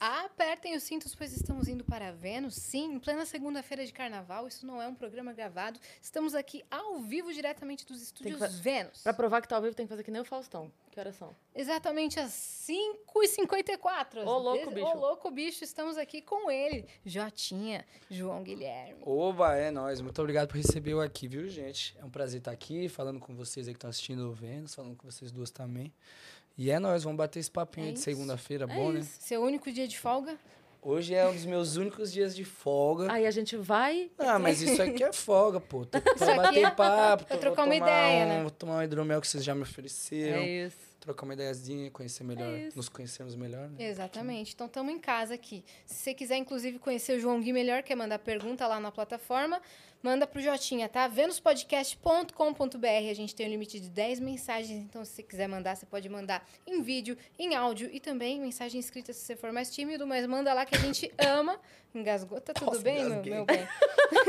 Apertem os cintos, pois estamos indo para Vênus. Sim, em plena segunda-feira de carnaval. Isso não é um programa gravado. Estamos aqui ao vivo, diretamente dos estúdios fa- Vênus. Pra provar que tá ao vivo, tem que fazer que nem o Faustão. Que horas são? Exatamente às 5h54. Ô, louco, Ô, bicho. louco, bicho. Estamos aqui com ele, Jotinha, João Guilherme. Oba, é nóis. Muito obrigado por receber eu aqui, viu, gente? É um prazer estar aqui, falando com vocês aí que estão assistindo o Vênus, falando com vocês duas também. E é nóis, vamos bater esse papinho É de segunda-feira, É bom, né? isso. Seu único dia de folga? Hoje é um dos meus únicos dias de folga. Aí a gente vai. Ah, mas isso aqui é folga, pô. Tô pra aqui é bater papo, tô- trocar vou uma tomar ideia, um- né? Vou tomar um hidromel que vocês já me ofereceram. É isso. Trocar uma ideiazinha, conhecer melhor, É nos conhecermos melhor, né? Exatamente. Então estamos em casa aqui. Se você quiser, inclusive, conhecer o João Gui melhor, quer mandar pergunta lá na plataforma, manda pro Jotinha, tá? venuspodcast.com.br. A gente tem um limite de 10 mensagens, então se você quiser mandar, você pode mandar em vídeo, em áudio e também mensagem escrita se você for mais tímido, mas manda lá que a gente ama. Engasgou, tá tudo Nossa, bem, meu, meu bem?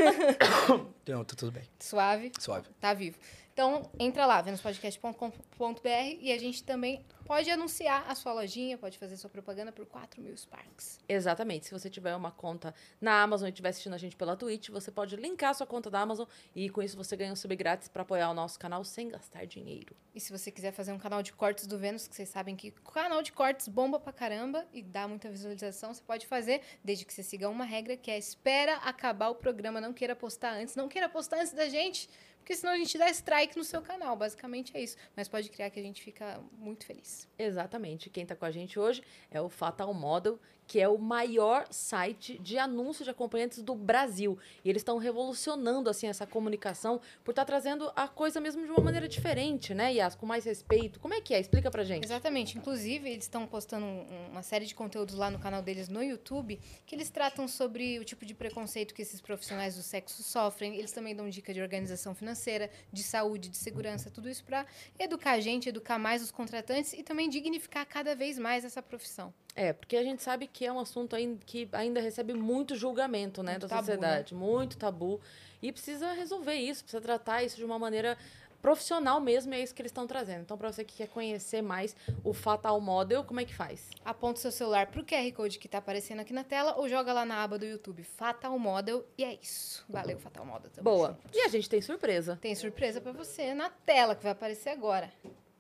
Não, tá tudo bem. Suave. Suave. Tá vivo. Então, entra lá, venuspodcast.com.br e a gente também pode anunciar a sua lojinha, pode fazer sua propaganda por 4 mil Sparks. Exatamente. Se você tiver uma conta na Amazon e estiver assistindo a gente pela Twitch, você pode linkar a sua conta da Amazon e com isso você ganha um sub grátis pra apoiar o nosso canal sem gastar dinheiro. E se você quiser fazer um canal de cortes do Vênus, que vocês sabem que canal de cortes bomba pra caramba e dá muita visualização, você pode fazer, desde que você siga uma regra que é espera acabar o programa, não queira postar antes, não queira postar antes da gente, porque senão a gente dá strike no seu canal, basicamente é isso. Mas pode criar que a gente fica muito feliz. Exatamente. Quem tá com a gente hoje é o Fatal Model, que é o maior site de anúncios de acompanhantes do Brasil. E eles estão revolucionando assim essa comunicação por estar trazendo a coisa mesmo de uma maneira diferente, né, Yas? Com mais respeito. Como é que é? Explica pra gente. Exatamente. Inclusive, eles estão postando um- uma série de conteúdos lá no canal deles no YouTube que eles tratam sobre o tipo de preconceito que esses profissionais do sexo sofrem. Eles também dão dica de organização financeira, de saúde, de segurança, tudo isso para educar a gente, educar mais os contratantes e também dignificar cada vez mais essa profissão. É, porque a gente sabe que é um assunto que ainda recebe muito julgamento, né, Muito da tabu, sociedade, muito tabu, e precisa resolver isso, precisa tratar isso de uma maneira profissional mesmo, e é isso que eles estão trazendo. Então, para você que quer conhecer mais o Fatal Model, como é que faz? Aponta o seu celular pro QR Code que tá aparecendo aqui na tela ou joga lá na aba do YouTube Fatal Model e é isso. Valeu, Fatal Model. Boa. E a gente tem surpresa. Tem surpresa para você na tela que vai aparecer agora.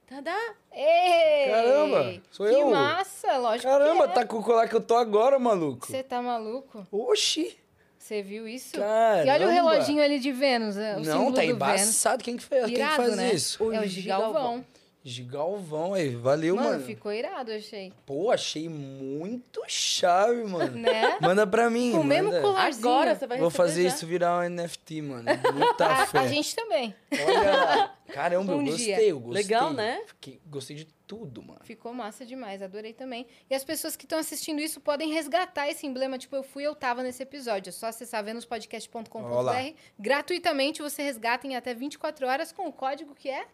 Tadá! Ei! Caramba, sou que eu. massa, lógico Caramba, que é. tá com o colar que eu tô agora, maluco. Você tá maluco? Oxi. Você viu isso? Caramba. E olha o reloginho ali de Vênus, é, o Não, tá Vênus. embaçado. Quem que fez, quem que Irado, faz né? isso? O é o Gigalvão. Gigalvão. Aí, valeu, Mano, mano. ficou irado, achei. Pô, achei muito chave, mano. Né? Manda pra mim, Com o mesmo colarzinho. Agora você vai Vou fazer já. isso virar um NFT, mano. Muita A, fé. a gente também. Olha lá. Caramba, Um eu dia. gostei, eu gostei. Legal, né? Fiquei- gostei de tudo, mano. Ficou massa demais, adorei também. E as pessoas que estão assistindo isso podem resgatar esse emblema. Tipo, eu fui, eu tava nesse episódio. É só acessar venuspodcast.com.br. Gratuitamente você resgata em até 24 horas com o código que é.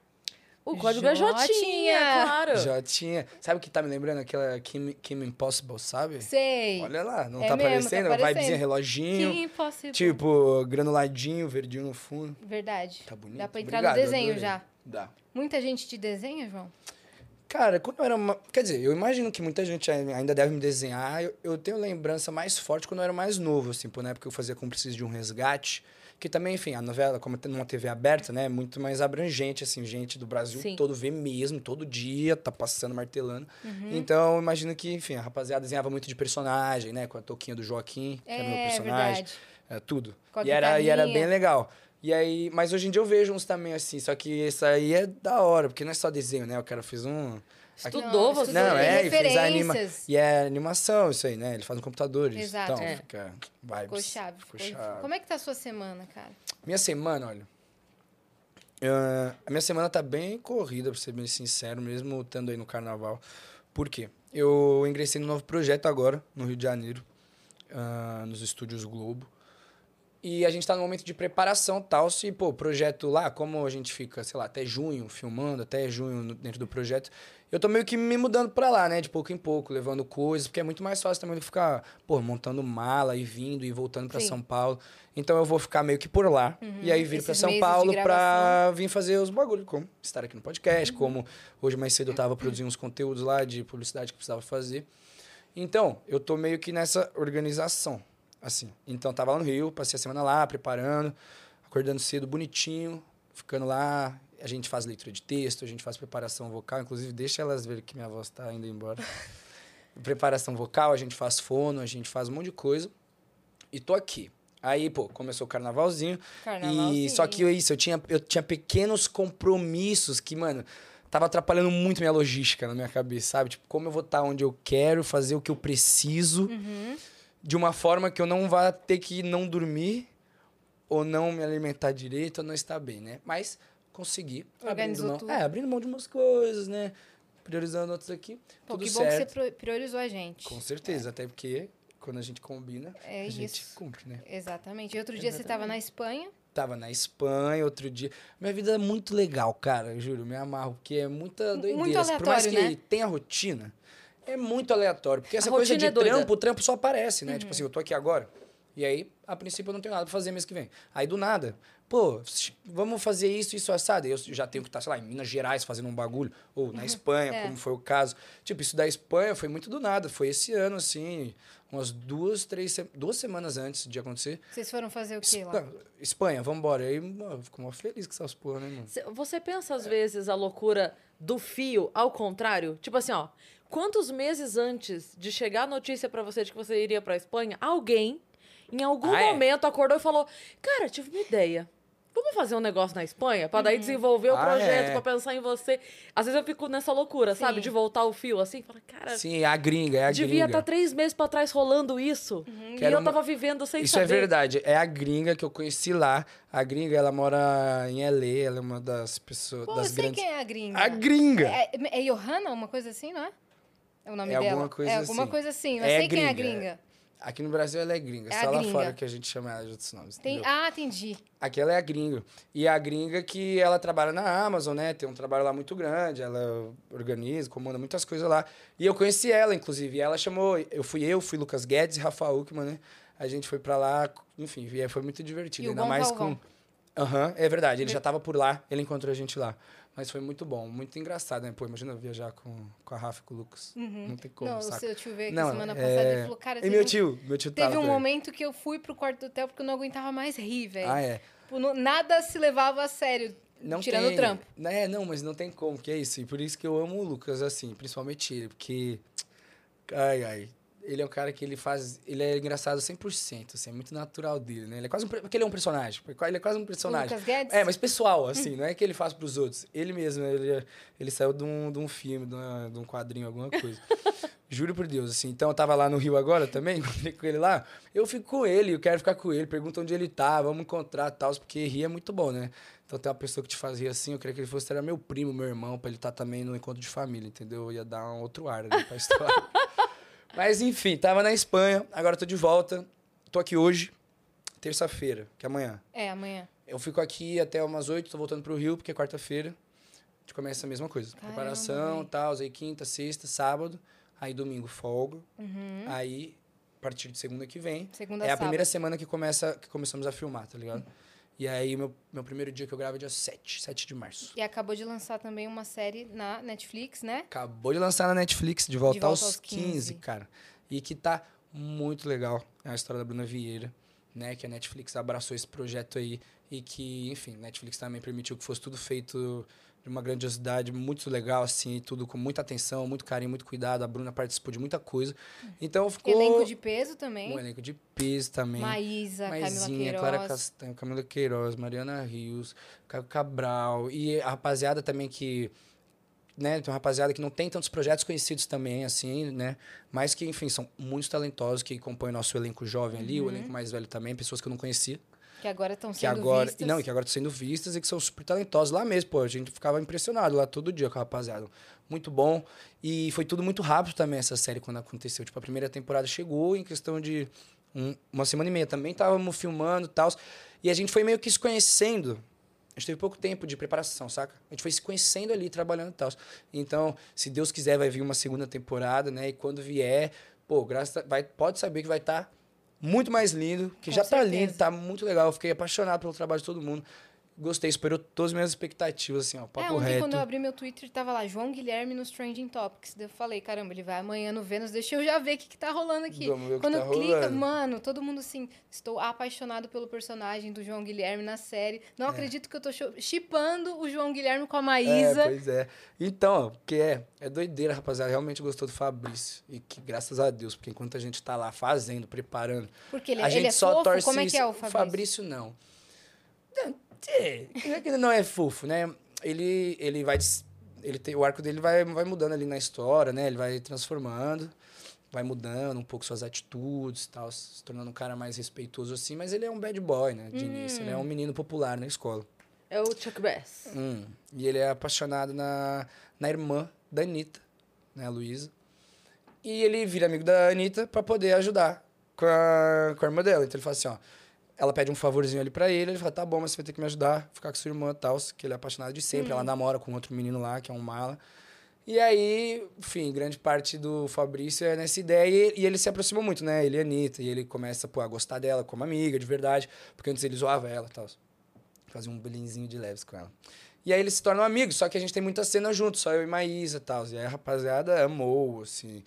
O código é Jotinha, Jotinha. claro. Já tinha. Sabe o que tá me lembrando? Aquela Kim, Kim Impossible, sabe? Sei. Olha lá, não É tá mesmo, tá aparecendo? aparecendo. Vibezinha, reloginho. Que impossível. Tipo, granuladinho, verdinho no fundo. Verdade. Tá bonito. Dá pra entrar Obrigado, no desenho adorei. já. Dá. Muita gente te desenha, João? Cara, quando eu era. uma- Quer dizer, eu imagino que muita gente ainda deve me desenhar. Eu, eu tenho lembrança mais forte quando eu era mais novo, assim, por na época eu fazia Cúmplices de um Resgate. Que também, enfim, a novela, como tem numa TV aberta, né, é muito mais abrangente, assim, gente do Brasil Sim. todo vê mesmo, todo dia, tá passando, martelando. Uhum. Então, imagino que, enfim, a rapaziada desenhava muito de personagem, né, com a touquinha do Joaquim, que era meu É, personagem. É, tudo. E era, e era bem legal. E aí, mas hoje em dia eu vejo uns também assim, só que isso aí é da hora, porque não é só desenho, né? O cara fez um. Estudou Não, você? Não, é, e fez a anima... E é animação, isso aí, né? Ele faz no computador. Isso. Exato. Então, É. fica vibes. Ficou chave. Ficou chave. Como é que tá a sua semana, cara? Minha semana, olha. ah, a minha semana tá bem corrida, pra ser bem sincero, mesmo estando aí no carnaval. Por quê? Eu ingressei num novo projeto agora, no Rio de Janeiro, ah, nos estúdios Globo. E a gente tá no momento de preparação tal. Se, pô, o projeto lá, como a gente fica, sei lá, até junho filmando, até junho no- dentro do projeto, eu tô meio que me mudando pra lá, né? De pouco em pouco, levando coisas, porque é muito mais fácil também do que ficar, pô, montando mala e vindo e voltando pra Sim. São Paulo. Então eu vou ficar meio que por lá. E aí vir pra Esses São Paulo pra gravação. vir fazer os bagulhos, como estar aqui no podcast, como hoje mais cedo eu tava produzindo uns conteúdos lá de publicidade que precisava fazer. Então, eu tô meio que nessa organização, assim. Então, tava lá no Rio, passei a semana lá, preparando, acordando cedo, bonitinho, ficando lá. A gente faz leitura de texto, a gente faz preparação vocal. Inclusive, deixa elas ver que minha voz tá indo embora. preparação vocal, a gente faz fono, a gente faz um monte de coisa. E tô aqui. Aí, pô, começou o carnavalzinho. Carnavalzinho. E só que isso, eu tinha, eu tinha pequenos compromissos que, mano, tava atrapalhando muito minha logística na minha cabeça, sabe? Tipo, como eu vou estar onde eu quero, fazer o que eu preciso, Uhum. de uma forma que eu não vá ter que não dormir, ou não me alimentar direito, ou não estar bem, né? Mas consegui. Organizou abrindo mão, tudo. É, abrindo mão de umas coisas, né? Priorizando outras aqui. Pô, tudo que bom certo. que você priorizou a gente. Com certeza, até porque quando a gente combina, É a gente isso. cumpre, né? Exatamente. E outro dia você estava na Espanha. Tava na Espanha outro dia. Minha vida é muito legal, cara, juro, me amarro, porque é muita doideira. Por mais aleatório, que né? tenha rotina, é muito aleatório. Porque essa coisa de é trampo, o trampo só aparece, né? Uhum. Tipo assim, eu tô aqui agora. E aí, a princípio, eu não tenho nada pra fazer mês que vem. Aí, do nada, pô, vamos fazer isso, isso, assado. Eu já tenho que estar, sei lá, em Minas Gerais fazendo um bagulho. Ou na Espanha, É. como foi o caso. Tipo, isso da Espanha foi muito do nada. Foi esse ano, assim, umas duas, três, duas semanas antes de acontecer. Vocês foram fazer o quê lá? Espanha, Espanha vamos embora. Aí, mano, eu fico mó feliz com essas porra, né, mano? Cê- Você pensa, às vezes, a loucura do fio ao contrário? Tipo assim, ó. Quantos meses antes de chegar a notícia pra você de que você iria pra Espanha, alguém, em algum Ah, é? momento, acordou e falou: Cara, tive uma ideia. Vamos fazer um negócio na Espanha? Pra daí desenvolver o Ah, projeto, é. pra pensar em você. Às vezes eu fico nessa loucura, sabe? Sim. De voltar o fio assim. Fala, cara, Sim, é a gringa, é a devia gringa. estar três meses pra trás rolando isso. E Que era eu uma- tava vivendo sem Isso saber. é verdade. É a gringa que eu conheci lá. A gringa, ela mora em LA, ela é uma das pessoas, Pô, eu das sei grandes... quem é a gringa. A gringa! É, é Johanna, uma coisa assim, não é? É o nome É dela? alguma coisa é alguma assim. coisa assim. Eu É sei quem é a gringa, gringa. Aqui no Brasil ela é gringa, É só a lá gringa. fora que a gente chama ela de outros nomes. Tem... Ah, entendi. Aqui ela é a gringa. E a gringa que ela trabalha na Amazon, né? Tem um trabalho lá muito grande, ela organiza, comanda muitas coisas lá. E eu conheci ela, inclusive. E ela chamou, eu fui eu, fui Lucas Guedes e Rafa Uckman, né? A gente foi pra lá, enfim, e foi muito divertido. E o ainda mais Galvão? com. Aham, é verdade. Ele já tava por lá, ele encontrou a gente lá. Mas foi muito bom, muito engraçado, né? Pô, imagina viajar com, com a Rafa e com o Lucas. Não tem como, não, o saca? seu tio veio aqui Não, semana é- passada e falou, cara, E meu tio, meu tio Teve um momento que eu fui pro quarto do hotel porque eu não aguentava mais rir, velho. Ah, é. Tipo, nada se levava a sério, Não tirando tem, o trampo. É, não, mas não tem como, que é isso. E por isso que eu amo o Lucas, assim, principalmente ele, porque. Ai, ai. Ele é um cara que ele faz. Ele é engraçado 100%, assim, é muito natural dele, né? Ele é quase um. Porque ele é um personagem. Ele é quase um personagem. Lucas Guedes? É, mas pessoal, assim, não é que ele faz pros outros. Ele mesmo, ele, ele saiu de um, de um filme, de, uma- de um quadrinho, alguma coisa. Juro por Deus, assim. Então eu tava lá no Rio agora também, encontrei com ele lá. Eu fico com ele, eu quero ficar com ele, pergunto onde ele tá, vamos encontrar e tal, porque rir é muito bom, né? Então tem uma pessoa que te faz rir assim, eu queria que ele fosse era meu primo, meu irmão, pra ele estar também no encontro de família, entendeu? Eu ia dar um outro ar ali pra história. Mas enfim, tava na Espanha, agora tô de volta. Tô aqui hoje, terça-feira, que é amanhã. É, amanhã. Eu fico aqui até umas 8, tô voltando pro Rio, porque é quarta-feira. A gente começa a mesma coisa. Caramba, Preparação, véi. tal, aí quinta, sexta, sábado. Aí domingo folga. Uhum. Aí, a partir de segunda que vem, Segunda é a sábado. primeira semana que, começa, que começamos a filmar, tá ligado? E aí, meu, meu primeiro dia que eu gravo é dia 7, 7 de março. E acabou de lançar também uma série na Netflix, né? Acabou de lançar na Netflix, de volta, De Volta aos, aos 15, 15, cara. E que tá muito legal. É a história da Bruna Vieira, né? Que a Netflix abraçou esse projeto aí. E que, enfim, Netflix também permitiu que fosse tudo feito de uma grandiosidade muito legal, assim, tudo com muita atenção, muito carinho, muito cuidado. A Bruna participou de muita coisa. Então ficou. Elenco de peso também. Um elenco de peso também. Maísa, Camila Maisinha, Queiroz. Clara Castanho, Camila Queiroz, Mariana Rios, Caio Cabral. E a rapaziada também que. Né, tem uma rapaziada que não tem tantos projetos conhecidos também, assim, né? Mas que, enfim, são muito talentosos, que compõem nosso elenco jovem ali, o elenco mais velho também, pessoas que eu não conhecia. Que agora estão sendo agora. vistas. Não, que agora estão sendo vistas e que são super talentosos lá mesmo, pô. A gente ficava impressionado lá todo dia com a rapaziada. Muito bom. E foi tudo muito rápido também essa série quando aconteceu. Tipo, a primeira temporada chegou em questão de um- uma semana e meia. Também estávamos filmando e tal. E a gente foi meio que se conhecendo. A gente teve pouco tempo de preparação, saca? A gente foi se conhecendo ali, trabalhando e tal. Então, se Deus quiser, vai vir uma segunda temporada, né? E quando vier, pô, graças a, vai, pode saber que vai estar muito mais lindo, que Com já tá certeza. lindo, tá muito legal. Eu fiquei apaixonado pelo trabalho de todo mundo. Gostei, superou todas as minhas expectativas, assim, ó, É, papo ontem reto. quando eu abri meu Twitter, tava lá, João Guilherme nos Trending Topics. Daí eu falei, caramba, ele vai amanhã no Vênus, deixa eu já ver o que, que tá rolando aqui. O que quando tá clica, rolando. mano, todo mundo assim, estou apaixonado pelo personagem do João Guilherme na série. Não acredito que eu tô chipando o João Guilherme com a É, Maísa. pois é. Então, ó, porque é, é doideira, rapaziada. Realmente gostou do Fabrício. E que graças a Deus, porque enquanto a gente tá lá fazendo, preparando, porque ele, a ele gente é só fofo? torce Como é que é o isso. Fabrício? não. É, não é que ele não é fofo, né? Ele, ele vai. Ele tem, o arco dele vai, vai mudando ali na história, né? Ele vai transformando, vai mudando um pouco suas atitudes e tal, se tornando um cara mais respeitoso assim, mas ele é um bad boy, né? De início. Ele é um menino popular na escola. É o Chuck Bass. Hum, e ele é apaixonado na, na irmã da Anitta, né, a Luísa. E ele vira amigo da Anitta pra poder ajudar com a, com a irmã dela. Então ele fala assim, ó... Ela pede um favorzinho ali pra ele, ele fala, tá bom, mas você vai ter que me ajudar, ficar com sua irmã e tal, que ele é apaixonado de sempre. Ela namora com outro menino lá, que é um mala. E aí, enfim, grande parte do Fabrício é nessa ideia e, ele se aproxima muito, né? Ele e a Anitta, e ele começa pô, a gostar dela como amiga, de verdade, porque antes ele zoava ela e tal. Fazia um bullyingzinho de leves com ela. E aí eles se tornam amigos, só que a gente tem muita cena junto, só eu e Maísa e tal. E aí a rapaziada amou, assim.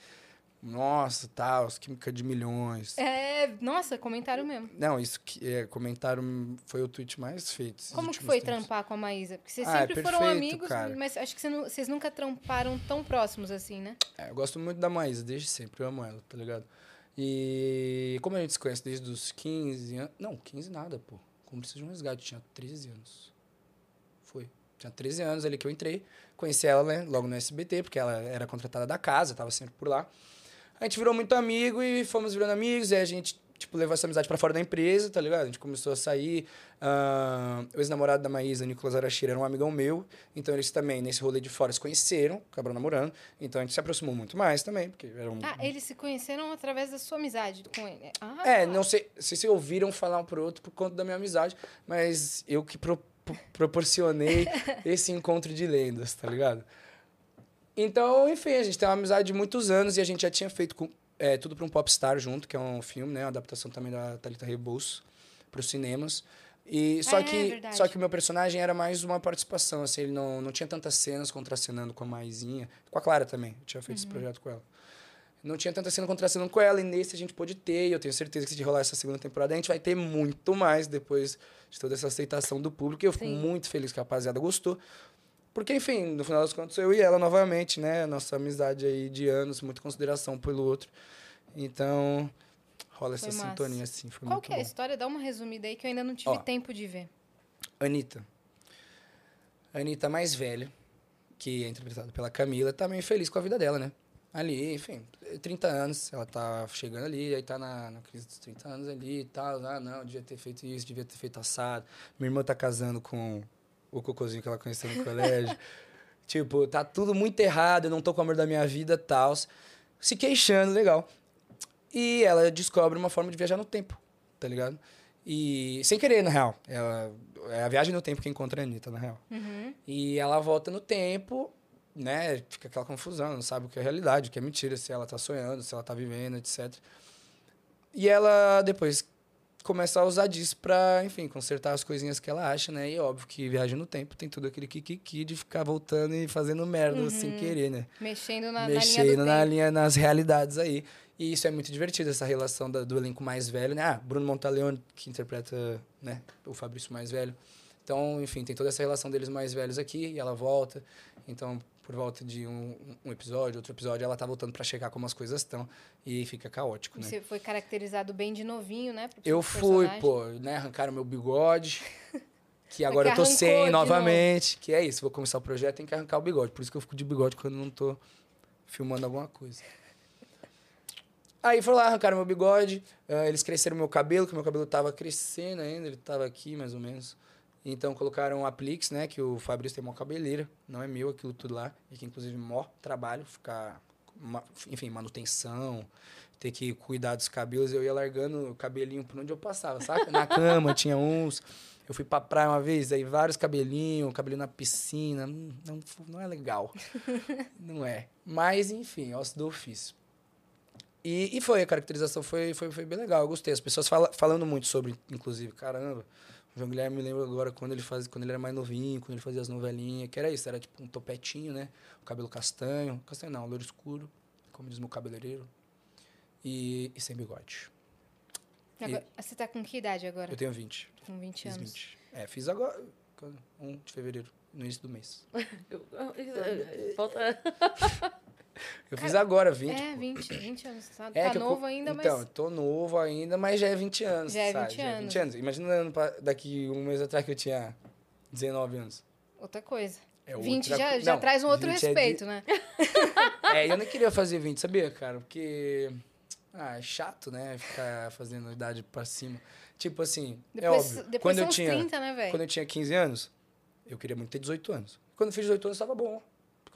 Nossa, tal, química de milhões. É, nossa, comentário mesmo. Não, isso que é, comentaram foi o tweet mais feito. Como que foi tempos. trampar com a Maísa? Porque vocês Ah, é sempre foram perfeito, amigos, cara. mas acho que vocês nunca tramparam tão próximos assim, né? É, eu gosto muito da Maísa, desde sempre, eu amo ela, tá ligado? E como a gente se conhece desde os 15 anos. Não, 15 nada, pô. Como precisa de um resgate, tinha 13 anos. Foi. Tinha 13 anos ali que eu entrei. Conheci ela, né, logo no SBT, porque ela era contratada da casa, tava sempre por lá. A gente virou muito amigo e fomos virando amigos, e a gente, tipo, levou essa amizade pra fora da empresa, tá ligado? A gente começou a sair. ah, o ex-namorado da Maísa, Nicolas Arachira, era um amigão meu. Então eles também, nesse rolê de fora, se conheceram, acabaram namorando. Então a gente se aproximou muito mais também, porque era um. Ah, eles se conheceram através da sua amizade com ele. Ah, É, não sei se se ouviram falar um pro outro por conta da minha amizade, mas eu que pro- pro- proporcionei esse encontro de lendas, tá ligado? Então, enfim, a gente tem uma amizade de muitos anos e a gente já tinha feito com, é, tudo para um Popstar junto, que é um filme, né? Uma adaptação também da Thalita Rebouças para os cinemas. E só é, que verdade. só que o meu personagem era mais uma participação, assim, ele não, não tinha tantas cenas contracenando com a Maisinha, com a Clara também. Eu tinha feito esse projeto com ela. Não tinha tanta cena contracenando com ela, e nesse a gente pôde ter, e eu tenho certeza que se rolar essa segunda temporada, a gente vai ter muito mais depois de toda essa aceitação do público. E eu fico Sim. muito feliz que a rapaziada gostou. Porque, enfim, no final das contas, eu e ela novamente, né? Nossa amizade aí de anos, muita consideração pelo outro. Então, rola essa Foi massa. sintonia, assim. Foi Qual que é a história? Dá uma resumida aí que eu ainda não tive Ó. tempo de ver. Anitta. Anitta mais velha, que é interpretada pela Camila, tá meio feliz com a vida dela, né? Ali, enfim, 30 anos, ela tá chegando ali, aí tá na, na crise dos 30 anos ali e tal. Ah, não, devia ter feito isso, devia ter feito assado. Minha irmã tá casando com o cocôzinho que ela conheceu no colégio. tipo, tá tudo muito errado, eu não tô com o amor da minha vida tal. Se queixando, legal. E ela descobre uma forma de viajar no tempo, tá ligado? E sem querer, na real. Ela, é a viagem no tempo que encontra a Anitta, na real. Uhum. E ela volta no tempo, né? Fica aquela confusão, não sabe o que é realidade, o que é mentira, se ela tá sonhando, se ela tá vivendo, etc. E ela depois começa a usar disso pra, enfim, consertar as coisinhas que ela acha, né? E óbvio que viagem no tempo tem tudo aquele kikiki de ficar voltando e fazendo merda sem querer, né? Mexendo na, mexendo na linha na linha, nas realidades aí. E isso é muito divertido, essa relação da- do elenco mais velho, né? Ah, Bruno Montaleone, que interpreta né, o Fabrício mais velho. Então, enfim, tem toda essa relação deles mais velhos aqui, e ela volta. Então, por volta de um, um episódio, outro episódio, ela tá voltando pra checar como as coisas estão. E fica caótico, né? Você foi caracterizado bem de novinho, né? Eu fui, pô, né? Arrancaram meu bigode. Que agora eu tô sem novamente. Que é isso, vou começar o projeto, tem que arrancar o bigode. Por isso que eu fico de bigode quando não tô filmando alguma coisa. Aí foram lá, arrancaram meu bigode. ah, eles cresceram meu cabelo, que meu cabelo tava crescendo ainda, ele tava aqui mais ou menos. Então colocaram um aplix, né? Que o Fabrício tem uma cabeleira, não é meu aquilo tudo lá. E que inclusive mó trabalho, ficar. Enfim, manutenção, ter que cuidar dos cabelos. Eu ia largando o cabelinho por onde eu passava, sabe? Na cama tinha uns. Eu fui pra praia uma vez, aí vários cabelinhos, cabelinho na piscina. Hum, Não, não é legal. não é. Mas, enfim, osso do ofício. E, e foi, a caracterização foi, foi, foi bem legal, eu gostei. As pessoas fala, falando muito sobre, inclusive, caramba, O João Guilherme me lembra agora quando ele fazia, quando ele era mais novinho, quando ele fazia as novelinhas, que era isso, era tipo um topetinho, né? O cabelo castanho. Castanho não, loiro escuro, como diz meu cabeleireiro. E, e sem bigode. Agora, Você tá com que idade agora? Eu tenho 20. Com 20 Fiz anos. 20. É, fiz agora, 1 de fevereiro, no início do mês. Eu- eu-. Eu fiz agora 20. É, pô. 20, 20 anos. Tá, É tá eu novo co- ainda, então, mas. tô novo ainda, mas já é 20 anos. Já é sabe? 20 Já é anos. 20 anos. Imagina daqui um mês atrás que eu tinha 19 anos. Outra coisa. É 20 outra já, já Não, traz um outro 20 é de- respeito, né? É, eu nem queria fazer 20, sabia, cara? Porque. Ah, é chato, né? Ficar fazendo idade pra cima. Tipo assim, é Depois, óbvio. depois quando eu uns tinha, 30, né, velho? quando eu tinha 15 anos, eu queria muito ter 18 anos. Quando eu fiz 18 anos, tava bom.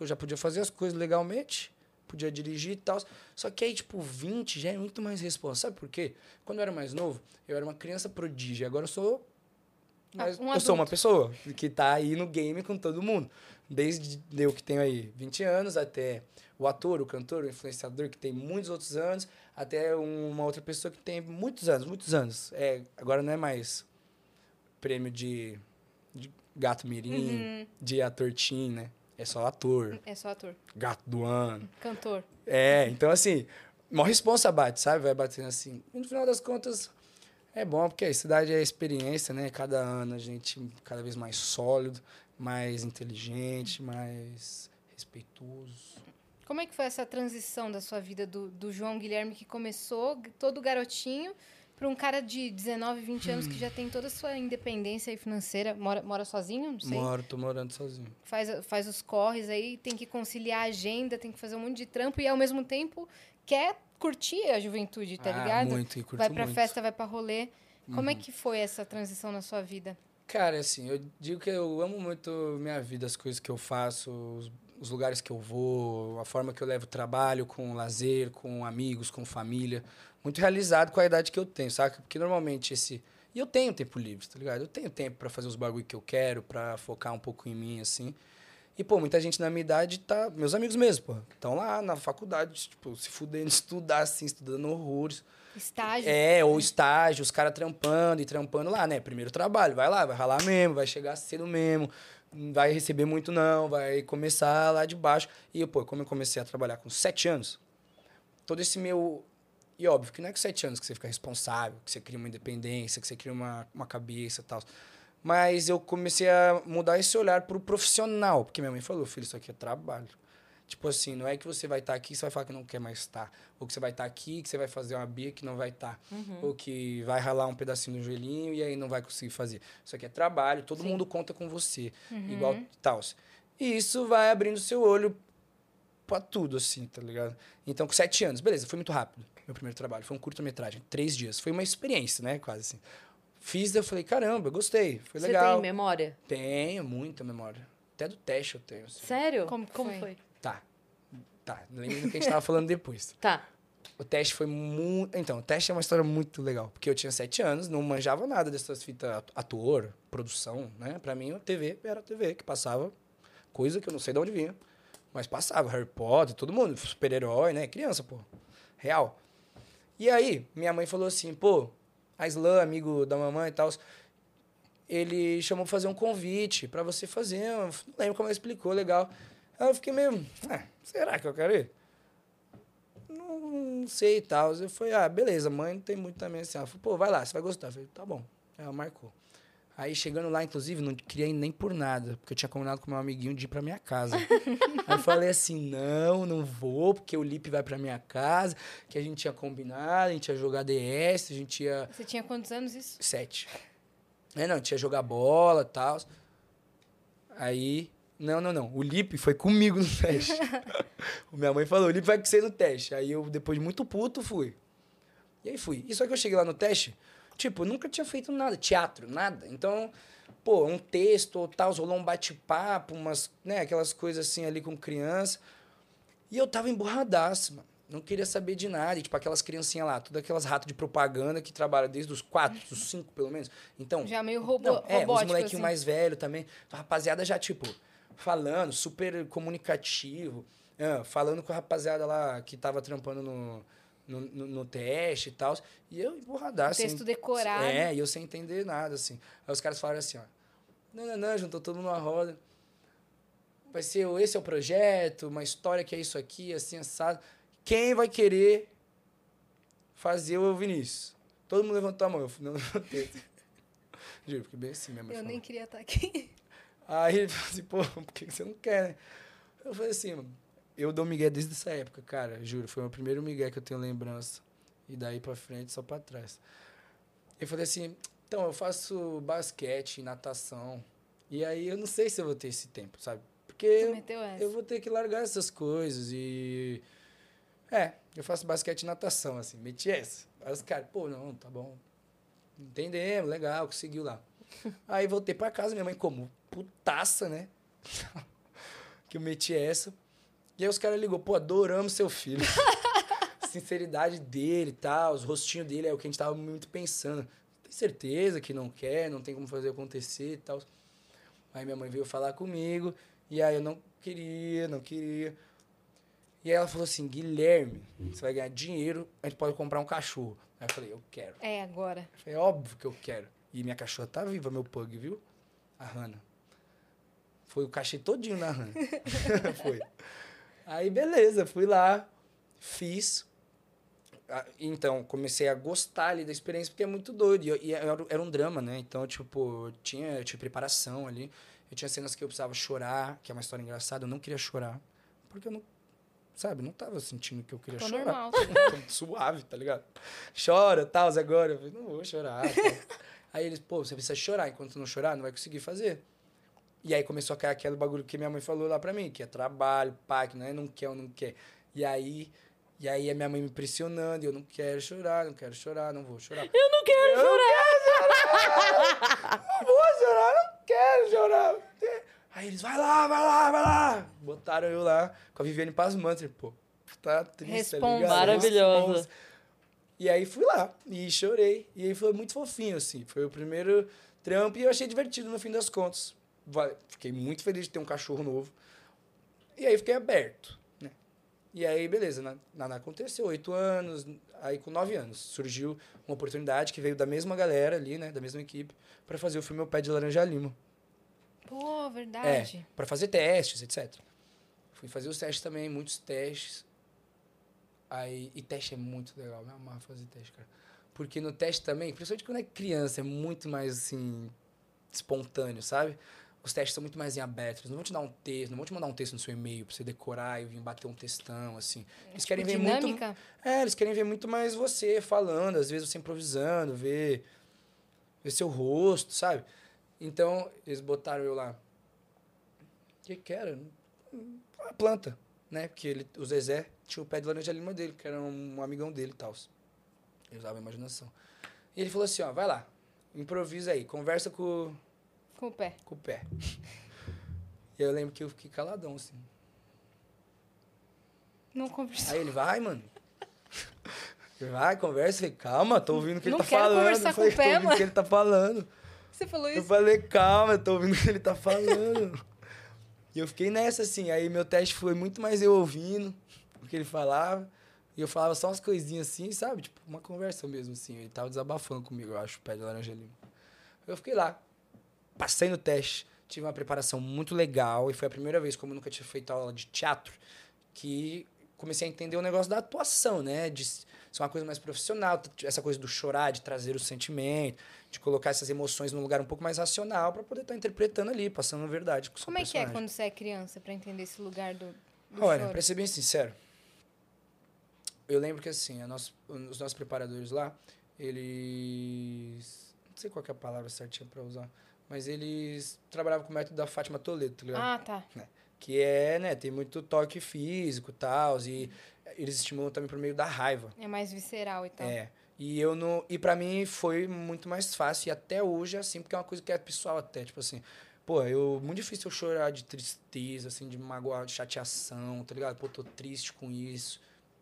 Eu já podia fazer as coisas legalmente, podia dirigir e tal. Só que aí, tipo, 20 já é muito mais responsa. Sabe por quê? Quando eu era mais novo, eu era uma criança prodígia. Agora eu sou. Mas um eu sou uma pessoa que tá aí no game com todo mundo. Desde eu que tenho aí 20 anos até o ator, o cantor, o influenciador que tem muitos outros anos, até uma outra pessoa que tem muitos anos, muitos anos. É, agora não é mais prêmio de, de gato mirim, Uhum, de ator teen, né? É só ator, é só ator. gato do ano. Cantor. É, então assim, uma responsa bate, sabe? Vai batendo assim. E no final das contas, é bom, porque a cidade é experiência, né? Cada ano a gente cada vez mais sólido, mais inteligente, mais respeitoso. Como é que foi essa transição da sua vida do, do João Guilherme que começou todo garotinho para um cara de 19, 20 anos que já tem toda a sua independência financeira, mora, mora sozinho, não sei. Moro, tô morando sozinho. Faz, faz os corres aí, tem que conciliar a agenda, tem que fazer um monte de trampo e ao mesmo tempo quer curtir a juventude, tá ah, ligado? muito, e curto vai pra muito. festa, vai pra rolê. Como é Uhum. que foi essa transição na sua vida? Cara, assim, eu digo que eu amo muito minha vida, as coisas que eu faço, os, lugares que eu vou, a forma que eu levo o trabalho com lazer, com amigos, com família. Muito realizado com a idade que eu tenho, saca? Porque normalmente esse. E eu tenho tempo livre, tá ligado? Eu tenho tempo pra fazer os bagulho que eu quero, pra focar um pouco em mim, assim. E, pô, muita gente na minha idade tá. Meus amigos mesmo, pô. Estão lá na faculdade, tipo, se fudendo, estudar, assim, estudando horrores. Estágio? É, ou estágio, os caras trampando e trampando lá, né? Primeiro trabalho, vai lá, vai ralar mesmo, vai chegar cedo mesmo, vai receber muito não, vai começar lá de baixo. E, pô, como eu comecei a trabalhar com sete anos, todo esse meu... E óbvio que não é com sete anos que você fica responsável, que você cria uma independência, que você cria uma, uma cabeça e tal. Mas eu comecei a mudar esse olhar pro profissional, porque minha mãe falou, filho, isso aqui é trabalho. Tipo assim, não é que você vai estar aqui e você vai falar que não quer mais estar. Ou que você vai estar aqui que você vai fazer uma bia que não vai estar. Ou que vai ralar um pedacinho do joelhinho e aí não vai conseguir fazer. Isso aqui é trabalho, todo Sim. mundo conta com você. Uhum. Igual tal. E isso vai abrindo seu olho pra tudo, assim, tá ligado? Então, com sete anos, beleza, foi muito rápido. Meu primeiro trabalho. Foi um curta-metragem, três dias. Foi uma experiência, né? Quase assim. Fiz, eu falei, caramba, gostei. Foi Você legal. tem memória? Tenho muita memória. Até do teste eu tenho. assim. Sério? Como Como foi? foi? Tá. Lembra do que a gente tava falando depois. Tá. O teste foi muito. Então, o teste é uma história muito legal. Porque eu tinha sete anos, não manjava nada dessas fitas ator, produção, né? Pra mim, a TV era a TV, que passava coisa que eu não sei de onde vinha. Mas passava, Harry Potter, todo mundo, super-herói, né? Criança, pô. Real. E aí, minha mãe falou assim, pô, a Slam, amigo da mamãe e tal, ele chamou pra fazer um convite pra você fazer. Eu não lembro como ela explicou, legal. Aí eu fiquei meio, ah, será que eu quero ir? Não, não sei e tal. Eu falei, ah, beleza, mãe não tem muito também assim. Ela falou, pô, vai lá, você vai gostar. Eu falei, tá bom. Aí ela marcou. Aí chegando lá, inclusive, não queria ir nem por nada, porque eu tinha combinado com meu amiguinho de ir pra minha casa. Aí eu falei assim: não, não vou, porque o Lipe vai pra minha casa, que a gente tinha combinado, a gente ia jogar DS, a gente ia. Você tinha quantos anos isso? Sete. É, não, a gente ia jogar bola e tal. Aí. Não, não, não. O Lipe foi comigo no teste. Minha mãe falou: o Lipe vai com você no teste. Aí eu, depois de muito puto, fui. E aí fui. E só que eu cheguei lá no teste, tipo, eu nunca tinha feito nada, teatro, nada. Então, pô, um texto ou tal, rolou um bate-papo, umas, né, aquelas coisas assim ali com criança. E eu tava emburradaço, mano. Não queria saber de nada. E, tipo, aquelas criancinhas lá, todas aquelas ratos de propaganda que trabalham desde os quatro, dos cinco, pelo menos. Então, Já meio robô, não, é, os molequinhos assim. mais velhos também. A rapaziada já, tipo, falando, super comunicativo. ah, falando com a rapaziada lá que tava trampando no, no, no, no teste e tal. E eu emburradaço. Texto decorado. É, e eu sem entender nada, assim. Aí os caras falaram assim, ó. Não, não, não, juntou todo mundo numa roda. Vai ser, esse é o projeto, uma história que é isso aqui, assim, assado. Quem vai querer fazer o Vinícius? Todo mundo levantou a mão. Eu não levantei. Juro, fiquei bem assim, mãe Eu falou. nem queria estar aqui. Aí ele falou assim, pô, por que você não quer, né? Eu falei assim, mano, eu dou migué desde essa época, cara, juro. Foi o meu primeiro migué que eu tenho lembrança. E daí pra frente, só pra trás. Eu falei assim, então, eu faço basquete, natação. E aí eu não sei se eu vou ter esse tempo, sabe? Porque eu, eu vou ter que largar essas coisas e... É, eu faço basquete e natação, assim, meti essa. Aí os caras, pô, não, tá bom. Entendemos, legal, conseguiu lá. Aí voltei pra casa, minha mãe como putaça, né? que eu meti essa. E aí os caras ligou, pô, adoramos seu filho. Sinceridade dele e tal, os rostinhos dele é o que a gente tava muito pensando. Tem certeza que não quer, não tem como fazer acontecer e tal. Aí minha mãe veio falar comigo, e aí eu não queria, não queria. E aí ela falou assim, Guilherme, você vai ganhar dinheiro, a gente pode comprar um cachorro. Aí eu falei, eu quero. É, agora. Eu falei, óbvio que eu quero. E minha cachorra tá viva, meu pug, viu? A Hannah. Foi o cachê todinho na Hannah. Foi. Aí, beleza, fui lá, fiz. Então, comecei a gostar ali da experiência, porque é muito doido. E, era, um drama, né? Então, tipo, eu tinha, eu tinha preparação ali. Eu tinha cenas que eu precisava chorar, que é uma história engraçada. Eu não queria chorar, porque eu não, sabe, não tava sentindo que eu queria Tô chorar. normal. Suave, tá ligado? Chora, tal, agora. Eu falei, não vou chorar. Aí eles, pô, você precisa chorar. Enquanto não chorar, não vai conseguir fazer. E aí começou a cair aquele bagulho que minha mãe falou lá pra mim, que é trabalho, pai, que não é não quer ou não quer. E aí, e aí a minha mãe me pressionando, e eu não quero chorar, não quero chorar, não vou chorar. Eu não quero Eu não vou chorar, não quero chorar. Aí eles, vai lá, vai lá, vai lá. Botaram eu lá com a Viviane Pasmanter, pô. Tá triste, tá Responsa. ligado? Maravilhosa. E aí fui lá e chorei. E aí foi muito fofinho, assim. Foi o primeiro trampo e eu achei divertido no fim das contas. Fiquei muito feliz de ter um cachorro novo. E aí fiquei aberto, né? E aí, beleza, na- nada aconteceu. Oito anos, aí com nove anos, surgiu uma oportunidade que veio da mesma galera ali, né? Da mesma equipe, para fazer o filme Meu Pé de Laranja Lima. Pô, É, verdade. para fazer testes, etc. Fui fazer os testes também, muitos testes. Aí, e teste é muito legal, me amarra fazer teste, cara. Porque no teste também, principalmente quando é criança, é muito mais assim espontâneo, sabe? Os testes são muito mais em aberto. Eles não vão te dar um texto, não vão te mandar um texto no seu e-mail pra você decorar e vir bater um textão, assim. Eles querem ver muito. Dinâmica. É, eles querem ver muito mais você falando, às vezes você improvisando, ver, ver seu rosto, sabe? Então, eles botaram eu lá. O que que era? Uma planta, né? Porque ele, o Zezé tinha o pé de laranja lima dele, que era um amigão dele e tal. Ele usava a imaginação. E ele falou assim, ó, vai lá, improvisa aí, conversa com, Com o pé. com o pé. E eu lembro que eu fiquei caladão, assim. Não conversou. Aí ele, vai, mano. Vai, conversa. Eu falei, calma, tô ouvindo o que Não ele tá quero falando. conversar eu falei, com o pé, ouvindo o mano. que ele tá falando. Você falou Eu isso? falei, calma, eu tô ouvindo o que ele tá falando. e eu fiquei nessa, assim. Aí meu teste foi muito mais eu ouvindo o que ele falava. E eu falava só umas coisinhas assim, sabe? Tipo, uma conversa mesmo, assim. Ele tava desabafando comigo, eu acho, o pé de laranja lima. Eu fiquei lá. Passei no teste. Tive uma preparação muito legal. E foi a primeira vez, como eu nunca tinha feito aula de teatro, que comecei a entender o negócio da atuação, né? De ser uma coisa mais profissional, essa coisa do chorar, de trazer o sentimento, de colocar essas emoções num lugar um pouco mais racional para poder estar interpretando ali, passando a verdade com Como é que é personagem. quando você é criança, pra entender esse lugar do, do Olha, choro? pra ser bem sincero, eu lembro que assim, os nossos preparadores lá, eles. Não sei qual que é a palavra certinha pra usar, mas eles trabalhavam com o método da Fátima Toledo, tá ligado? Ah, tá. Que é, né, tem muito toque físico e tal, e eles estimulam também por meio da raiva. É mais visceral e tal. É. E eu não. E pra mim foi muito mais fácil. E até hoje é assim, porque é uma coisa que é pessoal até. Tipo assim, pô, eu. Muito difícil eu chorar de tristeza, assim, de magoar, de chateação, tá ligado? Pô, tô triste com isso.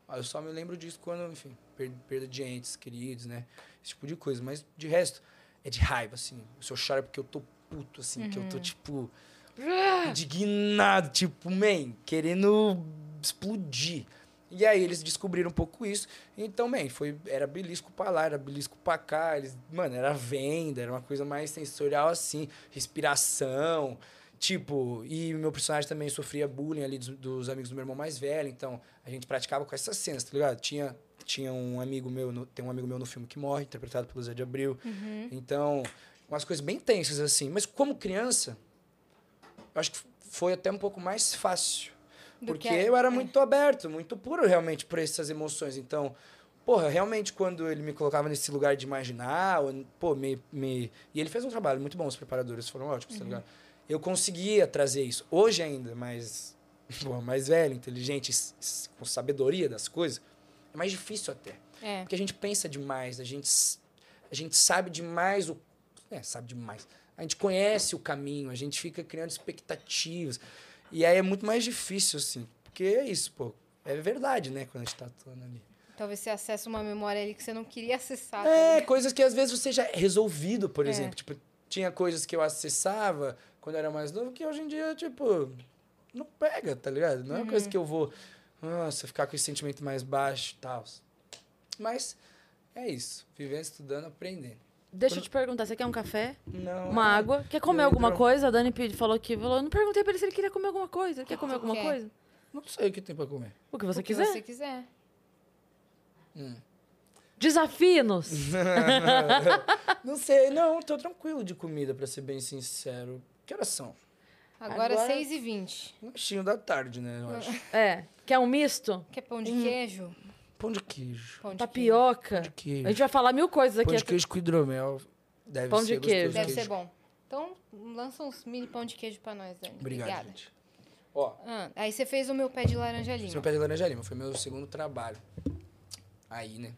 Aí Eu só me lembro disso quando, enfim, per- perda de entes queridos, né? Esse tipo de coisa. Mas de resto, é de raiva, assim. Se eu choro é porque eu tô puto, assim, que eu tô, tipo. indignado, tipo, man, querendo explodir. E aí eles descobriram um pouco isso. Então, bem, foi, era belisco pra lá, era belisco pra cá. Eles, mano, era venda, era uma coisa mais sensorial assim, respiração. Tipo, e meu personagem também sofria bullying ali dos, dos amigos do meu irmão mais velho. Então, a gente praticava com essas cenas, tá ligado? Tinha, tinha um amigo meu, no, tem um amigo meu no filme que morre, interpretado pelo Zé de Abril. Então, umas coisas bem tensas assim. Mas como criança, eu acho que foi até um pouco mais fácil. Do Porque que é- eu era é. muito aberto, muito puro realmente por essas emoções. Então, porra, realmente quando ele me colocava nesse lugar de imaginar, ou, pô, me, me... E ele fez um trabalho muito bom, os preparadores foram ótimos, Uhum. tá ligado? Eu conseguia trazer isso. Hoje ainda, mas pô, mais velho, inteligente, com sabedoria das coisas, é mais difícil até. É. Porque a gente pensa demais, a gente, a gente sabe demais o. É, sabe demais. A gente conhece o caminho, a gente fica criando expectativas. E aí é muito mais difícil, assim. Porque é isso, pô. É verdade, né? Quando a gente tá atuando ali. Talvez você acesse uma memória ali que você não queria acessar. tá É, ligado? coisas que às vezes você já é resolvido, por É. exemplo. Tipo, tinha coisas que eu acessava quando eu era mais novo que hoje em dia, tipo, não pega, tá ligado? Não é uma coisa que eu vou, nossa, ficar com esse sentimento mais baixo e tal. Mas é isso. Vivendo, estudando, aprendendo. Deixa eu te perguntar, você quer um café? Não. Uma é- água? Quer comer alguma entro- coisa? A Dani falou que falou. Eu não perguntei pra ele se ele queria comer alguma coisa. Quer comer você alguma quer? coisa? Não sei o que tem pra comer. O que você O que quiser. você quiser. Desafie-nos. Não sei, não, tô tranquilo de comida, pra ser bem sincero. Que horas são? Agora, Agora- 6h20. Lanchinho da tarde, né? Eu acho. É. Quer um misto? Quer pão Hum. de queijo? Pão de queijo. Pão de Tapioca? Pão de queijo. A gente vai falar mil coisas aqui. Pão de queijo com hidromel. Deve Pão de ser queijo. gostoso. queijo. Deve ser bom. Então, lança uns mini pão de queijo pra nós, Dani. Obrigado, Obrigada. gente. Ó, Ah, aí você fez o meu pé de laranja é lima. meu pé de laranja lima foi meu segundo trabalho. Aí, né?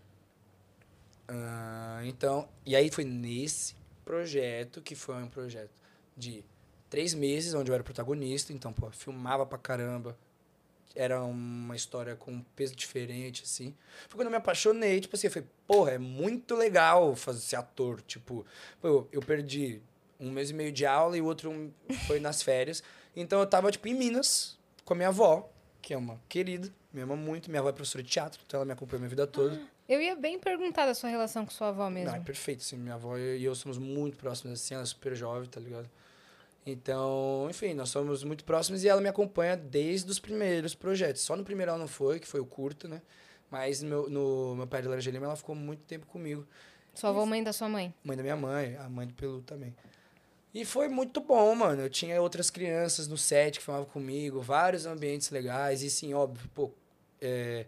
Ah, então, e aí foi nesse projeto, que foi um projeto de três meses, onde eu era protagonista. Então, pô, filmava pra caramba. Era uma história com um peso diferente, assim. Foi quando eu me apaixonei, tipo assim, eu falei, porra, é muito legal fazer ser ator. Tipo, pô, eu, perdi um mês e meio de aula e o outro foi nas férias. Então eu tava, tipo, em Minas, com a minha avó, que é uma querida, me ama muito. Minha avó é professora de teatro, então ela me acompanhou minha vida toda. Eu ia bem perguntar da sua relação com sua avó mesmo. Não, é perfeito, assim, minha avó e eu somos muito próximos, assim, ela é super jovem, tá ligado? Então, enfim, nós somos muito próximos e ela me acompanha desde os primeiros projetos. Só no primeiro ela não foi, que foi o curto, né? Mas no meu, no meu pai de Laranja Lima, ela ficou muito tempo comigo. Sua avó mãe da sua mãe. Mãe da minha mãe, a mãe do Pelu também. E foi muito bom, mano. Eu tinha outras crianças no set que filmavam comigo, vários ambientes legais. E sim, óbvio, pô, é,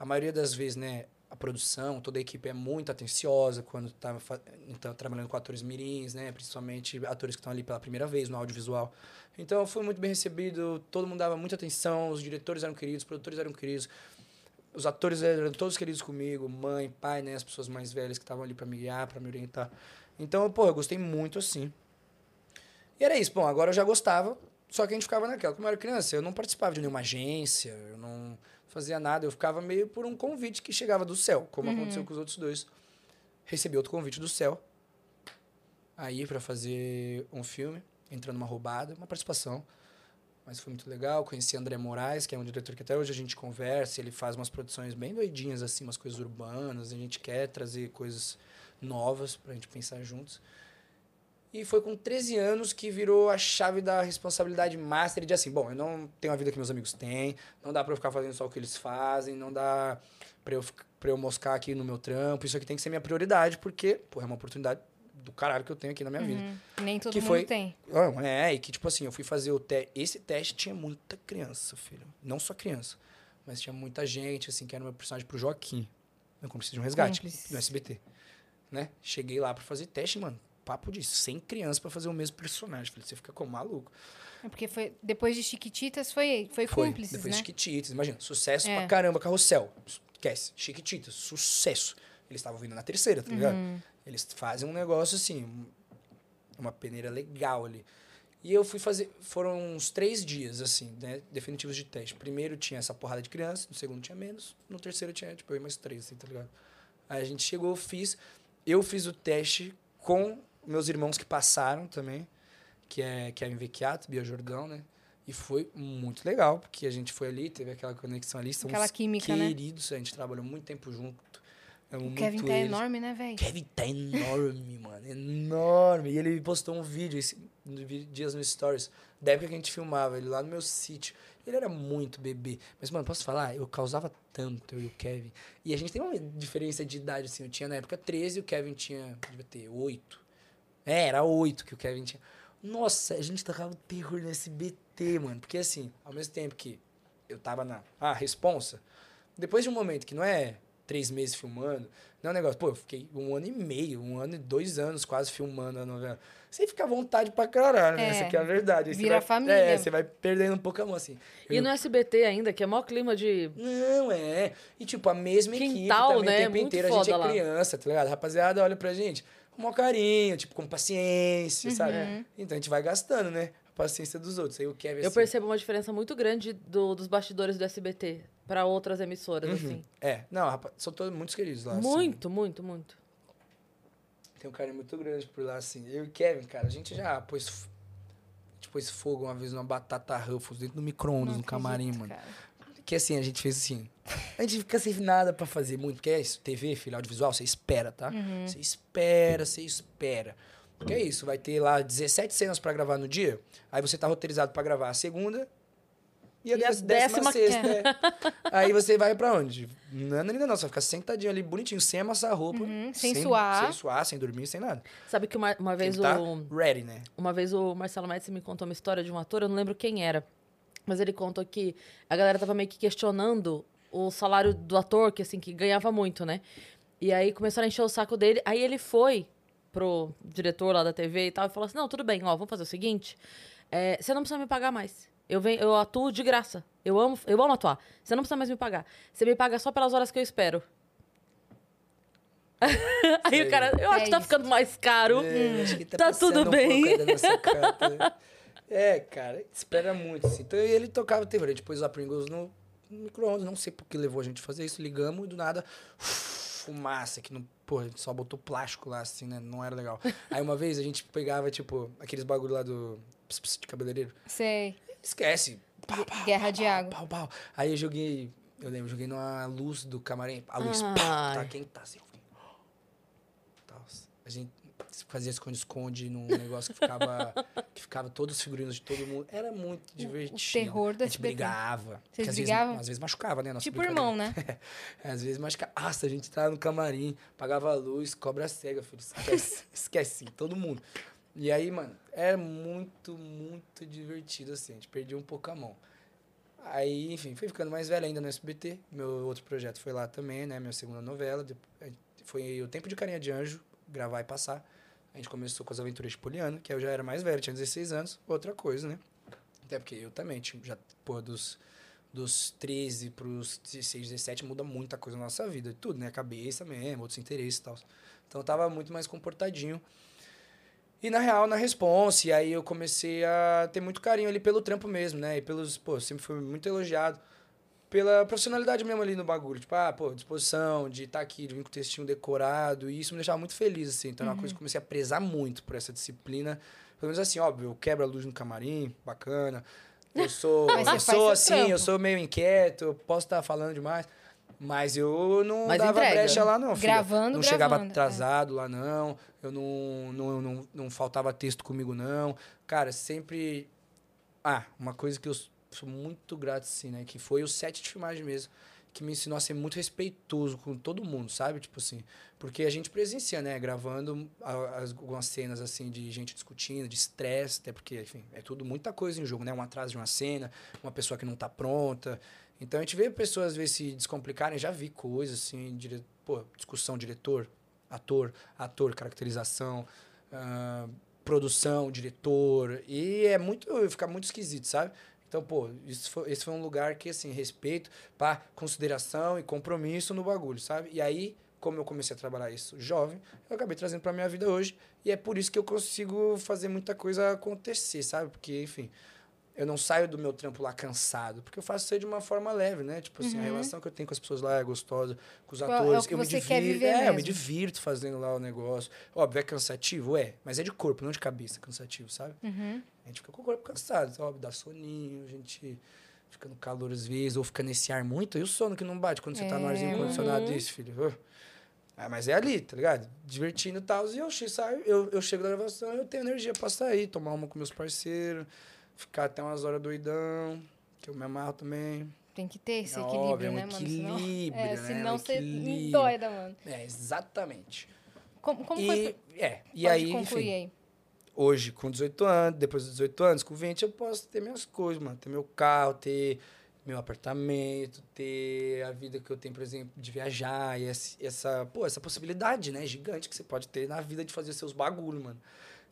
a maioria das vezes, né, a produção, toda a equipe é muito atenciosa quando tá fa- então, trabalhando com atores mirins, né, principalmente atores que estão ali pela primeira vez no audiovisual. Então, fui muito bem recebido, todo mundo dava muita atenção, os diretores eram queridos, os produtores eram queridos. Os atores eram todos queridos comigo, mãe, pai, né, as pessoas mais velhas que estavam ali para me guiar, para me orientar. Então, pô, eu gostei muito assim. E era isso. Bom, agora eu já gostava, só que a gente ficava naquela. Como eu era criança, eu não participava de nenhuma agência, eu não fazia nada. Eu ficava meio por um convite que chegava do céu, como aconteceu com os outros dois. Recebi outro convite do céu, aí para fazer um filme, entrando numa roubada, uma participação. Mas foi muito legal. Conheci André Moraes, que é um diretor que até hoje a gente conversa. Ele faz umas produções bem doidinhas, assim, umas coisas urbanas. A gente quer trazer coisas novas pra gente pensar juntos. E foi com 13 anos que virou a chave da responsabilidade master de assim, bom, eu não tenho a vida que meus amigos têm, não dá pra eu ficar fazendo só o que eles fazem, não dá pra eu, pra eu moscar aqui no meu trampo, isso aqui tem que ser minha prioridade, porque, pô, é uma oportunidade do caralho que eu tenho aqui na minha vida. Uhum. Nem todo Que mundo foi- tem. É, e que tipo assim, eu fui fazer o teste. Esse teste tinha muita criança, filho. Não só criança, mas tinha muita gente, assim, que era meu personagem pro Joaquim. No Cúmplice de um Resgate, Cúmplices. no SBT. Né? Cheguei lá pra fazer teste, mano. Papo de 100 crianças pra fazer o mesmo personagem. Falei, você fica como maluco. É porque foi, depois de Chiquititas foi, foi, Foi, cúmplices, depois né? Chiquititas. Imagina, sucesso É. pra caramba, Carrossel. Esquece, Chiquititas, sucesso. Eles estavam vindo na terceira, tá ligado? Uhum. Eles fazem um negócio assim, um- uma peneira legal ali. E eu fui fazer. Foram uns três dias, assim, né? Definitivos de teste. Primeiro tinha essa porrada de criança, no segundo tinha menos, no terceiro tinha, tipo, eu e mais três, assim, tá ligado? Aí a gente chegou, fiz. Eu fiz o teste com meus irmãos que passaram também, que é, que é a Invequiato, Bia Jordão, né? E foi muito legal, porque a gente foi ali, teve aquela conexão ali. Somos Aquela química, né? queridos, a gente trabalhou muito tempo junto. O Kevin tá eles. enorme, né, velho? Kevin tá enorme, mano. Enorme. E ele postou um vídeo esse, dias no Stories, da época que a gente filmava, ele lá no meu sítio. Ele era muito bebê. Mas, mano, posso falar? Eu causava tanto, eu e o Kevin. E a gente tem uma diferença de idade, assim. Eu tinha na época 13 e o Kevin tinha, devia ter 8. É, era 8 que o Kevin tinha. Nossa, a gente tocava terror no SBT, mano. Porque, assim, ao mesmo tempo que eu tava na ah, responsa, depois de um momento que não é três meses filmando, não é um negócio, pô, eu fiquei um ano e meio, um ano e dois anos quase filmando a novela. Você fica à vontade pra caralho, né? É, Essa aqui é a verdade. Aí vira vai- família. É, você vai perdendo um pouco a mão, assim. E Eu- no SBT ainda, que é maior clima de. Não, é. E, tipo, a mesma equipe Quintal, também, né? o tempo Muito inteiro a gente é lá. criança, tá ligado? Rapaziada, olha pra gente com maior carinho, tipo, com paciência, sabe? Então a gente vai gastando, né? A paciência dos outros. Aí o Kevin, Eu assim, percebo uma diferença muito grande do- dos bastidores do SBT pra outras emissoras, Uhum. assim. É, não, rapaz, são todos muitos queridos lá. assim. Muito, muito, muito. Tem um carinho muito grande por lá, assim. Eu e o Kevin, cara, a gente já pôs, gente pôs fogo uma vez numa batata Ruffles dentro do micro-ondas, no camarim, acredito, mano. cara. Que assim, a gente fez assim. A gente fica sem nada pra fazer muito, porque é isso, TV, filho, audiovisual, você espera, tá? Uhum. Você espera, você espera. Porque é isso, vai ter lá 17 cenas pra gravar no dia, aí você tá roteirizado pra gravar a segunda e a, E a décima, décima sexta. é. aí você vai pra onde? Não, ainda não, você vai ficar sentadinho ali, bonitinho, sem amassar a roupa. Uhum, sem suar. Sem suar, sem dormir, sem nada. Sabe que uma, uma vez tá o. ready, né? Uma vez o Marcelo Médici me contou uma história de um ator, eu não lembro quem era. Mas ele contou que a galera tava meio que questionando o salário do ator, que assim, que ganhava muito, né? E aí começaram a encher o saco dele. Aí ele foi pro diretor lá da TV e tal, e falou assim: não, tudo bem, ó, vamos fazer o seguinte. é, você não precisa me pagar mais. Eu, venho, eu atuo de graça. Eu amo, eu amo atuar. Você não precisa mais me pagar. Você me paga só pelas horas que eu espero. Aí Sei. o cara, eu acho É que tá isso. ficando mais caro. É, acho que tá passando tudo um bem. É, cara, espera muito, assim. Então ele tocava terror. A gente pôs a Pringles no no micro-ondas. Não sei por que levou a gente a fazer isso. Ligamos e do nada, fumaça. Que não, pô, a gente só botou plástico lá, assim, né? Não era legal. Aí uma vez a gente pegava, tipo, aqueles bagulho lá do ps, ps, de cabeleireiro. Sei. Esquece. Pau, pau, Guerra de água. pau, pau. Aí eu joguei, eu lembro, joguei numa luz do camarim. A luz, pá, tá quem tá assim. A gente fazia esconde-esconde num negócio que ficava, que ficava todos os figurinos de todo mundo. Era muito divertido. terror do A gente SBT. brigava. Vocês às brigavam? Vezes, às vezes machucava, né? nossa Tipo irmão, né? Às vezes machucava. Nossa, a gente tava no camarim, pagava a luz, cobra cega, filho. Esquece, esquece, todo mundo. E aí, mano, era muito, muito divertido, assim. A gente perdia um pouco a mão. Aí, enfim, fui ficando mais velho ainda no SBT. Meu outro projeto foi lá também, né? Minha segunda novela. Foi O Tempo de Carinha de Anjo, gravar e passar. A gente começou com as aventuras de Poliana, que eu já era mais velho, tinha 16 anos. Outra coisa, né? Até porque eu também, tinha, já, pô, dos, dos 13 pros 16, 17, muda muita coisa na nossa vida. Tudo, né? Cabeça mesmo, outros interesses e tal. Então eu tava muito mais comportadinho. E na real, na responsa, e aí eu comecei a ter muito carinho ali pelo trampo mesmo, né? E pelos, pô, sempre fui muito elogiado pela profissionalidade mesmo ali no bagulho. Tipo, ah, pô, disposição de estar aqui, de vir com o textinho decorado. E isso me deixava muito feliz, assim. Então é uma coisa que eu comecei a prezar muito por essa disciplina. Pelo menos assim, óbvio, eu quebro a luz no camarim, bacana. Eu sou, eu sou assim, trampo. eu sou meio inquieto, eu posso estar falando demais. Mas eu não Mas dava entrega. brecha lá, não. filha. Gravando, Não chegava gravando, é. atrasado lá, não. Eu não, não, não, não faltava texto comigo, não. Cara, sempre. Ah, uma coisa que eu sou muito grato, assim, né? Que foi o set de filmagem mesmo. Que me ensinou a ser muito respeitoso com todo mundo, sabe? Tipo assim. Porque a gente presencia, né? Gravando algumas cenas, assim, de gente discutindo, de estresse, até porque, enfim, é tudo muita coisa em jogo, né? Um atraso de uma cena, uma pessoa que não tá pronta. Então a gente vê pessoas às vezes se descomplicarem, já vi coisas assim, dire... pô, discussão diretor, ator, ator, caracterização, ah, produção, diretor, e é muito, fica muito esquisito, sabe? Então, pô, isso foi, esse foi um lugar que, assim, respeito, pá, consideração e compromisso no bagulho, sabe? E aí, como eu comecei a trabalhar isso jovem, eu acabei trazendo pra minha vida hoje, e é por isso que eu consigo fazer muita coisa acontecer, sabe? Porque, enfim, eu não saio do meu trampo lá cansado, porque eu faço isso aí de uma forma leve, né? Tipo assim, a relação que eu tenho com as pessoas lá é gostosa, com os é atores, que eu me divirto, é, eu me mesmo. divirto fazendo lá o negócio. Óbvio, é cansativo, é, mas é de corpo, não de cabeça, cansativo, sabe? Uhum. A gente fica com o corpo cansado, óbvio, dá soninho, a gente fica no calor às vezes, ou fica nesse ar muito, e o sono que não bate quando você tá no É. arzinho condicionado Uhum. desse, filho. Ah, mas é ali, tá ligado? Divertindo e tal. E eu, che- saio, eu, eu chego da gravação, eu tenho energia pra sair, tomar uma com meus parceiros, ficar até umas horas doidão, que eu me amarro também. Tem que ter esse É equilíbrio, óbvio, é um né, mano? Senão- equilíbrio, é, né? senão Um você equilíbrio. endoida, mano. É, exatamente. Como, como e, foi? é, e Pode aí, enfim, aí. hoje, com 18 anos, depois dos 18 anos, com 20, eu posso ter minhas coisas, mano. Ter meu carro, ter meu apartamento, ter a vida que eu tenho, por exemplo, de viajar. E essa, essa, pô, essa possibilidade, né, gigante que você pode ter na vida de fazer seus bagulho, mano.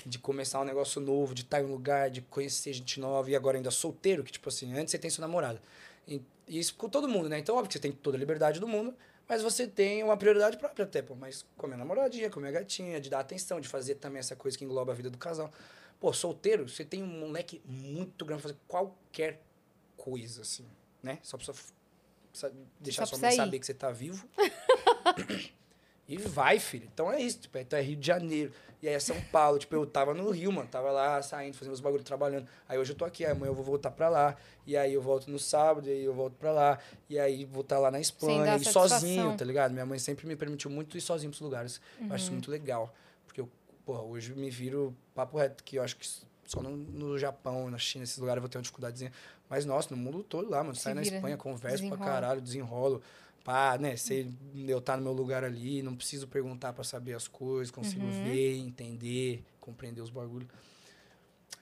De começar um negócio novo, de estar em um lugar, de conhecer gente nova. E agora ainda solteiro, que, tipo assim, antes você tem sua namorada. E, e isso com todo mundo, né? Então, óbvio que você tem toda a liberdade do mundo, mas você tem uma prioridade própria até, pô. Mas com a minha namoradinha, com a minha gatinha, de dar atenção, de fazer também essa coisa que engloba a vida do casal. Pô, solteiro, você tem um moleque muito grande pra fazer qualquer coisa, assim, né? Só precisa precisa deixar Só sua mãe saber que você tá vivo. e vai, filho. Então é isso. Tipo, então é Rio de Janeiro. E aí é São Paulo. Tipo, eu tava no Rio, mano. Tava lá saindo, fazendo os bagulhos, trabalhando. Aí hoje eu tô aqui. Aí amanhã eu vou voltar pra lá. E aí eu volto no sábado. E aí eu volto pra lá. E aí vou estar lá na Espanha. E sozinho, tá ligado? Minha mãe sempre me permitiu muito ir sozinho pros lugares. Eu acho Uhum. isso muito legal. Porque eu, porra, hoje me viro papo reto. Que eu acho que só no, no Japão, na China, esses lugares eu vou ter uma dificuldadezinha. Mas, nossa, no mundo todo lá, mano. Sai na Espanha, conversa pra caralho, desenrolo. Pá, né? Sei eu tá no meu lugar ali, não preciso perguntar pra saber as coisas, consigo Uhum. ver, entender, compreender os bagulhos.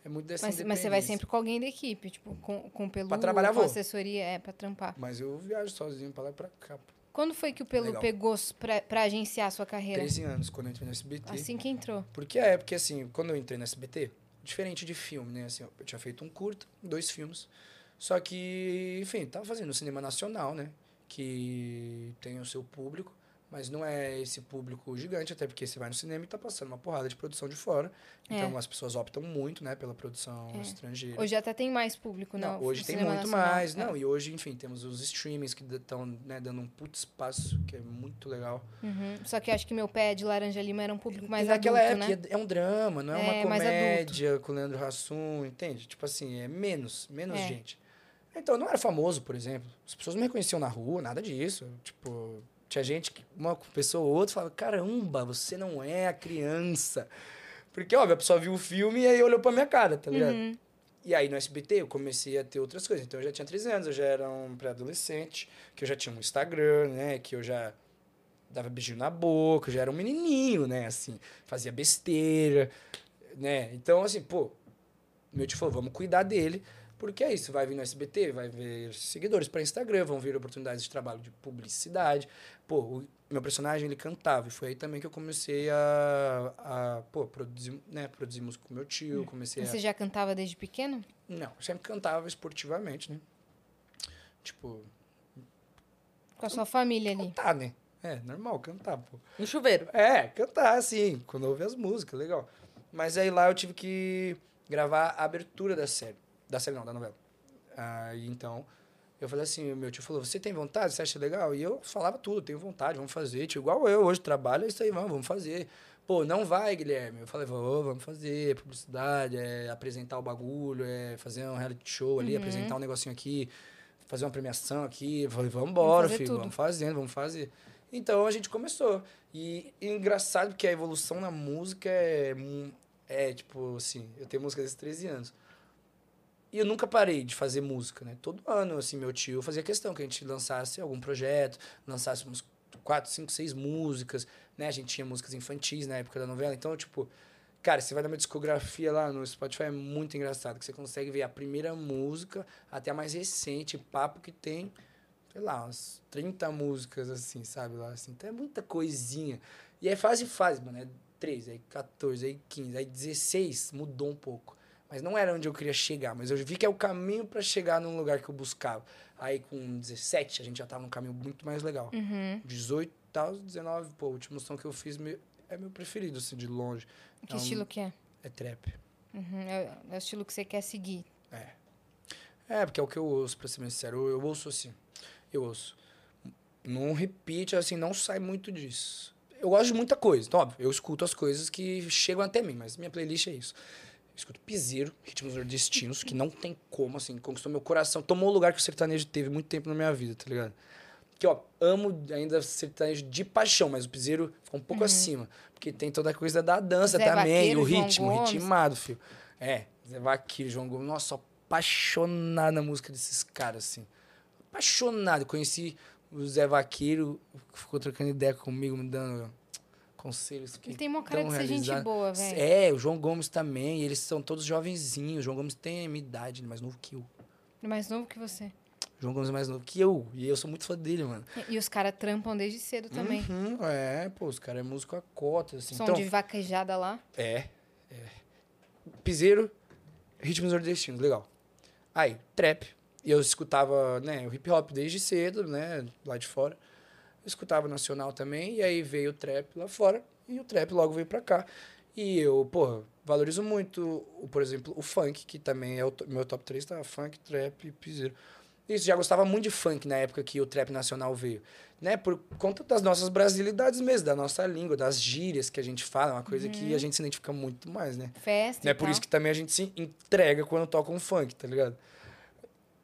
É muito dessa Mas, mas você vai sempre com alguém da equipe, tipo, com, com o Pelu, Pra trabalhar, com vou. assessoria, é, pra trampar. Mas eu viajo sozinho pra lá e pra cá. Quando foi que o Pelu Legal. pegou pra, pra agenciar a sua carreira? 13 anos, quando eu entrei no SBT. Assim que entrou. Porque é, porque assim, quando eu entrei no SBT, diferente de filme, né? Assim, eu tinha feito um curto, dois filmes. Só que, enfim, tava fazendo cinema nacional, né? Que tem o seu público, mas não é esse público gigante, até porque você vai no cinema e tá passando uma porrada de produção de fora. É. Então as pessoas optam muito, né, pela produção estrangeira. Hoje até tem mais público, Não, não? hoje tem muito nacional. mais. É. Não, e hoje, enfim, temos os streamings que estão né, dando um puto espaço, que é muito legal. Uhum. Só que eu acho que meu pé de laranja lima era um público mais e naquela adulto, época né? é um drama, não é, É, uma comédia com o Leandro Hassum, entende? Tipo assim, é menos, menos É. gente. Então, eu não era famoso, por exemplo. As pessoas não me reconheciam na rua, nada disso. Tipo, tinha gente que uma pessoa ou outra falava: caramba, você não é a criança. Porque, óbvio, a pessoa viu o filme e aí olhou pra minha cara, tá ligado? Uhum. E aí no SBT eu comecei a ter outras coisas. Então eu já tinha 13 anos, eu já era um pré-adolescente, que eu já tinha um Instagram, né? Que eu já dava beijinho na boca, eu já era um menininho, né? Assim, fazia besteira, né? Então, assim, pô, meu tio falou, vamos cuidar dele, porque é isso, vai vir no SBT, vai ver seguidores para Instagram, vão vir oportunidades de trabalho de publicidade. Pô, o meu personagem, ele cantava, e foi aí também que eu comecei a, a pô, produzir, né? Produzir música com meu tio, comecei a... Você já cantava desde pequeno? Não, sempre cantava esportivamente, né? Tipo, Com a sua família ali. cantar, né? É, normal, cantar, pô. No chuveiro. É, cantar, assim, quando ouve as músicas, legal. Mas aí lá eu tive que gravar a abertura da série. Da série não, da novela. Aí então, eu falei assim, meu tio falou, você tem vontade? Você acha legal? E eu falava tudo, tenho vontade, vamos fazer. Tio, igual eu hoje trabalho, é isso aí, vamos, vamos fazer. Pô, não vai, Guilherme. Eu falei, vou, vamos fazer, publicidade, é apresentar o bagulho, é fazer um reality show ali, Uhum. apresentar um negocinho aqui, fazer uma premiação aqui. Eu falei, vamos embora, filho, tudo. vamos fazendo, vamos fazer. Então a gente começou. E, e engraçado porque a evolução na música é, é tipo assim, eu tenho música desde 13 anos. E eu nunca parei de fazer música, né? Todo ano, assim, meu tio fazia questão que a gente lançasse algum projeto, lançasse uns quatro, cinco, seis músicas, né? A gente tinha músicas infantis na época da novela. Então, tipo, cara, você vai dar uma discografia lá no Spotify, é muito engraçado, que você consegue ver a primeira música até a mais recente, papo que tem, sei lá, umas 30 músicas, assim, sabe? Lá, assim. Então é muita coisinha. E é fase fase, mano. É 13, aí 14, aí 15, aí 16 mudou um pouco. Mas não era onde eu queria chegar, mas eu vi que é o caminho para chegar num lugar que eu buscava. Aí com 17 a gente já tava num caminho muito mais legal. Uhum. 18 tal, 19, pô, a última som que eu fiz me- é meu preferido, assim, de longe. Que Então, estilo que é? É trap. Uhum. É, é o estilo que você quer seguir. É. É, porque é o que eu ouço, pra ser bem sincero. Eu, eu ouço assim. Eu ouço. Não repite, assim, não sai muito disso. Eu gosto de muita coisa. Então, óbvio, eu escuto as coisas que chegam até mim, mas minha playlist é isso. Escuto Piseiro, Ritmos Nordestinos, que não tem como, assim, conquistou meu coração. Tomou o lugar que o sertanejo teve muito tempo na minha vida, tá ligado? Que, ó, amo ainda sertanejo de paixão, mas o Piseiro ficou um pouco acima. Porque tem toda a coisa da dança Uhum. Zé também, Vaqueiro, o João ritmo, Gomes. ritmado, filho. É, Zé Vaqueiro, João Gomes. Nossa, apaixonado na música desses caras, assim. Apaixonado. Conheci o Zé Vaqueiro, ficou trocando ideia comigo, me dando conselhos. Fiquei Ele tem uma cara de ser gente boa, velho. É, o João Gomes também. Eles são todos jovenzinhos. O João Gomes tem a minha idade, ele é mais novo que eu. Ele é mais novo que você. O João Gomes é mais novo que eu. E eu sou muito fã dele, mano. E, e os caras trampam desde cedo também. Uhum, é, pô, os caras é músico a cota, assim. Som então, de vaquejada lá. É, é. Piseiro, ritmos nordestinos, legal. Aí, trap. E eu escutava, né, o hip hop desde cedo, né, lá de fora. Escutava nacional também, e aí veio o trap lá fora, e o trap logo veio pra cá. E eu, pô, valorizo muito, o, por exemplo, o funk, que também é o meu top 3, tá? Funk, trap e piseiro. Isso, já gostava muito de funk na época que o trap nacional veio. Né? Por conta das nossas brasilidades mesmo, da nossa língua, das gírias que a gente fala, uma coisa que a gente se identifica muito mais, né? Festa. É e por isso que também a gente se entrega quando toca um funk, tá ligado?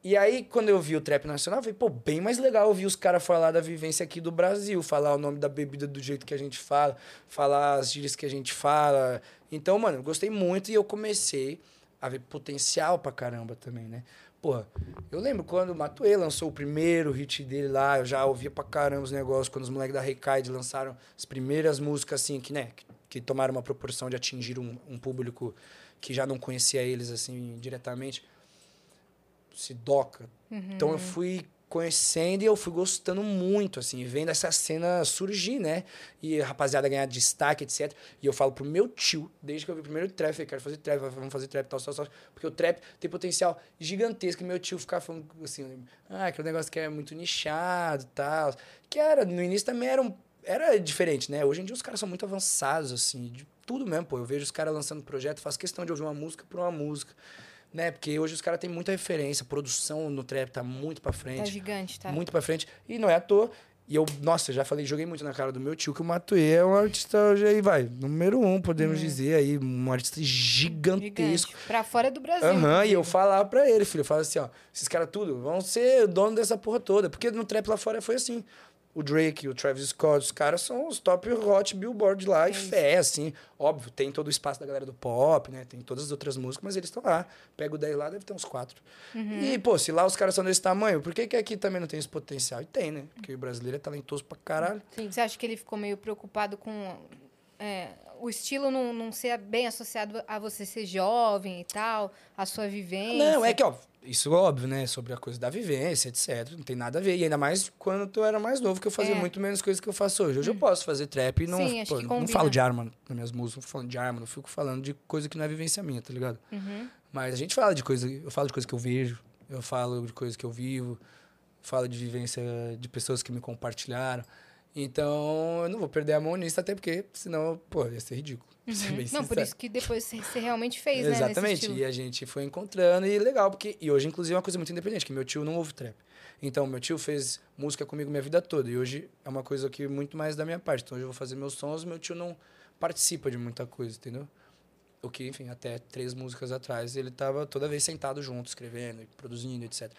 E aí, quando eu vi o trap nacional, eu falei, pô, bem mais legal ouvir os caras falar da vivência aqui do Brasil, falar o nome da bebida do jeito que a gente fala, falar as gírias que a gente fala. Então, mano, eu gostei muito e eu comecei a ver potencial pra caramba também, né? Porra, eu lembro quando o Matuê lançou o primeiro hit dele lá, eu já ouvia pra caramba os negócios, quando os moleques da Recaide lançaram as primeiras músicas, assim, que, né, que, tomaram uma proporção de atingir um, um público que já não conhecia eles, assim, diretamente. Sidoca. Então eu fui conhecendo e eu fui gostando muito, assim, vendo essa cena surgir, né? E a rapaziada ganhar destaque, etc. E eu falo pro meu tio, desde que eu vi o primeiro trap, eu quero fazer trap, vamos fazer trap, tal, tal, tal. Porque o trap tem potencial gigantesco. E meu tio ficava falando assim, ah, aquele negócio que é muito nichado tal. Que era, no início também era, um, era diferente, né? Hoje em dia os caras são muito avançados, assim, de tudo mesmo, pô. Eu vejo os caras lançando projeto, faço questão de ouvir uma música por uma música. Né? Porque hoje os caras têm muita referência, a produção no trap tá muito pra Tá frente. gigante, tá? Muito pra frente. E não é à toa. E eu, nossa, já falei, joguei muito na cara do meu tio que o Matuê é um artista hoje aí, vai, número um, podemos dizer aí, um artista gigantesco. Gigante. Pra fora do Brasil. Aham, e inclusive. eu falava pra ele, filho, eu falava assim, ó, esses caras tudo vão ser dono dessa porra toda. Porque no trap lá fora foi assim. O Drake, o Travis Scott, os caras são os top hot billboard lá e É isso. fé, assim. Óbvio, tem todo o espaço da galera do pop, né? Tem todas as outras músicas, mas eles estão lá. Pega o 10 lá, deve ter uns 4. Uhum. E, pô, se lá os caras são desse tamanho, por que, que aqui também não tem esse potencial? E tem, né? Porque o brasileiro é talentoso pra caralho. Você acha que ele ficou meio preocupado com é, o estilo não, não ser bem associado a você ser jovem e tal, a sua vivência? Não, é que, ó, isso é óbvio, né? Sobre a coisa da vivência, etc. Não tem nada a ver. E ainda mais quando eu era mais novo, que eu fazia É. Muito menos coisas que eu faço hoje. Hoje eu posso fazer trap e não, Sim, pô, não falo de arma nas minhas músicas, não falando de arma, não fico falando de coisa que não é vivência minha, tá ligado? Uhum. Mas a gente fala de coisa, eu falo de coisa que eu vejo, eu falo de coisa que eu vivo, falo de vivência de pessoas que me compartilharam. Então, eu não vou perder a mão nisso, até porque senão, pô, ia ser ridículo. pra ser Uhum. Não, por sincero. isso que depois você realmente fez, né? Exatamente. E a gente foi encontrando e legal, porque. E hoje, inclusive, é uma coisa muito independente, que meu tio não ouve trap. Então, meu tio fez música comigo minha vida toda. E hoje é uma coisa que muito mais da minha parte. Então, hoje eu vou fazer meus sons, meu tio não participa de muita coisa, entendeu? O que, enfim, até três músicas atrás, ele tava toda vez sentado junto, escrevendo, produzindo, etc.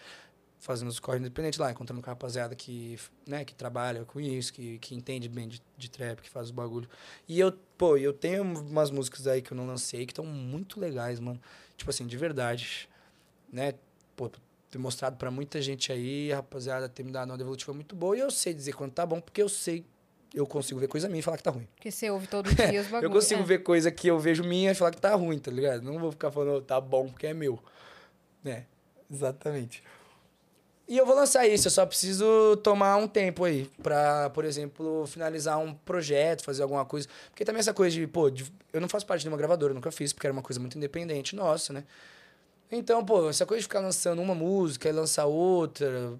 Fazendo os corres independentes lá, encontrando com a rapaziada que, né, que trabalha com isso, que, que entende bem de, de trap, que faz os bagulho. E eu, pô, eu tenho umas músicas aí que eu não lancei que estão muito legais, mano. Tipo assim, de verdade, né? Pô, ter mostrado pra muita gente aí, a rapaziada ter me dado uma devolutiva muito boa. E eu sei dizer quando tá bom, porque eu sei, eu consigo ver coisa minha e falar que tá ruim. Porque você ouve todo dia os bagulhos. Eu consigo é. ver coisa que eu vejo minha e falar que tá ruim, tá ligado? Não vou ficar falando, tá bom porque é meu. Né? Exatamente. E eu vou lançar isso, eu só preciso tomar um tempo aí pra, por exemplo, finalizar um projeto, fazer alguma coisa. Porque também essa coisa de, pô, de- eu não faço parte de uma gravadora, nunca fiz, porque era uma coisa muito independente nossa, né? Então, pô, essa coisa de ficar lançando uma música e lançar outra.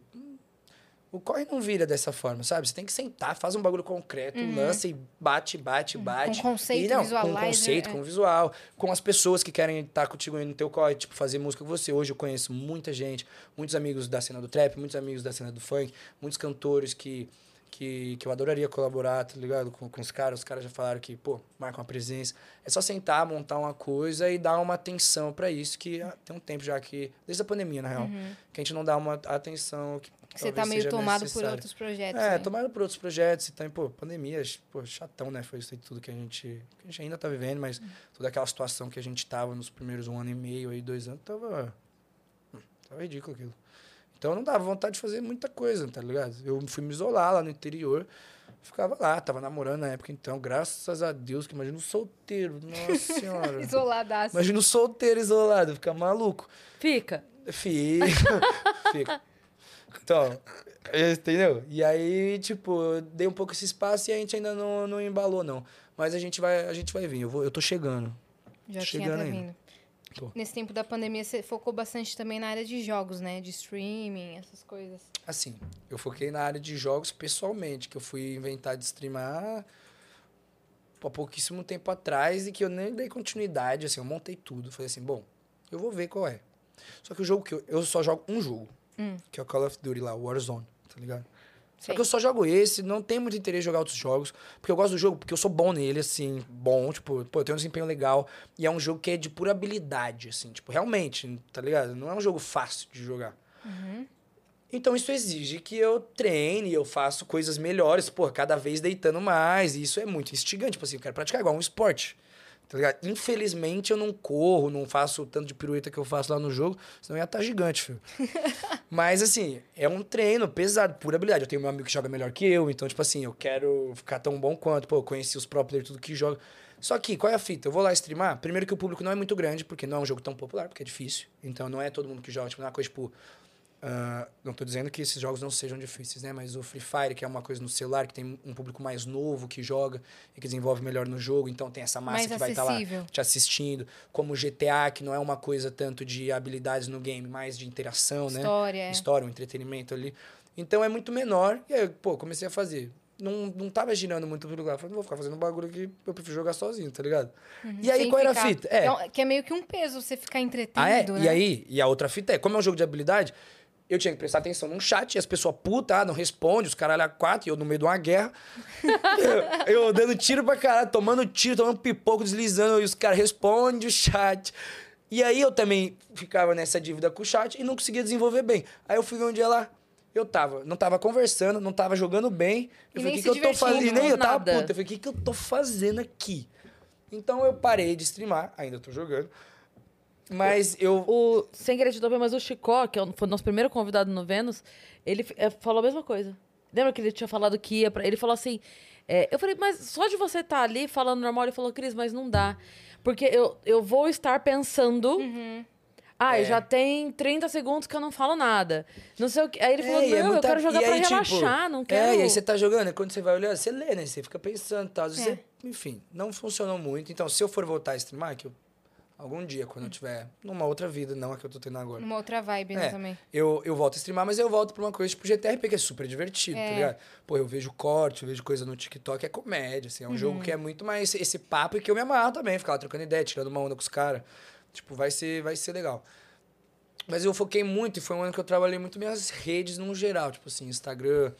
O corre não vira dessa forma, sabe? Você tem que sentar, faz um bagulho concreto, lança e bate, bate, bate. Uhum. Com conceito, e, não, Com visualizer, conceito, é. com visual, com as pessoas que querem estar contigo no teu corre, tipo, fazer música com você. Hoje eu conheço muita gente, muitos amigos da cena do trap, muitos amigos da cena do funk, muitos cantores que, que, que eu adoraria colaborar, tá ligado? Com, com os caras. Os caras já falaram que, pô, marca uma presença. É só sentar, montar uma coisa e dar uma atenção pra isso, que ah, tem um tempo já que, desde a pandemia, na real, que a gente não dá uma atenção que Uhum. Você tá meio tomado por necessária. outros projetos. É, né? tomado por outros projetos e também, pô, pandemia, pô, chatão, né? Foi isso aí tudo que a gente, que a gente ainda tá vivendo, mas toda aquela situação que a gente tava nos primeiros um ano e meio, aí, dois anos, tava. hum, Tava ridículo aquilo. Então não dava vontade de fazer muita coisa, tá ligado? Eu fui me isolar lá no interior, ficava lá, tava namorando na época, então, graças a Deus, que imagina um solteiro, nossa senhora. Isoladaço. imagina um solteiro isolado, fica maluco. Fica. Fica. Fica. Então, entendeu? E aí, tipo, dei um pouco esse espaço e a gente ainda não, não embalou, não. Mas a gente vai, a gente vai vir. Eu, vou, eu tô chegando. Já Chegando tinha tá ainda. vindo. Tô. Nesse tempo da pandemia, você focou bastante também na área de jogos, né? De streaming, essas coisas. Assim, eu foquei na área de jogos pessoalmente, que eu fui inventar de streamar há pouquíssimo tempo atrás e que eu nem dei continuidade, assim, eu montei tudo. Falei assim, bom, eu vou ver qual é. Só que o jogo que eu, eu só jogo um jogo, Hum. que é o Call of Duty lá, Warzone, tá ligado? Só Sei. que eu só jogo esse, não tenho muito interesse em jogar outros jogos, porque eu gosto do jogo, porque eu sou bom nele, assim, bom, tipo, pô, eu tenho um desempenho legal, e é um jogo que é de pura habilidade, assim, tipo, realmente, tá ligado? Não é um jogo fácil de jogar. Então isso exige que eu treine, eu faço coisas melhores, pô, cada vez deitando mais, e isso é muito instigante, tipo assim, eu quero praticar igual um esporte. Tá ligado? Infelizmente eu não corro, não faço o tanto de pirueta que eu faço lá no jogo, senão ia estar gigante, filho. Mas assim, é um treino pesado, pura habilidade. Eu tenho meu amigo que joga melhor que eu, então, tipo assim, eu quero ficar tão bom quanto. Pô, eu conheci os pro players, tudo que joga. Só que, qual é a fita? Eu vou lá streamar. Primeiro que o público não é muito grande, porque não é um jogo tão popular, porque é difícil. Então não é todo mundo que joga. Tipo, não é uma coisa tipo. Ah, não tô dizendo que esses jogos não sejam difíceis, né? Mas o Free Fire, que é uma coisa no celular, que tem um público mais novo que joga e que desenvolve melhor no jogo, então tem essa massa Mais que vai estar lá acessível. te assistindo. Como o GTA, que não é uma coisa tanto de habilidades no game, mais de interação, né? História. é. História, um entretenimento ali. Então é muito menor. E aí, pô, comecei a fazer. Não, não tava girando muito pelo lugar. Falei, não vou ficar fazendo bagulho aqui, eu prefiro jogar sozinho, tá ligado? E aí, qual era a fita? É. um- Que é meio que um peso você ficar entretido, Ah, é? né? E aí, e a outra fita é, como é um jogo de habilidade, eu tinha que prestar atenção num chat e as pessoas puta, ah, não responde, os caralho a quatro, e eu no meio de uma guerra. eu, eu dando tiro pra caralho, tomando tiro, tomando pipoco, deslizando, e os caras respondem o chat. E aí eu também ficava nessa dívida com o chat e não conseguia desenvolver bem. Aí eu fui ver um dia lá. Eu tava, não tava conversando, não tava jogando bem. E Eu nem falei, o que, que eu tô fazendo? E nem eu tava nada. puta. Eu falei, o que, que eu tô fazendo aqui? Então eu parei de streamar, ainda tô jogando. Mas eu. O, sem querer te interromper, mas o Chicó, que é foi o nosso primeiro convidado no Vênus, ele eh, falou a mesma coisa. Lembra que ele tinha falado que ia pra. Ele falou assim. eh, eu falei, mas só de você estar ali falando normal, ele falou, Cris, mas não dá. Porque eu, eu vou estar pensando. Ah, É. já tem 30 segundos que eu não falo nada. Não sei o que. Aí ele falou, É, e é não, eu muita- quero jogar e pra aí, tipo, relaxar, não quero. É, e aí você tá jogando, e quando você vai olhar, você lê, né? Você fica pensando e vezes É. você- enfim, não funcionou muito. Então, se eu for voltar a streamar, que eu, algum dia, quando eu tiver numa outra vida, não a que eu tô tendo agora. Uma outra vibe, né, É, também. Eu, eu volto a streamar, mas eu volto pra uma coisa tipo GTRP, que é super divertido, É. tá ligado? Pô, eu vejo corte, eu vejo coisa no TikTok, é comédia, assim. É um jogo que é muito mais esse, papo e que eu me amarro também, ficar lá trocando ideia, tirando uma onda com os caras. Tipo, vai ser, vai ser legal. Mas eu foquei muito e foi um ano que eu trabalhei muito minhas redes no geral, tipo assim, Instagram,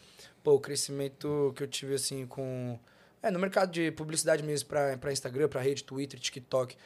pô, o crescimento que eu tive assim com é, no mercado de publicidade mesmo pra para Instagram, pra rede Twitter, TikTok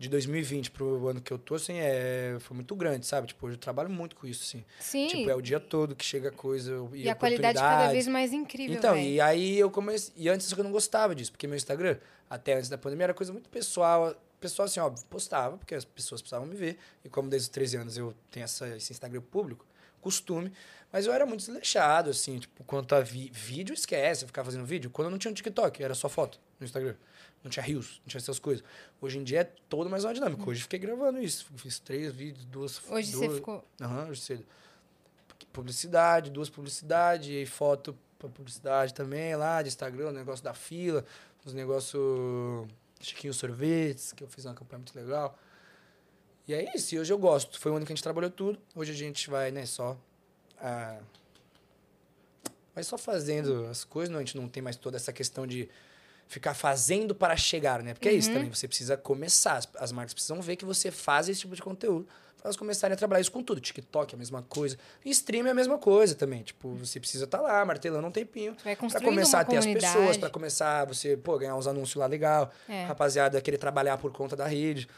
de 2020 pro ano que eu tô, assim, é, foi muito grande, sabe? Tipo, hoje eu trabalho muito com isso, assim. Sim. Tipo, é o dia todo que chega coisa e, e a qualidade cada vez mais incrível, Então, véi. e aí eu comecei. E antes eu não gostava disso, porque meu Instagram, até antes da pandemia, era coisa muito pessoal. Pessoal, assim, óbvio, postava, porque as pessoas precisavam me ver. E como desde os 13 anos eu tenho essa, esse Instagram público, costume. Mas eu era muito desleixado, assim, tipo, quanto a vi vídeo, esquece, eu ficava fazendo vídeo. Quando eu não tinha um TikTok, era só foto no Instagram. Não tinha rios, não tinha essas coisas. Hoje em dia é todo mais uma dinâmica. Hoje eu fiquei gravando isso. Fiz três vídeos, duas. Hoje duas, você ficou... Aham, hoje cedo. Publicidade, duas publicidades, e foto pra publicidade também lá, de Instagram, o negócio da fila, os negócios Chiquinho Sorvetes, que eu fiz uma campanha muito legal. E é isso, e hoje eu gosto. Foi o ano que a gente trabalhou tudo. Hoje a gente vai, né, só. ah, Mas só fazendo as coisas, não, a gente não tem mais toda essa questão de ficar fazendo para chegar, né? Porque é isso também, você precisa começar. As, as marcas precisam ver que você faz esse tipo de conteúdo. Pra elas começarem a trabalhar isso com tudo. TikTok é a mesma coisa. Stream é a mesma coisa também. Tipo, você precisa estar lá, martelando um tempinho. Construindo começar a ter as comunidade. pessoas, pra começar você, pô, ganhar uns anúncios lá legal. É. Rapaziada, querer trabalhar por conta da rede.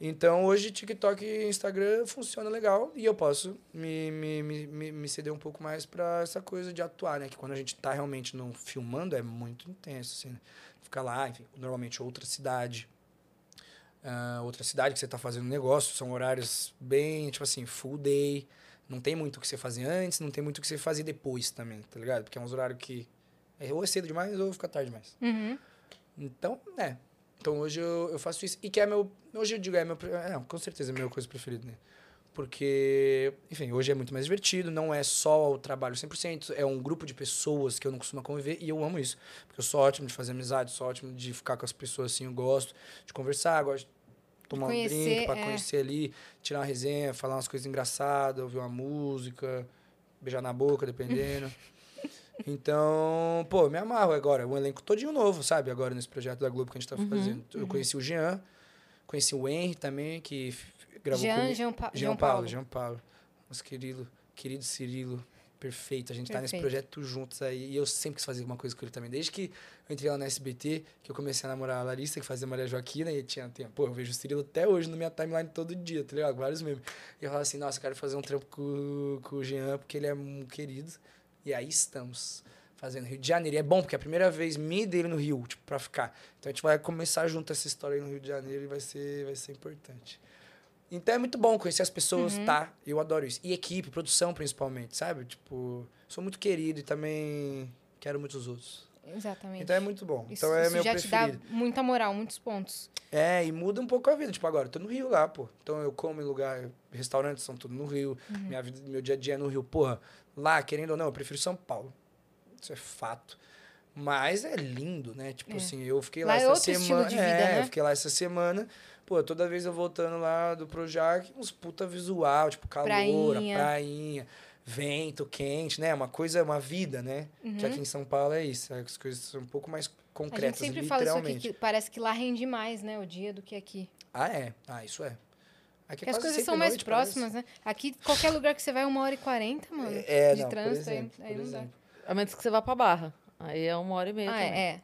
Então, hoje, TikTok e Instagram funciona legal e eu posso me, me, me, me, ceder um pouco mais pra essa coisa de atuar, né? Que quando a gente tá realmente não filmando é muito intenso, assim, né? Ficar lá, enfim, normalmente outra cidade. ah, outra cidade que você tá fazendo negócio, são horários bem, tipo assim, full day. Não tem muito o que você fazer antes, não tem muito o que você fazer depois também, tá ligado? Porque é uns horários que é, ou é cedo demais ou fica tarde demais. Uhum. Então, é. Então hoje eu, eu faço isso. E que é meu. Hoje eu digo, é meu. É, com certeza é a minha coisa preferida, né? Porque, enfim, hoje é muito mais divertido, não é só o trabalho 100%, é um grupo de pessoas que eu não costumo conviver e eu amo isso. Porque eu sou ótimo de fazer amizade, sou ótimo de ficar com as pessoas assim, eu gosto de conversar, gosto de tomar um conhecer, drink pra é. conhecer ali, tirar uma resenha, falar umas coisas engraçadas, ouvir uma música, beijar na boca, dependendo. Então, pô, me amarro agora. Um elenco todinho novo, sabe? Agora nesse projeto da Globo que a gente tá fazendo. Eu conheci o Jean, conheci o Henry também, que gravou Jean, comigo. Jean, Pa- Jean Paulo, Paulo. Jean Paulo. Nosso querido, querido Cirilo. Perfeito. A gente tá nesse Perfeito. projeto juntos aí. E eu sempre quis fazer alguma coisa com ele também. Desde que eu entrei lá na SBT, que eu comecei a namorar a Larissa, que fazia Maria Joaquina, e tinha tempo. Pô, eu vejo o Cirilo até hoje na minha timeline todo dia, tá ligado? Vários memes. E eu falo assim, nossa, eu quero fazer um trampo com, com o Jean, porque ele é um querido. E aí estamos fazendo Rio de Janeiro. E é bom, porque é a primeira vez minha e dele no Rio, tipo, pra ficar. Então a gente vai começar junto essa história aí no Rio de Janeiro e vai ser, vai ser importante. Então é muito bom conhecer as pessoas, tá? Eu adoro isso. E equipe, produção principalmente, sabe? Tipo, sou muito querido e também quero muitos outros. Exatamente. Então é muito bom. Isso, então é isso meu já preferido. te dá muita moral, muitos pontos. É, e muda um pouco a vida. Tipo, agora, eu tô no Rio lá, pô. Então eu como em lugar, restaurantes são tudo no Rio. Uhum. Minha vida, meu dia a dia é no Rio. Porra, lá, querendo ou não, eu prefiro São Paulo. Isso é fato. Mas é lindo, né? Tipo É. assim, eu fiquei Lá lá é essa semana. vida, é, né? eu fiquei lá essa semana. Pô, toda vez eu voltando lá do Projac, uns puta visual, tipo, calor, Prainha. prainha. Vento quente, né? Uma coisa, uma vida, né? Que aqui em São Paulo é isso. As coisas são um pouco mais Uhum. A concretas, gente sempre fala isso aqui, literalmente. que parece que lá rende mais, né, o dia do que aqui. Ah, é. Ah, isso é. Aqui é Porque as coisas são mais noite, parece. próximas, né? Aqui, qualquer lugar que você vai, uma hora e quarenta, mano. É, de não, trânsito, aí- exemplo, aí por não dá. exemplo. A menos que você vá pra Barra. Aí é uma hora e meia Ah, também. é, é.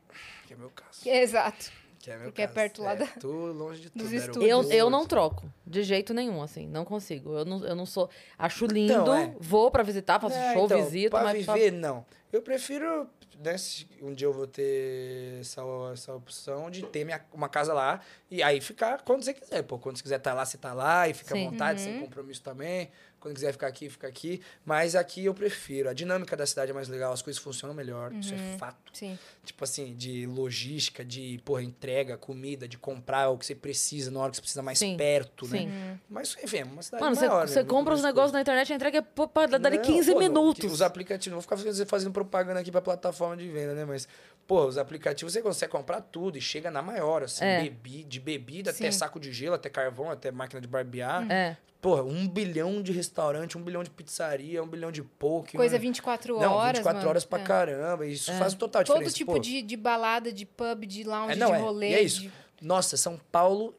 Que é meu caso. Exato. Que é meu Porque é caso. perto lá é, da- Tô longe de tudo. dos estúdios. Eu, eu não troco, de jeito nenhum, assim, não consigo. Eu não, eu não sou. Acho lindo, Então, é. vou pra visitar, faço É, show, então, visito, pra mas. pra- viver, não. Eu prefiro, né, se um dia eu vou ter essa, essa opção de ter minha, uma casa lá e aí ficar quando você quiser. Pô, quando você quiser estar lá, você tá lá e fica Sim. à vontade, Uhum. sem compromisso também. Quando quiser ficar aqui, fica aqui. Mas aqui eu prefiro. A dinâmica da cidade é mais legal, as coisas funcionam melhor. Isso Uhum. é fato. Sim. Tipo assim, de logística, de, porra, entrega, comida, de comprar o que você precisa na hora que você precisa mais Sim, perto, né? sim. Mas, enfim, é uma cidade Mano, você, maior, né? você Muito compra os negócios na internet, a entrega é pra dali Não, 15 pô, minutos. Os aplicativos, não vou ficar fazendo- fazendo propaganda aqui pra plataforma de venda, né? Mas, pô, os aplicativos você consegue comprar tudo e chega na maior, assim, É. bebi, de bebida Sim. até saco de gelo, até carvão, até máquina de barbear. É. Porra, um bilhão de restaurante, um bilhão de pizzaria, um bilhão de poke. Coisa um... 24 Não, horas, 24 mano. horas pra É. caramba. Isso É. faz total Todo diferença. tipo pô. de, de balada, de pub, de lounge, É, não, de é. rolê. E é isso. de- Nossa, São Paulo,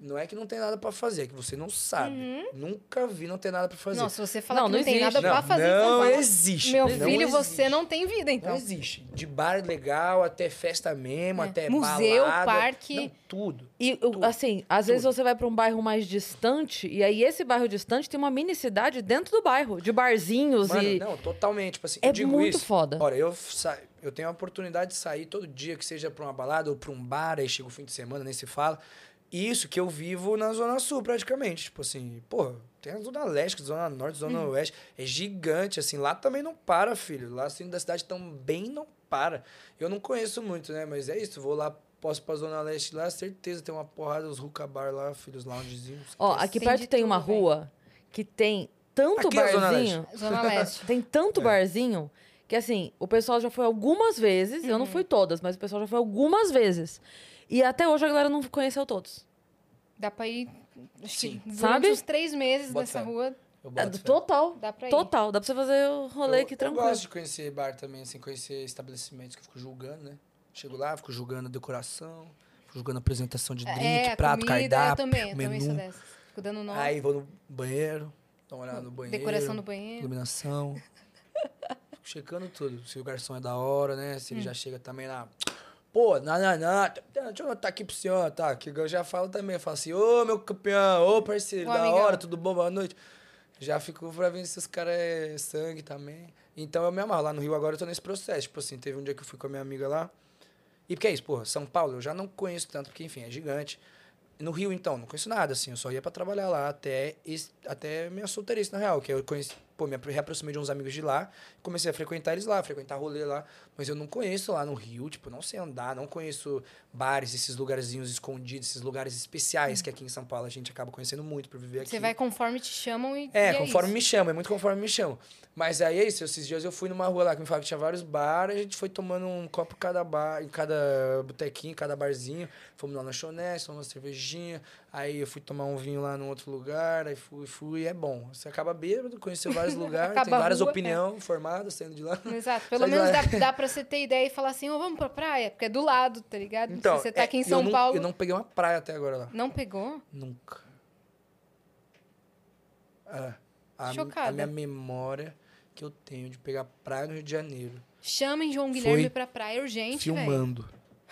não é que não tem nada pra fazer, é que você não sabe. Nunca vi não ter nada pra fazer. Não, se você falar Não, que não não, tem existe. nada não, pra fazer não Paulo. existe. Meu não filho, existe. você não tem vida, então. Não existe. De bar legal até festa mesmo, É. até Museu, balada. parque. Não, tudo. E, Tudo, assim, às vezes você vai pra um bairro mais distante, e aí esse bairro distante tem uma mini cidade dentro do bairro, de barzinhos Mano, e. não, totalmente. Tipo assim, É eu digo muito isso. foda. Olha, eu, sa... eu tenho a oportunidade de sair todo dia, que seja pra uma balada ou pra um bar, aí chega o fim de semana, nem se fala. Isso que eu vivo na Zona Sul, praticamente. Tipo assim, porra, tem a Zona Leste, Zona Norte, Zona Uhum. Oeste. É gigante, assim. Lá também não para, filho. Lá, assim, da cidade também não para. Eu não conheço muito, né? Mas é isso. Vou lá, posso ir pra Zona Leste lá, certeza. Tem uma porrada, os hookah bar lá, filho, os loungezinhos. Ó, aqui perto tem uma rua que tem tanto Aqui é Zona barzinho. Zona Leste. Tem É. tanto barzinho que, assim, o pessoal já foi algumas vezes. Eu não Uhum. fui todas, mas o pessoal já foi algumas vezes. E até hoje a galera não conheceu todos. Dá pra ir, acho Sim. Sabe? uns três meses Bota nessa fé. rua. Eu É, boto fé. total. Dá pra ir. Total. Dá pra você fazer o rolê eu, aqui Eu tranquilo. gosto de conhecer bar também, assim, conhecer estabelecimentos que eu fico julgando, né? Chego lá, fico julgando a decoração, fico julgando a apresentação de drink, É, prato, comida, cardápio, eu também, eu também sou menu. dessa. Fico dando nome. Aí vou no banheiro, dá uma olhada no banheiro. Decoração do banheiro. Iluminação. Fico checando tudo. Se o garçom é da hora, né? Hum. Se ele já chega também lá. Pô, não. Deixa eu anotar aqui pro senhor, tá? Que eu já falo também. Eu falo assim, ô meu campeão, ô parceiro, Ô, da amigão. hora, tudo bom, boa noite. Já fico pra ver se os caras é sangue também. Então eu me amarro. Lá no Rio agora eu tô nesse processo. Tipo assim, teve um dia que eu fui com a minha amiga lá. E porque é isso, porra, São Paulo eu já não conheço tanto, porque enfim, é gigante. No Rio, então, não conheço nada, assim, eu só ia pra trabalhar lá até, até minha solteirice, na real, que eu conheci, pô, me apro- reaproximei de uns amigos de lá, comecei a frequentar eles lá, frequentar rolê lá, mas eu não conheço lá no Rio, tipo, não sei andar, não conheço bares, esses lugarzinhos escondidos, esses lugares especiais que aqui em São Paulo a gente acaba conhecendo muito por viver aqui. Você vai conforme te chamam e. É, e conforme isso. me chamam, é muito conforme me chamam. Mas aí é isso, esses dias eu fui numa rua lá que me falava que tinha vários bares, a gente foi tomando um copo em cada bar, em cada botequinho, cada barzinho. Fomos lá na lanchonete, tomamos uma cervejinha, aí eu fui tomar um vinho lá num outro lugar, aí fui, fui, é bom. Você acaba bêbado, conheceu vários lugares, tem várias rua, é. opiniões formadas saindo de lá. Exato. Pelo Sai menos dá, dá pra você ter ideia e falar assim, ô, vamos pra praia, porque é do lado, tá ligado? Então, Se você tá é, aqui em eu São não- Paulo. Eu não peguei uma praia até agora lá. Não pegou? Nunca. É, a, Chocada. a minha memória que eu tenho de pegar praia no Rio de Janeiro. Chamem João Guilherme Foi pra praia urgente, filmando.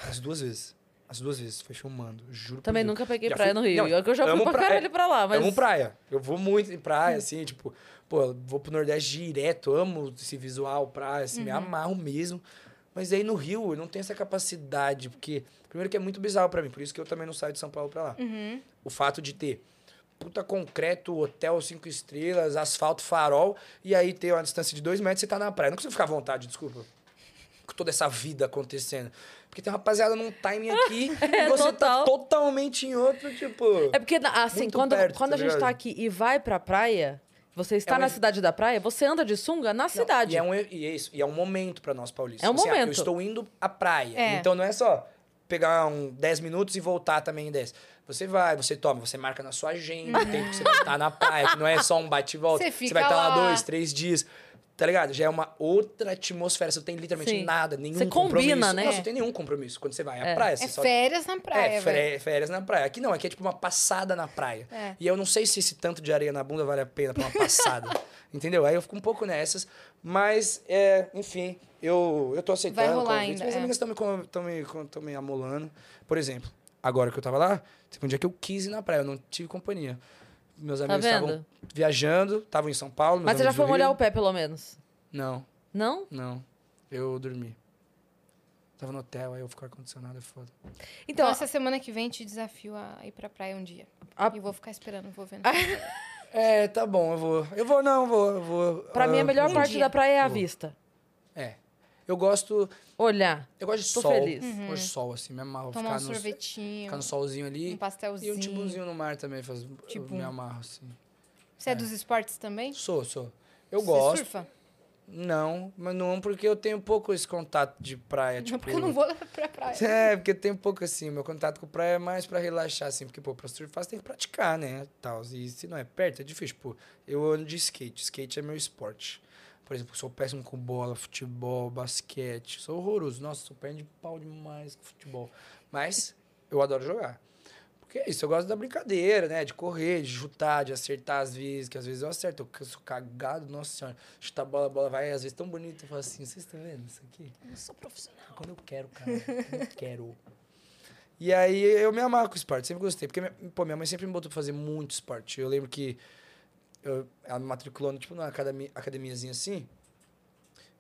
As duas vezes. As duas vezes. Foi filmando. Juro Também Deus. nunca peguei Já praia fui- no Rio. Não, Eu que eu já fui pra praia. caralho pra lá, mas... Amo praia. Eu vou muito em praia, assim, tipo... Pô, eu vou pro Nordeste direto. Amo esse visual, praia, assim. Uhum. Me amarro mesmo. Mas aí no Rio, eu não tenho essa capacidade. Porque, primeiro que é muito bizarro pra mim. Por isso que eu também não saio de São Paulo pra lá. Uhum. O fato de ter puta concreto, hotel cinco estrelas, asfalto, farol, e aí ter uma distância de dois metros e você tá na praia. Não consigo ficar à vontade, desculpa. Com toda essa vida acontecendo. Porque tem uma rapaziada num timing aqui e você total. tá totalmente em outro, tipo. É porque, assim, quando, perto, quando tá a gente tá aqui e vai pra praia, você está É um na cidade da praia, você anda de sunga na Não, cidade. E é, um, e é isso. E é um momento pra nós paulistas. É um Assim, ah, momento. eu estou indo à praia. É. Então não é só pegar um 10 minutos e voltar também em 10. Você vai, você toma, você marca na sua agenda o tempo que você vai estar na praia, que não é só um bate e volta. Você Você, fica vai estar lá lá. dois, três dias. Tá ligado? Já é uma outra atmosfera. Você não tem literalmente Sim. nada, nenhum Você combina, compromisso. né? Não, você não tem nenhum compromisso quando você vai à É. praia. Você É só férias na praia, é, férias, na praia. Aqui não, aqui é tipo uma passada na praia. É. E eu não sei se esse tanto de areia na bunda vale a pena pra uma passada. entendeu? Aí eu fico um pouco nessas. Mas, é, enfim, eu, eu tô aceitando. Vai rolar convites. ainda, Minhas é. amigas estão me, tão me, tão me amolando. Por exemplo, agora que eu tava lá, teve um dia que eu quis ir na praia, eu não tive companhia. Meus amigos Tá vendo? estavam viajando, estavam em São Paulo. Mas você já amigos foi molhar o pé, pelo menos? Não, Não? não. Eu dormi. Tava no hotel, aí eu fico ar-condicionado, é foda. Então, Então, essa semana que vem te desafio a ir pra praia um dia. A- E vou ficar esperando, vou vendo. É, tá bom, eu vou. Eu vou, não, eu vou. Eu vou pra mim, a ah, melhor um parte dia. da praia é a Vou. vista. É. Eu gosto. Olhar. Eu gosto de Tô sol. feliz. Eu gosto de sol, assim, me amarro. Tomar um ficar, no, sorvetinho, ficar no solzinho um ali. E pastelzinho. um tibuzinho no mar também. Faz, eu Tibum. me amarro, assim. Você é dos esportes também? Sou, sou. Eu Você gosto. surfa? Não, mas não porque eu tenho pouco esse contato de praia, tipo... Não, porque eu não vou pra praia. É, porque eu tenho pouco assim, meu contato com praia é mais pra relaxar, assim, porque, pô, pra surfar você tem que praticar, né, tal, e se não é perto, é difícil, pô, eu ando de skate, skate é meu esporte, por exemplo, sou péssimo com bola, futebol, basquete, sou horroroso, nossa, sou perna de pau demais com futebol, mas eu adoro jogar, porque é isso, eu gosto da brincadeira, né, de correr, de chutar, de acertar às vezes, que às vezes eu acerto, eu sou cagado, nossa senhora, chutar a bola, a bola vai, às vezes tão bonito, eu falo assim, vocês estão vendo isso aqui? Eu sou profissional. Quando eu quero, cara. Quando eu quero. E aí eu me amarro com o esporte, sempre gostei. Porque, pô, minha mãe sempre me botou pra fazer muito esporte. Eu lembro que eu, ela me matriculou, tipo, numa academia, academiazinha assim.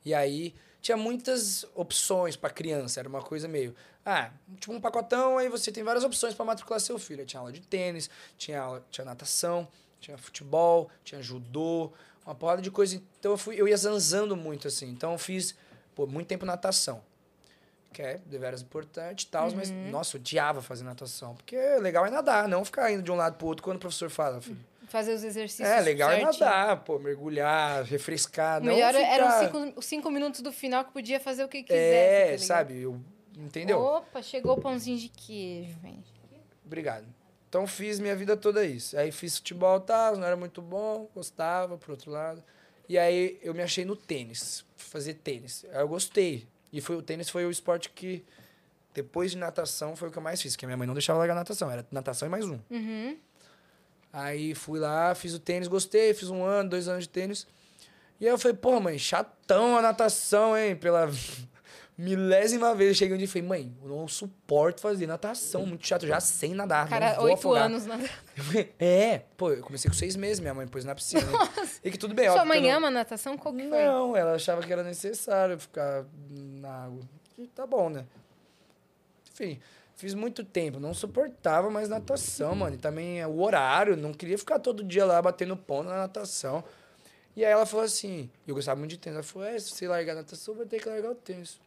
E aí tinha muitas opções pra criança. Era uma coisa meio... Ah, tipo um pacotão, aí você tem várias opções pra matricular seu filho. Aí tinha aula de tênis, tinha, aula, tinha natação, tinha futebol, tinha judô, uma porrada de coisa. Então eu, fui, eu ia zanzando muito, assim. Então eu fiz, pô, muito tempo natação que é deveras importante e tal, mas, nossa, odiava fazer natação. Porque legal é nadar, não ficar indo de um lado pro outro quando o professor fala, filho. Fazer os exercícios É, legal é certinho. nadar, pô, mergulhar, refrescar, O não melhor ficar... eram os cinco, cinco minutos do final que podia fazer o que quisesse. É, tá sabe, eu, entendeu? Opa, chegou o pãozinho de queijo, velho. Obrigado. Então fiz minha vida toda isso. Aí fiz futebol, tá, não era muito bom, gostava, por outro lado. E aí eu me achei no tênis, fazer tênis. Aí eu gostei. E foi, o tênis foi o esporte que, depois de natação, foi o que eu mais fiz. Porque minha mãe não deixava largar natação, era natação e mais um. Uhum. Aí fui lá, fiz o tênis, gostei, fiz um ano, dois anos de tênis. E aí eu falei, pô, mãe, chatão a natação, hein? Pela milésima vez eu cheguei um dia e falei, mãe, eu não suporto fazer natação, muito chato, eu já sei nadar. Cara, não oito anos. Na... É, pô, eu comecei com seis meses, minha mãe pôs na piscina. né? E que tudo bem, Sua óbvio mãe não- ama natação? Qual que foi? Não, ela achava que era necessário ficar na água. E tá bom, né? Enfim, fiz muito tempo, não suportava mais natação, mano. E também é o horário, não queria ficar todo dia lá batendo ponto na natação. E aí ela falou assim, eu gostava muito de tênis, ela falou, é, se você largar a natação, vai ter que largar o tênis.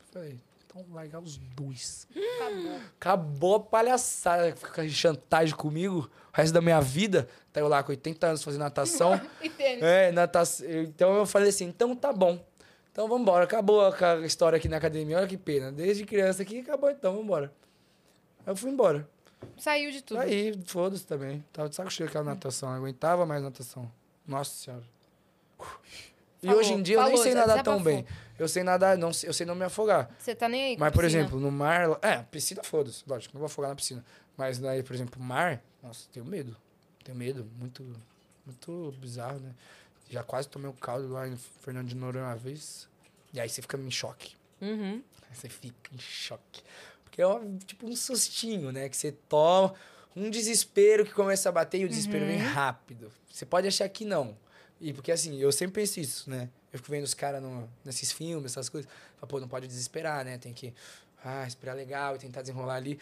Eu Falei, então largar os dois. Acabou. Acabou a palhaçada, ficar de chantagem comigo o resto da minha vida. Tá eu lá com 80 anos fazendo natação. E tênis. É, natação. Então eu falei assim, então tá bom. Então vambora. Acabou a história aqui na academia. Olha que pena. Desde criança aqui, acabou então, vambora. Aí eu fui embora. Saiu de tudo. Aí, foda-se também. Tava de saco cheio aquela natação. Não aguentava mais natação. Nossa senhora. E Falou, hoje em dia eu falou, nem sei nadar tão bem. Eu sei nadar, não, eu sei não me afogar. Você tá nem aí Mas, por piscina. exemplo, no mar. É, piscina, foda-se. Lógico, não vou afogar na piscina. Mas daí, por exemplo, mar. Nossa, tenho medo. Tenho medo. Muito, muito bizarro, né? Já quase tomei um caldo lá em Fernando de Noronha uma vez. E aí você fica em choque. Uhum. Você fica em choque. Porque é um- tipo um sustinho, né? Que você toma. Um desespero que começa a bater e o desespero vem rápido. Você pode achar que não. E porque assim, eu sempre penso isso, né? Eu fico vendo os caras nesses filmes, essas coisas. Falo, pô, não pode desesperar, né? Tem que ah, esperar legal e tentar desenrolar ali.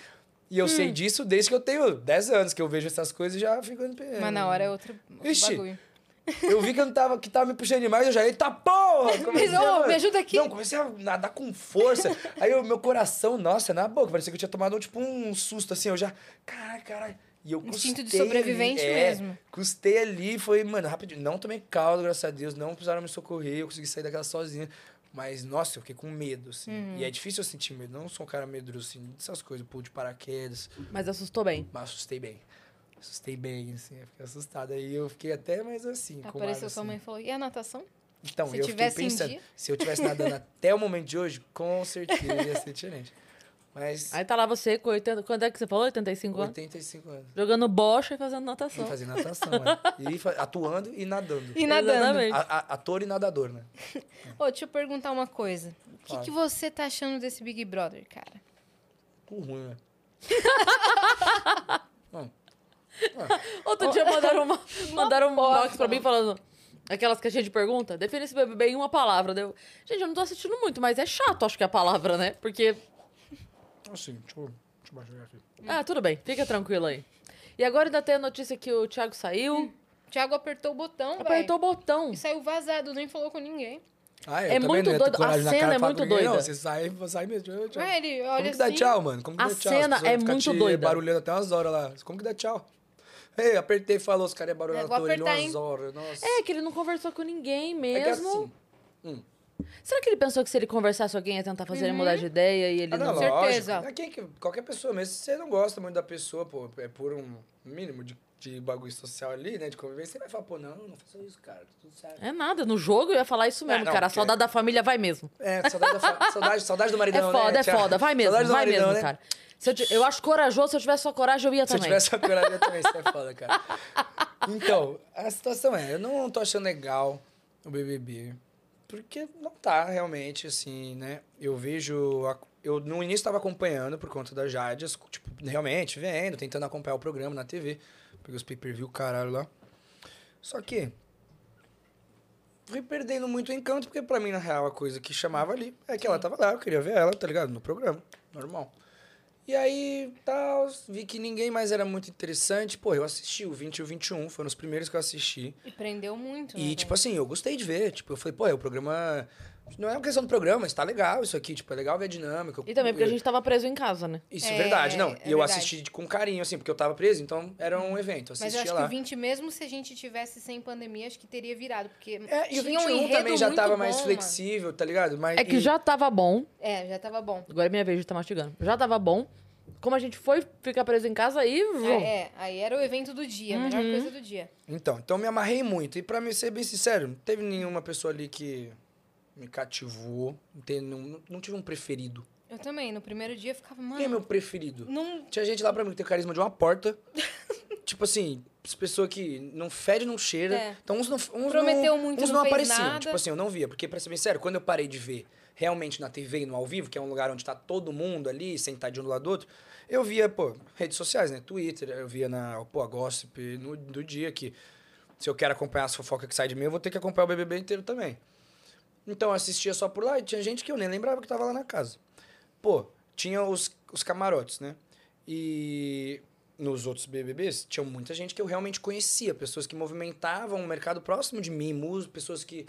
E eu sei disso desde que eu tenho 10 anos, que eu vejo essas coisas e já fico... Mas na hora é outro, outro Ixi, bagulho. Eu vi que eu não tava, que tava me puxando demais, eu já, eita porra! Comecei Mas, ô, a- me ajuda aqui. Não, comecei a nadar com força. Aí o meu coração, nossa, na boca, parecia que eu tinha tomado tipo um susto assim, eu já, caralho, caralho. E eu Instinto de custei sobrevivente ali, é, mesmo. Custei ali, foi, mano, rapidinho. Não tomei caldo, graças a Deus, não precisaram me socorrer, eu consegui sair daquela sozinha. Mas, nossa, eu fiquei com medo, assim. Uhum. E é difícil eu sentir medo. Não sou um cara medroso, assim, dessas coisas, pulo de paraquedas. Mas assustou bem. Mas assustei bem. Assustei bem, assim, eu fiquei assustado. Aí eu fiquei até mais assim, com Apareceu ar, sua assim. mãe e falou, e a natação? Então, Se eu fiquei pensando, dia? se eu tivesse nadando até o momento de hoje, com certeza ia ser diferente. Mas, Aí tá lá você com 80. Quanto é que você falou? 85 anos? 85 anos. Jogando bocha e fazendo E natação. fazer natação, né? E fa- atuando e nadando. E nadando. Exatamente. A- a- ator e nadador, né? Ô, deixa eu perguntar uma coisa. O que, que você tá achando desse Big Brother, cara? Tudo ruim, né? Não, Outro dia mandaram, uma, mandaram um box pra mim falando. Aquelas caixinhas de pergunta. Define esse BBB em uma palavra. Deu. Gente, eu não tô assistindo muito, mas é chato, acho que é a palavra, né? Porque. assim, deixa eu, deixa eu baixar aqui. Ah, tudo bem, fica tranquilo aí. E agora ainda tem a notícia que o Thiago saiu. O Thiago apertou o botão, Apertou o botão. E saiu vazado, nem falou com ninguém. Ah, É muito doido. A cena é muito doida. Não, você sai, sai mesmo. Tchau. Ah, ele olha Como que assim. dá tchau, mano? Como que A dá tchau? cena As pessoas é muito doida. barulhando até umas horas lá. Como que dá tchau? Ei, apertei e falou, os caras iam barulhar É, tua orelha apertar. Nossa. É, que ele não conversou com ninguém É que mesmo. assim, hum. Será que ele pensou que se ele conversasse com alguém ia tentar fazer ele mudar de ideia e ele Ah, não. não, certeza. lógico. É qualquer pessoa mesmo, se você não gosta muito da pessoa, pô, é por um mínimo de, de bagulho social ali, né, de convivência, você vai falar, pô, não, não faça isso, cara, tá tudo certo. É nada, no jogo eu ia falar isso mesmo, É, não, cara. A porque- saudade da família vai mesmo. É, saudade, da saudade, saudade do É maridão, foda, né? é foda. Vai mesmo, vai maridão, mesmo, né? cara. Eu, eu acho corajoso, se eu tivesse sua coragem, eu ia Se eu também. tivesse a coragem eu também, isso é foda, cara. Então, a situação é, eu não tô achando legal o BBB, porque não tá realmente, assim, né? Eu vejo... a- Eu no início estava acompanhando por conta da Jade, tipo, realmente vendo, tentando acompanhar o programa na TV. Peguei os pay-per-view, caralho, lá. Só que... Fui perdendo muito o encanto, porque pra mim, na real, a coisa que chamava ali é que ela tava lá, eu queria ver ela, tá ligado? No programa, normal. E aí, tal, vi que ninguém mais era muito interessante. Pô, eu assisti o 20 e o 21, foram os primeiros que eu assisti. E prendeu muito. E, né, tipo assim, eu gostei de ver. Tipo, eu falei, pô, é o programa. Não é uma questão do programa, mas tá legal isso aqui. Tipo, é legal ver a dinâmica. E também porque a gente tava preso em casa, né? Isso é, É, verdade, não. é e eu verdade. assisti com carinho, assim, porque eu tava preso, então era um evento. Eu Mas eu assistia acho lá. que o 20, mesmo se a gente tivesse sem pandemia, acho que teria virado. Porque É, e o tinha um 21 enredo também já muito tava bom, mais mano. flexível, tá ligado? Mas, É que e- já tava bom. É, já tava bom. Agora é minha vez de estar mastigando. Já tava bom. como a gente foi ficar preso em casa, aí. vrum. Ah, é, aí era o evento do dia, a melhor Uhum. coisa do dia. Então, então eu me amarrei muito. E pra mim ser bem sincero, não teve nenhuma pessoa ali que me cativou. Não, não, tive um preferido. Eu também, no primeiro dia eu ficava, Quem é mano, meu preferido? não... Tinha gente lá pra mim que tem carisma de uma porta. tipo assim, as pessoas que não fede, não cheira. É. Então uns não uns Prometeu não, muito, uns não não, apareciam. nada. Tipo assim, eu não via. Porque, pra ser bem sério, quando eu parei de ver realmente na TV e no ao vivo, que é um lugar onde tá todo mundo ali, sentadinho um do lado do outro, eu via, pô, redes sociais, né? Twitter, eu via na, pô, a Gossip no, do dia que se eu quero acompanhar as fofocas que sai de mim, eu vou ter que acompanhar o BBB inteiro também. Então eu assistia só por lá e tinha gente que eu nem lembrava que tava lá na casa. Pô, tinha os, os camarotes, né? E nos outros BBBs, tinha muita gente que eu realmente conhecia, pessoas que movimentavam um mercado próximo de mim, músicos, pessoas que.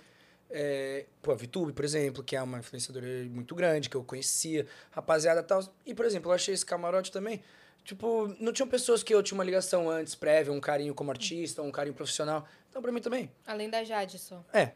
É, pô, a VTube, por exemplo, que é uma influenciadora muito grande, que eu conhecia, rapaziada e tal. E, por exemplo, eu achei esse camarote também. Tipo, não tinham pessoas que eu tinha uma ligação antes, prévia, um carinho como artista, um carinho profissional. Então, pra mim também. Além da Jade só. É.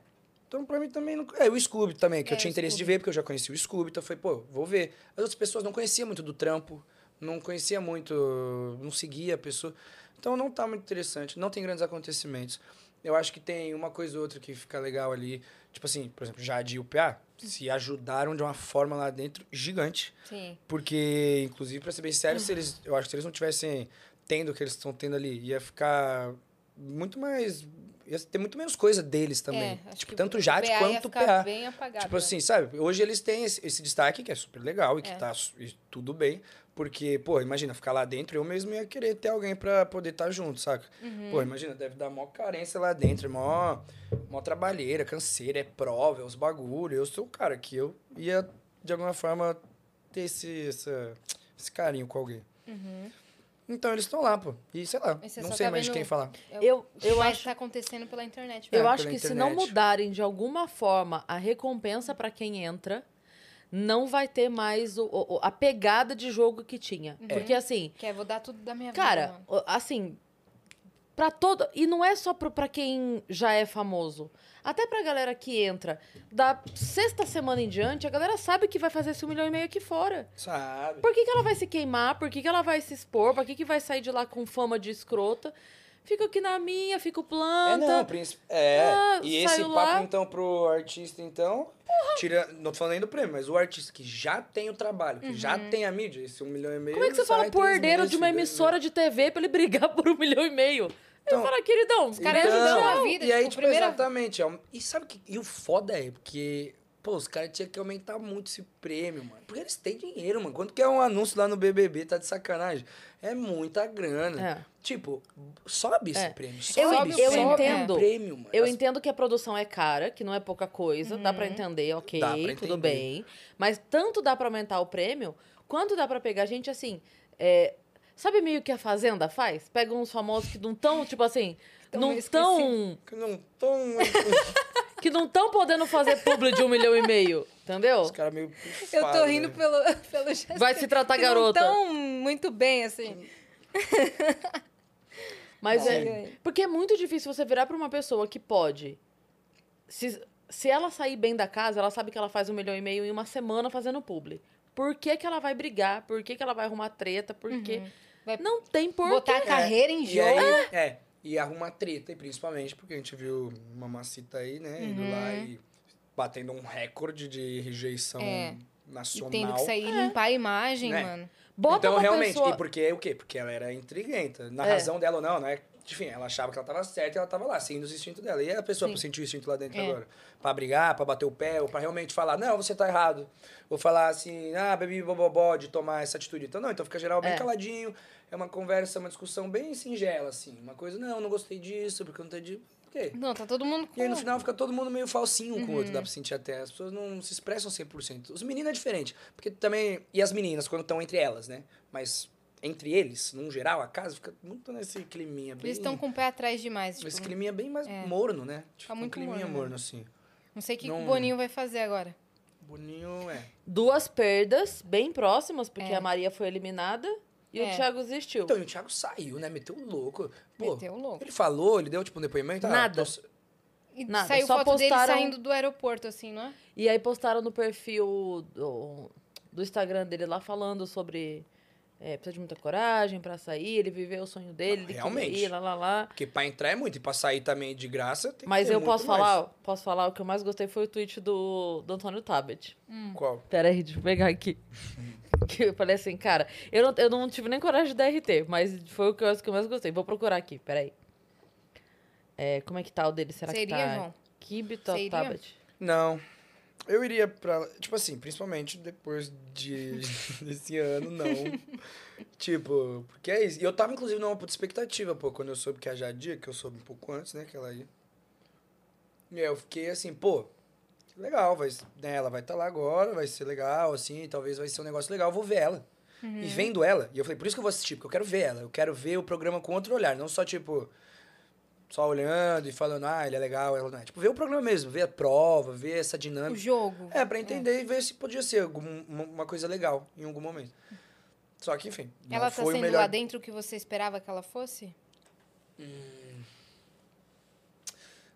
Então, pra mim também. Não... É, o Scooby também, que É, eu tinha interesse de Scooby. ver, porque eu já conhecia o Scooby. Então, foi, pô, vou ver. As outras pessoas não conheciam muito do trampo, não conhecia muito, não seguia a pessoa. Então, não tá muito interessante, não tem grandes acontecimentos. Eu acho que tem uma coisa ou outra que fica legal ali. Tipo assim, por exemplo, Jade e o PA se ajudaram de uma forma lá dentro gigante. Sim. Porque, inclusive, pra ser bem sério, se eles, eu acho que se eles não tivessem tendo o que eles estão tendo ali, ia ficar muito mais. Ia ter muito menos coisa deles também. É, tipo, tanto o Jade PA quanto o PA. bem apagado, Tipo né? assim, sabe? Hoje eles têm esse, esse destaque que é super legal e que É. tá e tudo bem. Porque, pô, imagina, ficar lá dentro, eu mesmo ia querer ter alguém pra poder estar junto, saca? Uhum. Pô, imagina, deve dar mó carência lá dentro, é mó, mó trabalheira, canseira, é prova, é os bagulho. Eu sou o cara que eu ia, de alguma forma, ter esse, essa, esse carinho com alguém. Então eles estão lá, pô. E sei lá, E não sei tá mais de vendo- quem falar. Eu, eu Mas acho tá acontecendo pela internet. Eu É, acho que se não internet. mudarem de alguma forma a recompensa pra quem entra, não vai ter mais o- o- a pegada de jogo que tinha. Porque assim, Que é, vou dar tudo da minha cara, vida, o- assim, pra todo. E não é só pra quem já é famoso. Até pra galera que entra da sexta semana em diante, a galera sabe que vai fazer esse um milhão e meio aqui fora. Sabe? Por que, que ela vai se queimar? Por que, que ela vai se expor? Por que, que vai sair de lá com fama de escrota? Fico aqui na minha, fico É, planta. não, príncipe. É. Ah, e esse papo, lá. então, pro artista, então. Tira. Não tô falando nem do prêmio, mas o artista que já tem o trabalho, que já tem a mídia, esse um milhão e meio. Como é que você fala pro herdeiro de uma emissora de TV pra ele brigar por um milhão e meio? Então, eu falo, queridão, os caras beijo, ajudam a vida. E aí, tipo, tipo, primeira- exatamente. ó, E sabe que. E o foda é, porque. Pô, os caras tinham que aumentar muito esse prêmio, mano. Porque eles têm dinheiro, mano. Quanto que é um anúncio lá no BBB? Tá de sacanagem. É muita grana. É. Tipo, sobe esse É. prêmio. Eu- Sobe, eu sobe entendo. prêmio, mano. Eu entendo que a produção é cara, que não é pouca coisa, dá pra entender, ok, Dá pra tudo entender. bem. Mas tanto dá pra aumentar o prêmio, quanto dá pra pegar gente assim. é, sabe meio que a Fazenda faz? Pega uns famosos que não tão, tipo assim, Tão não tão. Não tão. que não tão podendo fazer publi de um milhão e meio. Entendeu? Os caras meio. Eu tô rindo né? pelo, pelo gesto. Vai se tratar que não garota. tão muito bem, assim. Mas é. Porque é muito difícil você virar pra uma pessoa que pode. Se, se ela sair bem da casa, ela sabe que ela faz um milhão e meio em uma semana fazendo publi. Por que, que ela vai brigar? Por que, que ela vai arrumar treta? Por quê? Vai Não tem porquê. botar a carreira em E jogo. aí, é, e arruma treta, e principalmente porque a gente viu uma macita aí, né, indo Uhum. lá e batendo um recorde de rejeição É. E nacional. tendo que sair e limpar a imagem, Né? mano. Bota então, uma realmente, pessoa... e porque o quê? Porque ela era intriguenta. Na É. razão dela ou não, né? Enfim, ela achava que ela tava certa e ela tava lá, seguindo os instintos dela. E a pessoa Sim. sentir o instinto lá dentro É. agora? Pra brigar, pra bater o pé, ou pra realmente falar, não, você tá errado. Ou falar assim, ah, bebi bobobó de tomar essa atitude. Então, não, então fica geral bem É. caladinho. É uma conversa, uma discussão bem singela, assim. Uma coisa, não, não gostei disso, porque eu não entendi. Ok. Não, tá todo mundo com... E aí no final fica todo mundo meio falsinho um com o Uhum. outro, dá pra sentir até. As pessoas não se expressam 100%. Os meninos é diferente. Porque também. E as meninas, quando estão entre elas, né? Mas entre eles, num geral, a casa fica muito nesse climinha bem. Eles estão com o pé atrás demais. Tipo, Esse climinha bem mais É. morno, né? Tipo, Tá um muito climinha morno, morno, assim. Não sei o que, que não- o Boninho vai fazer agora. Boninho é. Duas perdas bem próximas, porque É. a Maria foi eliminada e É. o Thiago desistiu. Então, e o Thiago saiu, né? Meteu o louco. Pô, Meteu o louco. ele falou, ele deu tipo um depoimento. ah, Nada. tô- E Nada, saiu só foto dele postaram- saindo do aeroporto, assim, não é? E aí postaram no perfil do, do Instagram dele lá falando sobre é, precisa de muita coragem pra sair, ele viveu o sonho dele, ele Realmente. queria ir, lá, lá, lá. Porque pra entrar é muito, e pra sair também de graça tem Mas que eu muito posso mais. falar, posso falar, o que eu mais gostei foi o tweet do, do Antônio Tabet. Qual? Pera aí, deixa eu pegar aqui. que eu falei assim, cara, eu não, eu não tive nem coragem de dar RT, mas foi o que eu, que eu mais gostei. Vou procurar aqui, pera aí. É, como é que tá o dele? Será Seria, que tá? João? Kibito Você iria? Tabet. Não. Eu iria pra. Tipo assim, principalmente depois de, desse ano, não. tipo, porque é isso. E eu tava, inclusive, numa puta expectativa, pô, quando eu soube que a Jadia, que eu soube um pouco antes, né, que ela ia. E aí eu fiquei assim, pô, legal, vai, né, ela vai estar lá agora, vai ser legal, assim, talvez vai ser um negócio legal, eu vou ver ela. E vendo ela, e eu falei, por isso que eu vou assistir, porque eu quero ver ela. Eu quero ver o programa com outro olhar, não só, tipo, só olhando e falando, ah, ele é legal, ela não é. Tipo, ver o programa mesmo, ver a prova, ver essa O dinâmica. jogo. É, pra entender e ver se podia ser algum, uma coisa legal em algum momento. Só que, enfim, Ela tá foi o sendo melhor... lá dentro o que você esperava que ela fosse?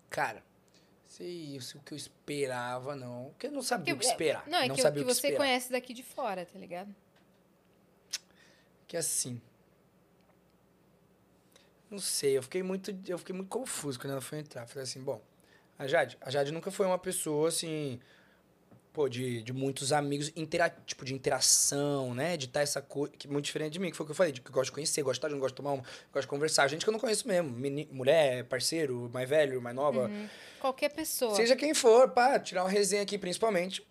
Cara, sei se o que eu esperava, não. Porque eu não sabia o que é- esperar. Não, é que, sabia o o que que você esperar. conhece daqui de fora, tá ligado? Que assim... Não sei, eu fiquei muito, eu fiquei muito confuso quando ela foi entrar. Falei assim, bom, a Jade, a Jade nunca foi uma pessoa assim, pô, de, de muitos amigos, intera tipo, de interação, né? De estar essa coisa, que é muito diferente de mim, que foi o que eu falei, de que eu gosto de conhecer, gosto de estar junto, gosto de tomar uma, gosto de conversar. Gente que eu não conheço mesmo, meni- mulher, parceiro, mais velho, mais nova, Qualquer pessoa. seja quem for, pá, tirar uma resenha aqui, principalmente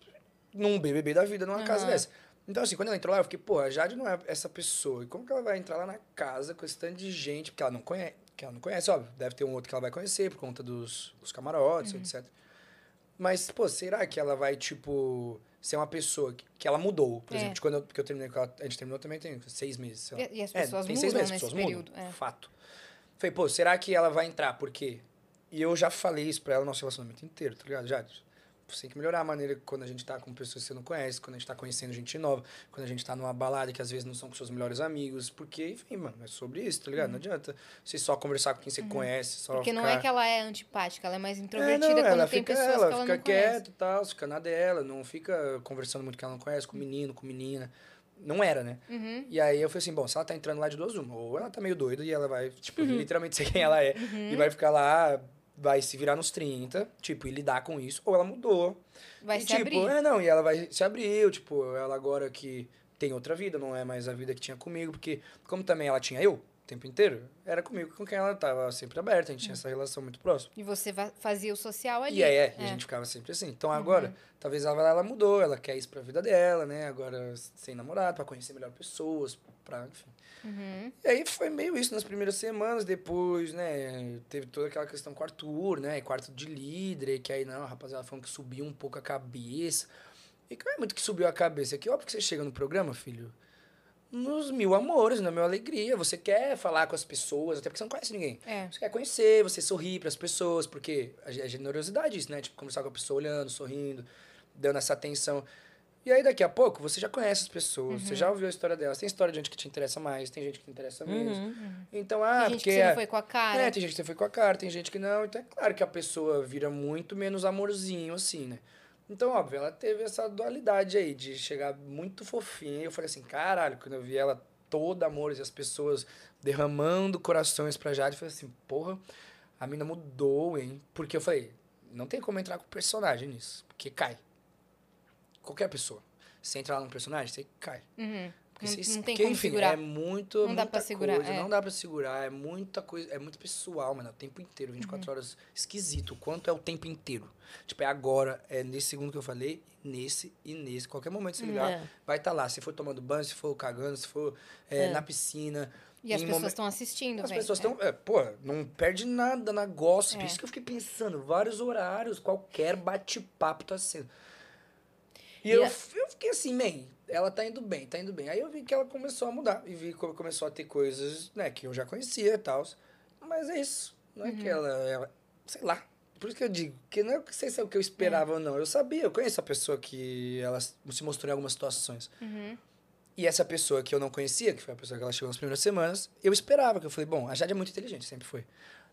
num BBB da vida, numa casa Aham. dessa. Então, assim, quando ela entrou lá, eu fiquei, pô, a Jade não é essa pessoa. E como que ela vai entrar lá na casa com esse tanto de gente? Porque ela não conhece, que ela não conhece, óbvio. Deve ter um outro que ela vai conhecer por conta dos, dos camarotes, Uhum. etc. Mas, pô, será que ela vai, tipo, ser uma pessoa que, que ela mudou? Por É. exemplo, de quando eu, porque eu terminei com ela, a gente terminou também tem seis meses, sei lá. E- e as É, pessoas tem seis meses, as pessoas período, mudam, é. fato. Falei, pô, será que ela vai entrar? Por quê? E eu já falei isso pra ela no nosso relacionamento inteiro, tá ligado? Jade, você tem que melhorar a maneira quando a gente tá com pessoas que você não conhece, quando a gente tá conhecendo gente nova, quando a gente tá numa balada que às vezes não são com seus melhores amigos, porque, enfim, mano, é sobre isso, tá ligado? Não adianta você só conversar com quem você conhece, só Uhum. Porque ficar... não é que ela é antipática, ela é mais É, introvertida não, quando ela tem fica, pessoas ela que ela fica quieta e tal, fica na dela, não fica conversando muito que ela não conhece, com menino, com menina. Não era, né? Uhum. E aí eu falei assim, bom, se ela tá entrando lá de duas uma, ou ela tá meio doida e ela vai, tipo, Uhum. literalmente ser quem ela é, e vai ficar lá, vai se virar nos 30, tipo, e lidar com isso, ou ela mudou. Vai e, se tipo, abrir. é, não, e ela vai se abriu, tipo, ela agora que tem outra vida, não é mais a vida que tinha comigo, porque como também ela tinha eu o tempo inteiro, era comigo com quem ela tava sempre aberta, a gente tinha essa relação muito próxima. E você fazia o social ali. E aí, é, e É. Uhum. a gente ficava sempre assim. Então agora, talvez ela, ela mudou, ela quer isso pra vida dela, né? Agora sem namorado, pra conhecer melhor pessoas, pra, enfim. Uhum. E aí foi meio isso nas primeiras semanas, depois, né? Teve toda aquela questão com o Arthur, né? Quarto de líder, que aí, não, rapaziada falando que subiu um pouco a cabeça. E que não é muito que subiu a cabeça, é que óbvio que você chega no programa, filho, nos mil amores, na mil alegria. Você quer falar com as pessoas, até porque você não conhece ninguém. É. Você quer conhecer, você sorrir para as pessoas, porque é generosidade isso, né? Tipo, conversar com a pessoa olhando, sorrindo, dando essa atenção. E aí, daqui a pouco, você já conhece as pessoas, você já ouviu a história delas. Tem história de gente que te interessa mais, tem gente que te interessa menos. Então, ah, Tem gente porque... que você é- não foi com a cara. é, tem gente que você foi com a cara, tem gente que não. Então é claro que a pessoa vira muito menos amorzinho, assim, né? Então, óbvio, ela teve essa dualidade aí de chegar muito fofinha. E eu falei assim, caralho, quando eu vi ela toda amores e as pessoas derramando corações pra Jade, eu falei assim, porra, a mina mudou, hein? Porque eu falei, não tem como entrar com personagem nisso, porque cai. Qualquer pessoa. Você entrar num personagem, você cai. Uhum. Porque Não, você- não tem porque, enfim, segurar. É muito, Não muita dá pra segurar, coisa, é. não dá pra segurar, é muita coisa, é muito pessoal, mano, é o tempo inteiro, 24 Uhum. horas, esquisito, quanto é o tempo inteiro. Tipo, é agora, é nesse segundo que eu falei, nesse e nesse, qualquer momento se ligar, É. vai estar lá, se for tomando banho, se for cagando, se for é, É. na piscina. E as em pessoas estão assistindo, As velho. pessoas É. estão, é, pô, não perde nada na gossip, É. isso que eu fiquei pensando, vários horários, qualquer bate-papo tá sendo. E, E eu, a- eu fiquei assim, man, ela tá indo bem, tá indo bem. Aí eu vi que ela começou a mudar. E vi que começou a ter coisas, né, que eu já conhecia e tal. Mas é isso. Não é Uhum. que ela, ela. Sei lá. Por isso que eu digo, que não é sei se é o que eu esperava ou não. Eu sabia, eu conheço a pessoa que ela se mostrou em algumas situações. Uhum. E essa pessoa que eu não conhecia, que foi a pessoa que ela chegou nas primeiras semanas, eu esperava, que eu falei, bom, a Jade é muito inteligente, sempre foi.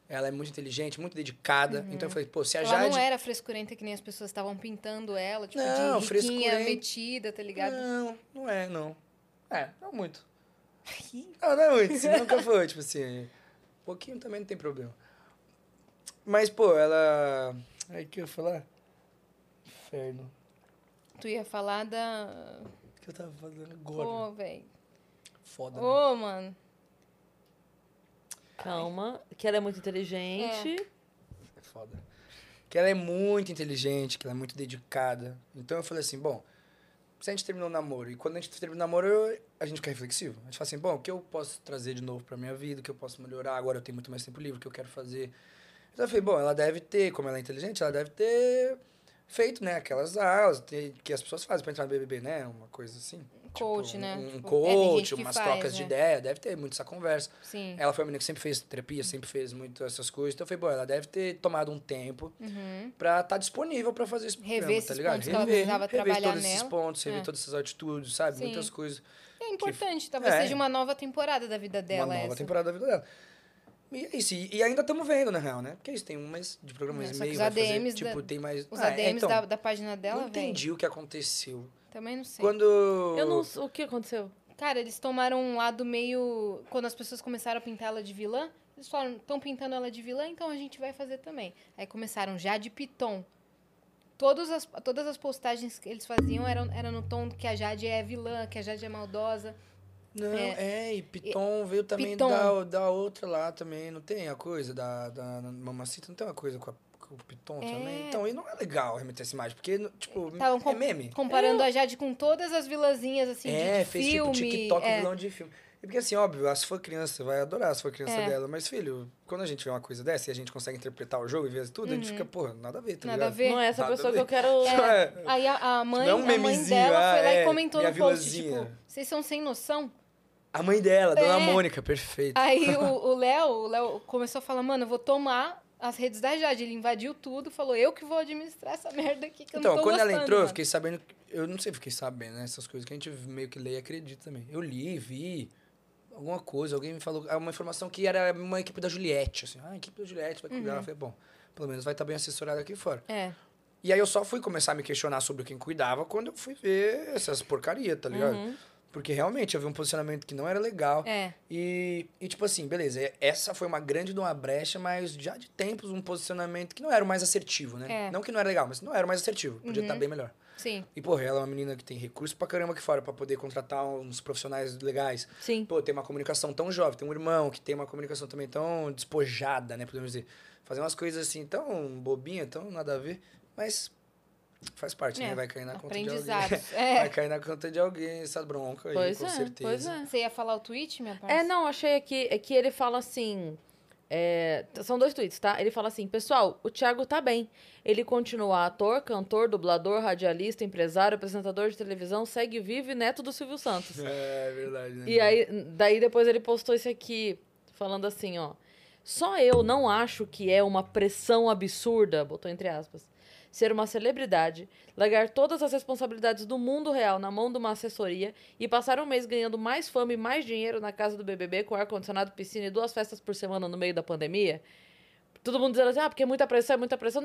Ela é muito inteligente, muito dedicada. Então eu falei, pô, se a Uhum. Ela Jade. não era frescurenta que nem as pessoas estavam pintando ela, tipo, Não, de riquinha, metida, tá ligado? Não, não é, não. É, não muito. Não, não é muito, assim, nunca foi, tipo assim. Um pouquinho também não tem problema. Mas, pô, ela. Aí que eu ia falar? Inferno. Tu ia falar da. O que eu tava fazendo agora? Pô, velho. Foda, né? Ô, mano. Calma, que ela é muito inteligente. É foda. Que ela é muito inteligente, que ela é muito dedicada. Então eu falei assim, bom, se a gente terminou o namoro, e quando a gente termina o namoro, eu- a gente fica reflexivo. A gente fala assim, bom, o que eu posso trazer de novo pra minha vida, o que eu posso melhorar, agora eu tenho muito mais tempo livre, o que eu quero fazer. Então eu falei, bom, ela deve ter, como ela é inteligente, ela deve ter feito, né, aquelas aulas que as pessoas fazem pra entrar no BBB, né, uma coisa assim. Coach, Tipo, né? Um, Tipo, é, coach, gente que umas faz, trocas de né? ideia, deve ter muito essa conversa. Sim. Ela foi uma menina que sempre fez terapia, sempre fez muito essas coisas. Então eu falei, bom, ela deve ter tomado um tempo Uhum. pra estar disponível pra fazer esse programa, Rever tá esses ligado? que rever, rever trabalhar todos esses nela. pontos, rever É. todas essas atitudes, sabe? Sim. Muitas coisas. É importante, talvez É. seja uma nova temporada da vida dela uma nova essa. temporada da vida dela. E é isso. E, ainda estamos vendo, na real, né? Porque isso tem um mês de programa, É, meio, os vai fazer, ADMs tipo, da- tem mais... Os Ah, é, ADMs então, da, da página dela, Não entendi o que aconteceu. Também não sei. Quando... Eu não. O que aconteceu? Cara, eles tomaram um lado meio. Quando as pessoas começaram a pintar ela de vilã, eles falaram: estão pintando ela de vilã, então a gente vai fazer também. Aí começaram já de Piton. Todas as, todas as postagens que eles faziam eram, eram no tom que a Jade é vilã, que a Jade é maldosa. Não, É. é, e Piton veio também Piton. da, da outra lá também, não tem a coisa da, da Mamacita, não tem uma coisa com, a, com o Piton É. também? Então, e não é legal remeter essa imagem, porque, tipo, Tavam é com- meme. Comparando a Jade com todas as vilãzinhas, assim, de- é, de, fez filme. tipo TikTok é. vilão de filme. E porque assim, óbvio, ah, se for criança, vai adorar se for criança É. dela. Mas, filho, quando a gente vê uma coisa dessa e a gente consegue interpretar o jogo e ver tudo, a gente fica, porra, nada a ver, tá Uhum. Nada a ligado? ver. Não é essa Nada a pessoa que eu quero. É. Aí a, a mãe, Não é um a mãe dela foi lá ah, e é, comentou no post, tipo, vocês são sem noção? A mãe dela, Dona É. Mônica, perfeito. Aí o Léo, o Léo começou a falar, mano, eu vou tomar as redes da Jade. Ele invadiu tudo, falou, eu que vou administrar essa merda aqui que eu Então, não tô quando ela gostando, entrou, eu mano." fiquei sabendo. Eu não sei, fiquei sabendo, né? Essas coisas que a gente meio que lê e acredita também. Eu li, vi alguma coisa, alguém me falou. é Uma informação que era uma equipe da Juliette, assim. Ah, a equipe da Juliette vai cuidar. Uhum. Eu falei, bom, pelo menos vai estar bem assessorada aqui fora. É, E aí eu só fui começar a me questionar sobre quem cuidava quando eu fui ver essas porcarias, tá ligado? Uhum. Porque realmente eu vi um posicionamento que não era legal. é. E, e, tipo assim, beleza, essa foi uma grande de uma brecha, mas já de tempos um posicionamento que não era o mais assertivo, né? É. Não que não era legal, mas não era o mais assertivo. Podia Uhum. estar bem melhor. Sim. E, porra, ela é uma menina que tem recurso pra caramba aqui fora pra poder contratar uns profissionais legais. Sim. Pô, tem uma comunicação tão jovem, tem um irmão que tem uma comunicação também tão despojada, né? Podemos dizer. Fazer umas coisas assim tão bobinha, tão nada a ver, mas faz parte, É, né? Vai cair na conta de alguém. Aprendizados. Vai É. cair na conta de alguém essa bronca aí, Pois com é, certeza. pois é. Você ia falar o tweet, minha parte? É, não, achei aqui é que ele fala assim. é, são dois tweets, tá? Ele fala assim: pessoal, o Thiago tá bem. Ele continua ator, cantor, dublador, radialista, empresário, apresentador de televisão, segue vivo e neto do Silvio Santos. É verdade. né? E aí, daí depois ele postou esse aqui, falando assim, ó. Só eu não acho que é uma pressão absurda, botou entre aspas, ser uma celebridade, largar todas as responsabilidades do mundo real na mão de uma assessoria e passar um mês ganhando mais fama e mais dinheiro na casa do BBB com ar-condicionado, piscina e duas festas por semana no meio da pandemia. Todo mundo dizendo assim, ah, porque é muita pressão, é muita pressão.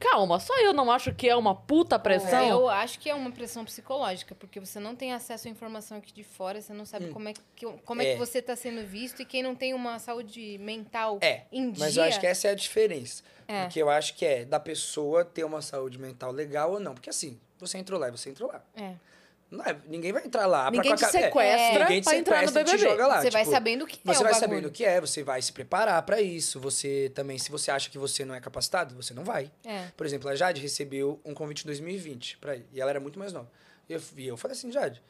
Calma, só eu não acho que é uma puta pressão. É, eu acho que é uma pressão psicológica, porque você não tem acesso à informação aqui de fora, você não sabe como, é que, como é. É. que você está sendo visto e quem não tem uma saúde mental É, em Mas dia. eu acho que essa é a diferença. É. Porque eu acho que é da pessoa ter uma saúde mental legal ou não. Porque assim, você entrou lá e você entrou lá. É. Não é, ninguém vai entrar lá Ninguém pra te com a ca- é, sequestra ninguém te pra entrar no sequestra e te BBB. joga lá. você vai tipo, sabendo o que é Você vai bagulho. sabendo o que é, você vai se preparar pra isso. Você também, se você acha que você não é capacitado, você não vai. É. Por exemplo, a Jade recebeu um convite em 2020 pra ir. E ela era muito mais nova. E eu, e eu falei assim, Jade.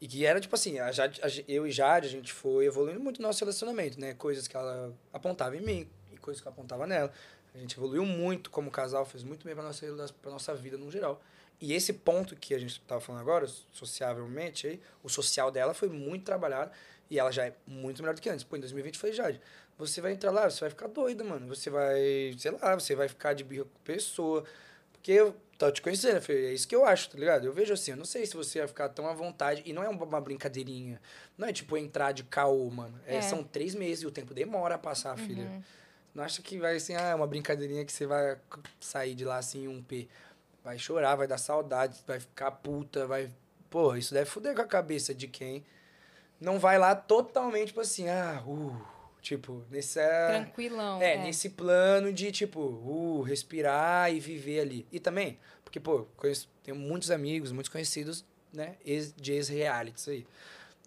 E que era tipo assim, a Jade, a eu e Jade, a gente foi evoluindo muito no nosso relacionamento, né? Coisas que ela apontava em mim e coisas que eu apontava nela. A gente evoluiu muito como casal, fez muito bem pra nossa, pra nossa vida no geral. E esse ponto que a gente tava falando agora, sociavelmente, aí, o social dela foi muito trabalhado e ela já é muito melhor do que antes. Pô, em 2020 foi Jade. Você vai entrar lá, você vai ficar doida, mano. Você vai, sei lá, você vai ficar de birra com pessoa. Porque eu tô te conhecendo, falei, é isso que eu acho, tá ligado? Eu vejo assim, eu não sei se você vai ficar tão à vontade. E não é uma, brincadeirinha. Não é tipo entrar de caô, mano. É, É. São três meses e o tempo demora a passar, filha. Uhum. Não acha que vai assim, ah, é uma brincadeirinha que você vai sair de lá assim, um P. Vai chorar, vai dar saudade, vai ficar puta, vai. Porra, isso deve foder com a cabeça de quem não vai lá totalmente, tipo assim, ah, uh, tipo, nesse... Tranquilão. É, nesse plano de, tipo, uh, respirar e viver ali. E também, porque, pô, conheço, tenho muitos amigos, muitos conhecidos, né, de ex-realities aí.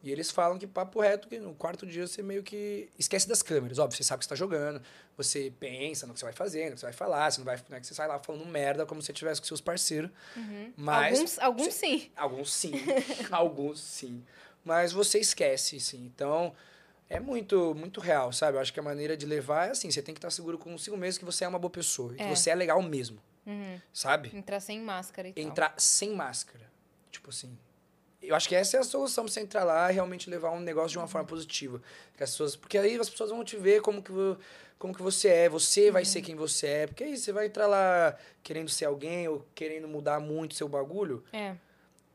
E eles falam que papo reto, que no quarto dia você meio que esquece das câmeras. Óbvio, você sabe que você tá jogando, você pensa no que você vai fazer, no que você vai falar, você não vai, né, que você sai lá falando merda como se você tivesse com seus parceiros. Uhum. Mas alguns, alguns você- sim. Alguns sim, alguns sim. Mas você esquece, sim. Então, é muito, muito real, sabe? Eu acho que a maneira de levar é assim, você tem que estar seguro consigo mesmo que você é uma boa pessoa. E que É. você é legal mesmo, Uhum. sabe? Entrar sem máscara e tal. Entrar sem máscara. Tipo assim. Eu acho que essa é a solução pra você entrar lá e realmente levar um negócio de uma forma positiva. Que as pessoas, porque aí as pessoas vão te ver como que, como que você é, você vai ser quem você é. Porque aí você vai entrar lá querendo ser alguém ou querendo mudar muito seu bagulho. É.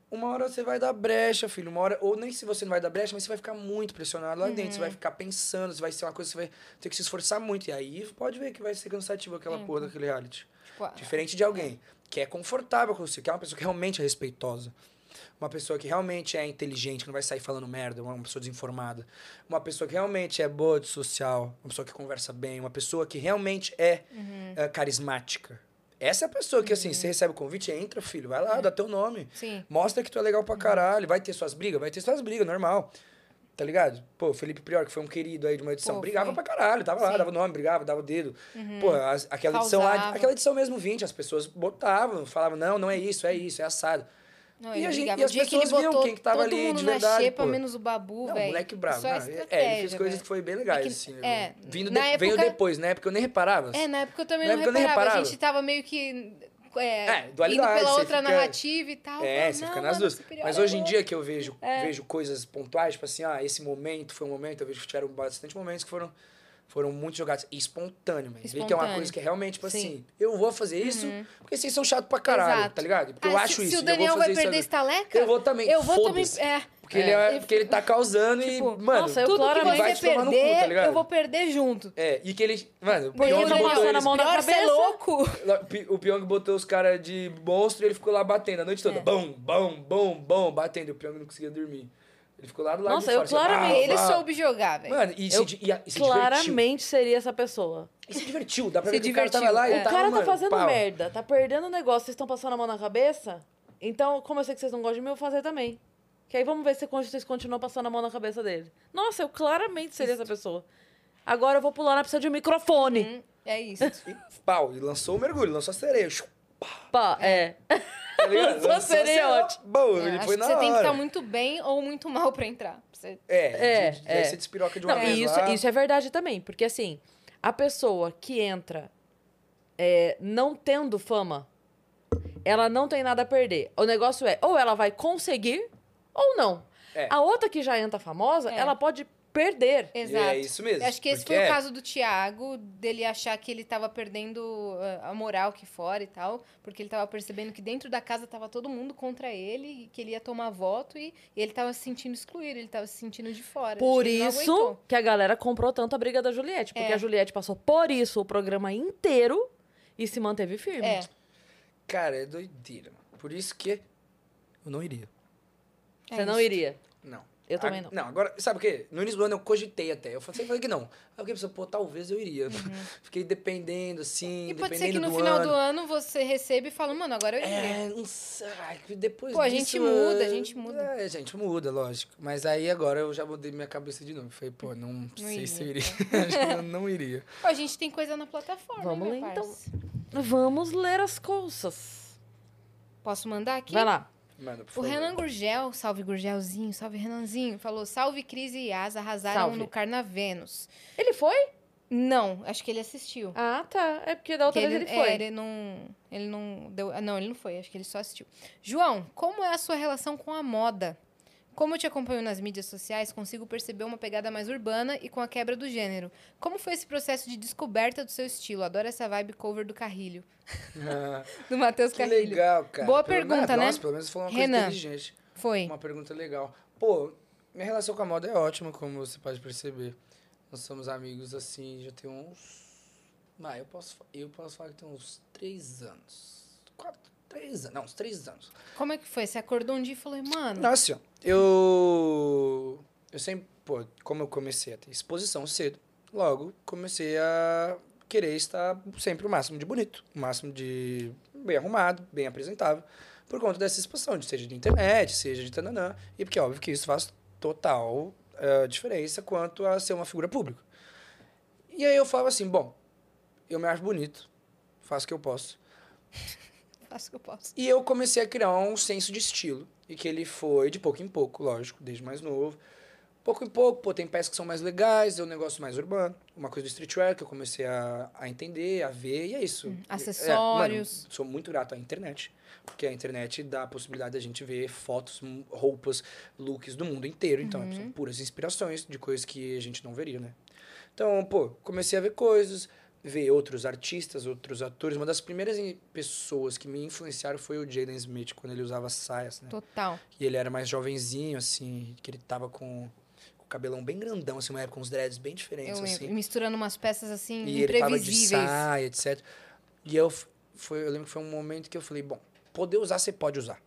Uma hora você vai dar brecha, filho. Uma hora, ou nem se você não vai dar brecha, mas você vai ficar muito pressionado lá dentro. Você vai ficar pensando, você vai ser uma coisa que você vai ter que se esforçar muito. E aí pode ver que vai ser cansativo aquela porra daquele reality. Tipo, a- Diferente de alguém que é confortável com você, que é uma pessoa que realmente é respeitosa. Uma pessoa que realmente é inteligente, que não vai sair falando merda, uma pessoa desinformada. Uma pessoa que realmente é boa de social, uma pessoa que conversa bem, uma pessoa que realmente é eh, carismática. Essa é a pessoa que, assim, você recebe o convite, entra, filho, vai lá, dá teu nome. Sim. Mostra que tu é legal pra caralho. Vai ter suas brigas? Vai ter suas brigas, normal. Tá ligado? Pô, o Felipe Prior, que foi um querido aí de uma edição, Pô, brigava foi. pra caralho, tava lá, Sim. dava nome, brigava, dava o dedo. Pô, as- aquela edição lá, Causava. aquela edição mesmo 20, as pessoas botavam, falavam, não, não é isso, é isso, é assado. Não, E a gente- e as dia que pessoas viam quem que tava ali de verdade, xepa, pô. menos o Babu, velho. moleque bravo. Não, é, ele fez coisas velho. que foi bem legais, É que- assim. é, Vindo na de- Veio época- depois, na época eu nem reparava. É, na época eu também Na não época eu nem reparava. A reparava. gente tava meio que é, É, indo dualidade, pela você outra fica- narrativa e tal. É, você "Não, fica nas duas. Mas é hoje em louco." dia que eu vejo, É. vejo coisas pontuais, tipo assim, ah, esse momento foi um momento, eu vejo que tiveram bastante momentos que foram, foram muito jogados. E espontâneo, mas Vê que é uma coisa que é realmente, tipo Sim. assim, eu vou fazer isso porque vocês são chatos pra caralho, Exato. tá ligado? Porque eu Ah, acho se, isso. Se o eu Daniel vou vai fazer isso perder estaleca, Eu vou também. eu vou também. foda-se. É. Porque, ele é, porque ele tá causando Tipo, e, mano, nossa, eu Tudo que você no cu, perder, tá ligado? eu vou perder junto. É, e que ele. Mano, o Pyong botou passou na mão é cabeça. louco. O Pyong botou os caras de monstro e ele ficou lá batendo a noite toda. É. Bom, bom, bom, bom, batendo. E o Pyong não conseguia dormir. Ele ficou lá do lado Nossa, de eu fora. assim, claramente- bah, Ele bah. soube jogar, velho. Mano, e se, Eu di- e, e se divertiu. Claramente seria essa pessoa. E se divertiu. Dá pra Se ver que o cara tava divertiu, lá é. e O tava, cara tá mano, fazendo pau. merda, tá perdendo o negócio, vocês estão passando a mão na cabeça? Então, como eu sei que vocês não gostam de mim, eu vou fazer também. Que aí vamos ver se vocês continuam passando a mão na cabeça dele. Nossa, eu claramente seria essa pessoa. Agora eu vou pular na pista de um microfone. Hum, é isso. E pau. E lançou o mergulho, lançou a sereia. Pá, é. Tá ligado? Lançou a Lançou sereia, ótimo. Bom, É, ele foi na você tem que estar muito bem ou muito mal pra entrar. Você- É, É, de- é. Você despiroca de uma Não, vez isso, lá. isso é verdade também. Porque, assim, a pessoa que entra é, não tendo fama, ela não tem nada a perder. O negócio é, ou ela vai conseguir, ou não. É. A outra que já entra famosa, É. ela pode perder. Exato. é isso mesmo, Acho que esse foi é. o caso do Thiago, dele achar que ele tava perdendo uh, a moral aqui fora e tal, porque ele tava percebendo que dentro da casa tava todo mundo contra ele e que ele ia tomar voto e, e ele tava se sentindo excluído, ele tava se sentindo de fora. Por não isso que a galera comprou tanto a briga da Juliette. Porque É. a Juliette passou por isso o programa inteiro e se manteve firme. É, Cara, é doideira. Por isso que eu não iria. é Você não isso. iria. Não. Eu também A- não. Não, agora, sabe o quê? No início do ano eu cogitei até. Eu falei, falei que não. Aí eu pensando, pô, talvez eu iria. Fiquei dependendo, assim, Uhum. E pode dependendo ser que no do final ano. do ano você receba e fala, mano, agora eu iria. É, não sei. Depois Pô, a disso, gente muda, a eh, gente muda. É, a gente muda, lógico. Mas aí agora eu já mudei minha cabeça de novo. Falei, pô, não, sei iria. se eu iria. Acho que eu não iria. Pô, a gente tem coisa na plataforma, Vamos meu então. Vamos ler as coisas. Posso mandar aqui? Vai lá. Mano, por O favor. Renan Gurgel, salve Gurgelzinho, salve Renanzinho, falou: salve Cris e Yas, arrasaram Salve. no Carnavenos. Ele foi? Não, acho que ele assistiu. Ah, tá. É porque da outra Que vez ele é, foi. ele não. Ele não deu. ah, Não, ele não foi, acho que ele só assistiu. João, como é a sua relação com a moda? Como eu te acompanho nas mídias sociais, consigo perceber uma pegada mais urbana e com a quebra do gênero. Como foi esse processo de descoberta do seu estilo? Adoro essa vibe cover do Carrilho. Ah, Do Matheus que Carrilho. legal, cara. Boa Pelo- pergunta, né? Nossa, pelo menos falou uma Renan. coisa inteligente. Foi. Uma pergunta legal. Pô, minha relação com a moda é ótima, como você pode perceber. Nós somos amigos assim, já tem uns. Ah, eu posso, eu posso falar que tem uns três anos. Quatro, três anos. Não, uns três anos. Como é que foi? Você acordou um dia e falou, mano. Nossa, eu. eu sempre, pô, como eu comecei a ter exposição cedo, logo comecei a querer estar sempre o máximo de bonito, o máximo de bem arrumado, bem apresentável, por conta dessa exposição, seja de internet, seja de tananã, e porque é óbvio que isso faz total uh, diferença quanto a ser uma figura pública. E aí eu falo assim, bom, eu me acho bonito, faço o que eu posso. Faço o que eu posso. E eu comecei a criar um senso de estilo, e que ele foi de pouco em pouco, lógico, desde mais novo, pouco em pouco, pô, tem peças que são mais legais, é um negócio mais urbano. Uma coisa do streetwear que eu comecei a, a entender, a ver, e é isso. Hum, acessórios. É, mano, sou muito grato à internet, porque a internet dá a possibilidade da gente ver fotos, roupas, looks do mundo inteiro. Então, uhum. são puras inspirações de coisas que a gente não veria, né? Então, pô, comecei a ver coisas, ver outros artistas, outros atores. Uma das primeiras pessoas que me influenciaram foi o Jaden Smith, quando ele usava saias, né? Total. E ele era mais jovenzinho, assim, que ele tava com o cabelão bem grandão, assim, uma época, com uns dreads bem diferentes, eu assim. Misturando umas peças, assim, e imprevisíveis. ele tava de saia, etc. E eu, foi, eu lembro que foi um momento que eu falei, bom, poder usar, você pode usar.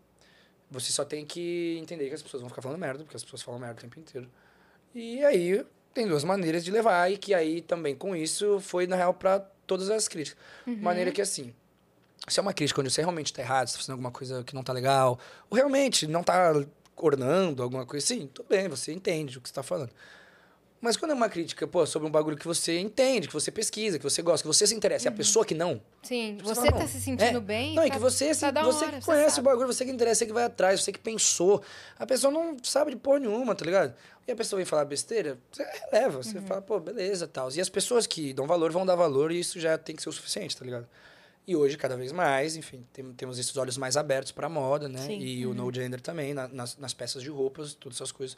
Você só tem que entender que as pessoas vão ficar falando merda, porque as pessoas falam merda o tempo inteiro. E aí, tem duas maneiras de levar, e que aí também com isso foi, na real, para todas as críticas. Uhum. Maneira que assim, se é uma crítica onde você realmente tá errado, você tá fazendo alguma coisa que não tá legal, ou realmente não tá ornando, alguma coisa assim, tudo bem, você entende o que você está falando. Mas quando é uma crítica, pô, sobre um bagulho que você entende, que você pesquisa, que você gosta, que você se interessa, uhum. e a pessoa que não. Sim, você, você tá se sentindo é. bem. Não, tá, e que você, tá se, você hora, que conhece você o bagulho, você que interessa, você que vai atrás, você que pensou. A pessoa não sabe de porra nenhuma, tá ligado? E a pessoa vem falar besteira, você releva, você uhum. fala, pô, beleza, tal. E as pessoas que dão valor vão dar valor e isso já tem que ser o suficiente, tá ligado? E hoje, cada vez mais, enfim, tem, temos esses olhos mais abertos para a moda, né? Sim. E uhum. o no gender também, na, nas, nas peças de roupas, todas essas coisas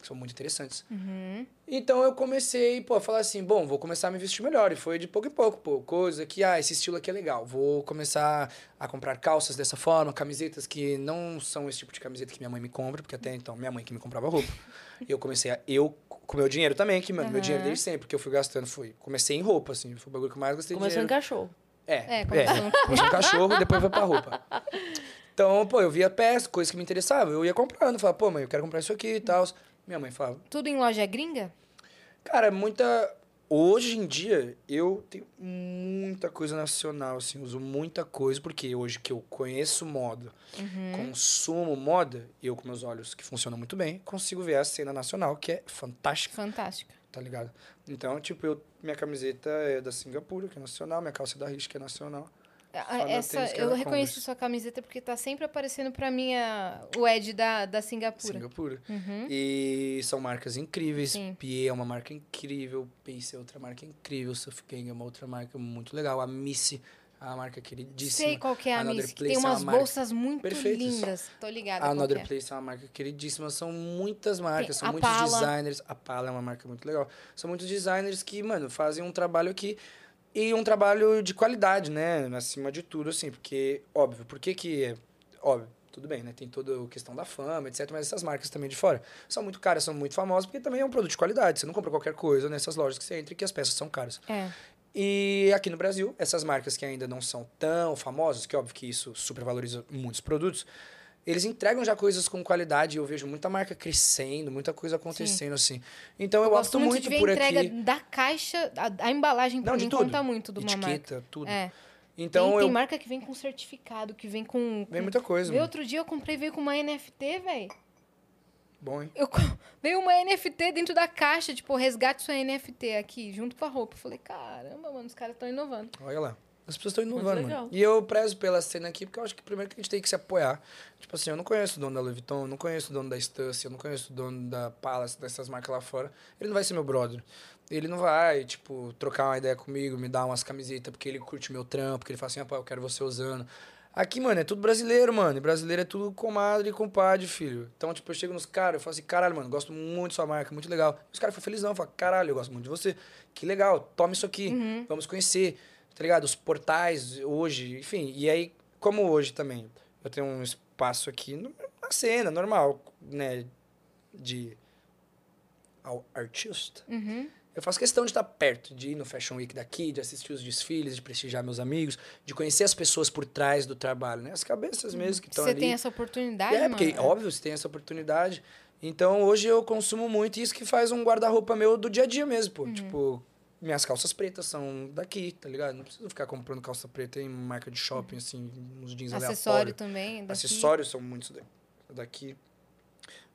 que são muito interessantes. Uhum. Então eu comecei, pô, a falar assim, bom, vou começar a me vestir melhor. E foi de pouco em pouco, pô, coisa que, ah, esse estilo aqui é legal. Vou começar a comprar calças dessa forma, camisetas que não são esse tipo de camiseta que minha mãe me compra, porque até então minha mãe que me comprava roupa. eu comecei a, eu, com meu dinheiro também, que, mano, uhum. meu dinheiro desde sempre, que eu fui gastando, foi, comecei em roupa, assim, foi o bagulho que eu mais gastei Começou dinheiro. Começou em cachorro. É, é, começou no cachorro, depois foi pra roupa. Então, pô, eu via peça, coisas que me interessavam. Eu ia comprando, falava, pô, mãe, eu quero comprar isso aqui e tal. Minha mãe falava. Tudo em loja gringa? Cara, muita. Hoje em dia, eu tenho muita coisa nacional, assim, uso muita coisa, porque hoje que eu conheço moda, uhum. consumo moda, eu com meus olhos que funcionam muito bem, consigo ver a cena nacional, que é fantástica. Fantástica. Tá ligado? Então, tipo, eu, minha camiseta é da Singapura, que é nacional, minha calça é da Rich, que é nacional. Essa, eu reconheço sua camiseta porque tá sempre aparecendo para mim a, o Ed da, da Singapura. Singapura. Uhum. E são marcas incríveis. Sim. Pie é uma marca incrível. Pace é outra marca incrível. Surf Gang é uma outra marca muito legal. A Missy a marca queridíssima. Sei qual que é a Missy. Tem umas é bolsas muito perfeitas. lindas. Tô ligada. A Another é. Place é uma marca queridíssima. São muitas marcas, Tem são muitos Pala. designers. A Pala é uma marca muito legal. São muitos designers que, mano, fazem um trabalho aqui e um trabalho de qualidade, né? Acima de tudo, assim, porque, óbvio, por que que... Óbvio, tudo bem, né? Tem toda a questão da fama, etc. Mas essas marcas também de fora são muito caras, são muito famosas, porque também é um produto de qualidade. Você não compra qualquer coisa nessas lojas que você entra e que as peças são caras. É. E aqui no Brasil, essas marcas que ainda não são tão famosas, que óbvio que isso supervaloriza muitos produtos, eles entregam já coisas com qualidade. Eu vejo muita marca crescendo, muita coisa acontecendo Sim. assim. Então eu, eu opto muito, muito por entrega aqui. da caixa, a, a embalagem para mim tudo. conta muito do uma Etiqueta, tudo. É. Então tem, eu... tem marca que vem com certificado, que vem com. Vem muita coisa. Veio outro dia eu comprei, veio com uma NFT, velho. Bom, hein? Eu, veio uma NFT dentro da caixa, tipo, resgate sua NFT aqui, junto com a roupa. Eu falei, caramba, mano, os caras estão inovando. Olha lá. As pessoas estão inovando, mano. E eu prezo pela cena aqui, porque eu acho que primeiro que a gente tem que se apoiar. Tipo assim, eu não conheço o dono da Louis Vuitton, eu não conheço o dono da Stussy, eu não conheço o dono da Palace, dessas marcas lá fora. Ele não vai ser meu brother. Ele não vai, tipo, trocar uma ideia comigo, me dar umas camisetas, porque ele curte meu trampo, porque ele fala assim, ah, pô, eu quero você usando. Aqui, mano, é tudo brasileiro, mano. E brasileiro é tudo comadre e compadre, filho. Então, tipo, eu chego nos caras, eu falo assim, caralho, mano, gosto muito da sua marca, muito legal. Os caras ficam felizão, falam, caralho, eu gosto muito de você. Que legal, toma isso aqui, uhum. vamos conhecer tá ligado? Os portais hoje, enfim. E aí, como hoje também, eu tenho um espaço aqui na cena, normal, né? De ao artista. Uhum. Eu faço questão de estar perto, de ir no Fashion Week daqui, de assistir os desfiles, de prestigiar meus amigos, de conhecer as pessoas por trás do trabalho, né? As cabeças mesmo que estão ali. Você tem essa oportunidade, É, mano. porque, óbvio, você tem essa oportunidade. Então hoje eu consumo muito isso que faz um guarda-roupa meu do dia a dia mesmo, Uhum. pô. Tipo, minhas calças pretas são daqui, tá ligado? Não preciso ficar comprando calça preta em marca de shopping, assim, uns jeans Acessório aleatórios. também. daqui. Acessórios são muitos da- daqui.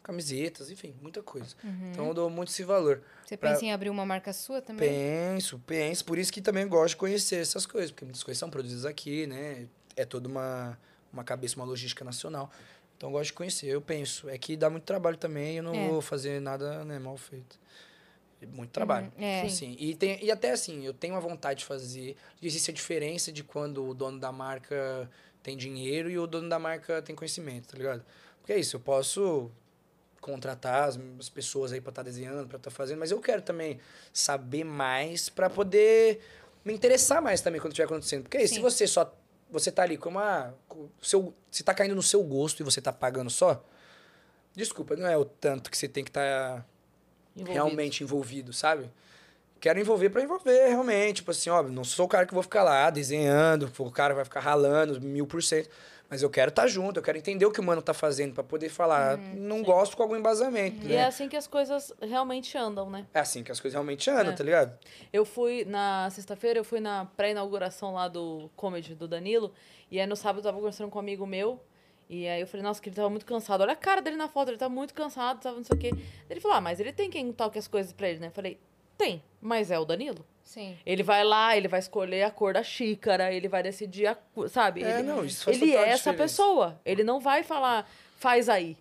Camisetas, enfim, muita coisa. Uhum. Então eu dou muito esse valor. Você pra- pensa em abrir uma marca sua também? Penso, penso. Por isso que também gosto de conhecer essas coisas, porque muitas coisas são produzidas aqui, né? É toda uma, uma cabeça, uma logística nacional. Então eu gosto de conhecer, eu penso. É que dá muito trabalho também, eu não É. vou fazer nada né, mal feito. É Muito trabalho. Uhum, é. Assim, e, tem, e até assim, eu tenho uma vontade de fazer. Existe a diferença de quando o dono da marca tem dinheiro e o dono da marca tem conhecimento, tá ligado? Porque é isso, eu posso contratar as, as pessoas aí pra estar desenhando, pra estar fazendo, mas eu quero também saber mais pra poder me interessar mais também quando estiver acontecendo. Porque aí, se Sim. você só você tá ali com uma com o seu se tá caindo no seu gosto e você tá pagando só, desculpa, não é o tanto que você tem que estar Envolvido. realmente envolvido, sabe? Quero envolver pra envolver, realmente. Tipo assim, óbvio, não sou o cara que vou ficar lá desenhando, o cara vai ficar ralando mil por cento. Mas eu quero estar junto, eu quero entender o que o mano tá fazendo pra poder falar. não gosto com algum embasamento, E né? é assim que as coisas realmente andam, né? É assim que as coisas realmente andam, É. tá ligado? Eu fui na sexta-feira, eu fui na pré-inauguração lá do comedy do Danilo. E aí no sábado eu tava conversando com um amigo meu. E aí eu falei, nossa, que ele tava muito cansado. Olha a cara dele na foto, ele tá muito cansado, tava não sei o quê. Ele falou, ah, mas ele tem quem toque as coisas pra ele, né? Eu falei, tem, mas é o Danilo. Sim. Ele vai lá, ele vai escolher a cor da xícara, ele vai decidir a. Sabe? É, ele não, isso faz ele é essa diferença. pessoa. Ele não vai falar, faz aí.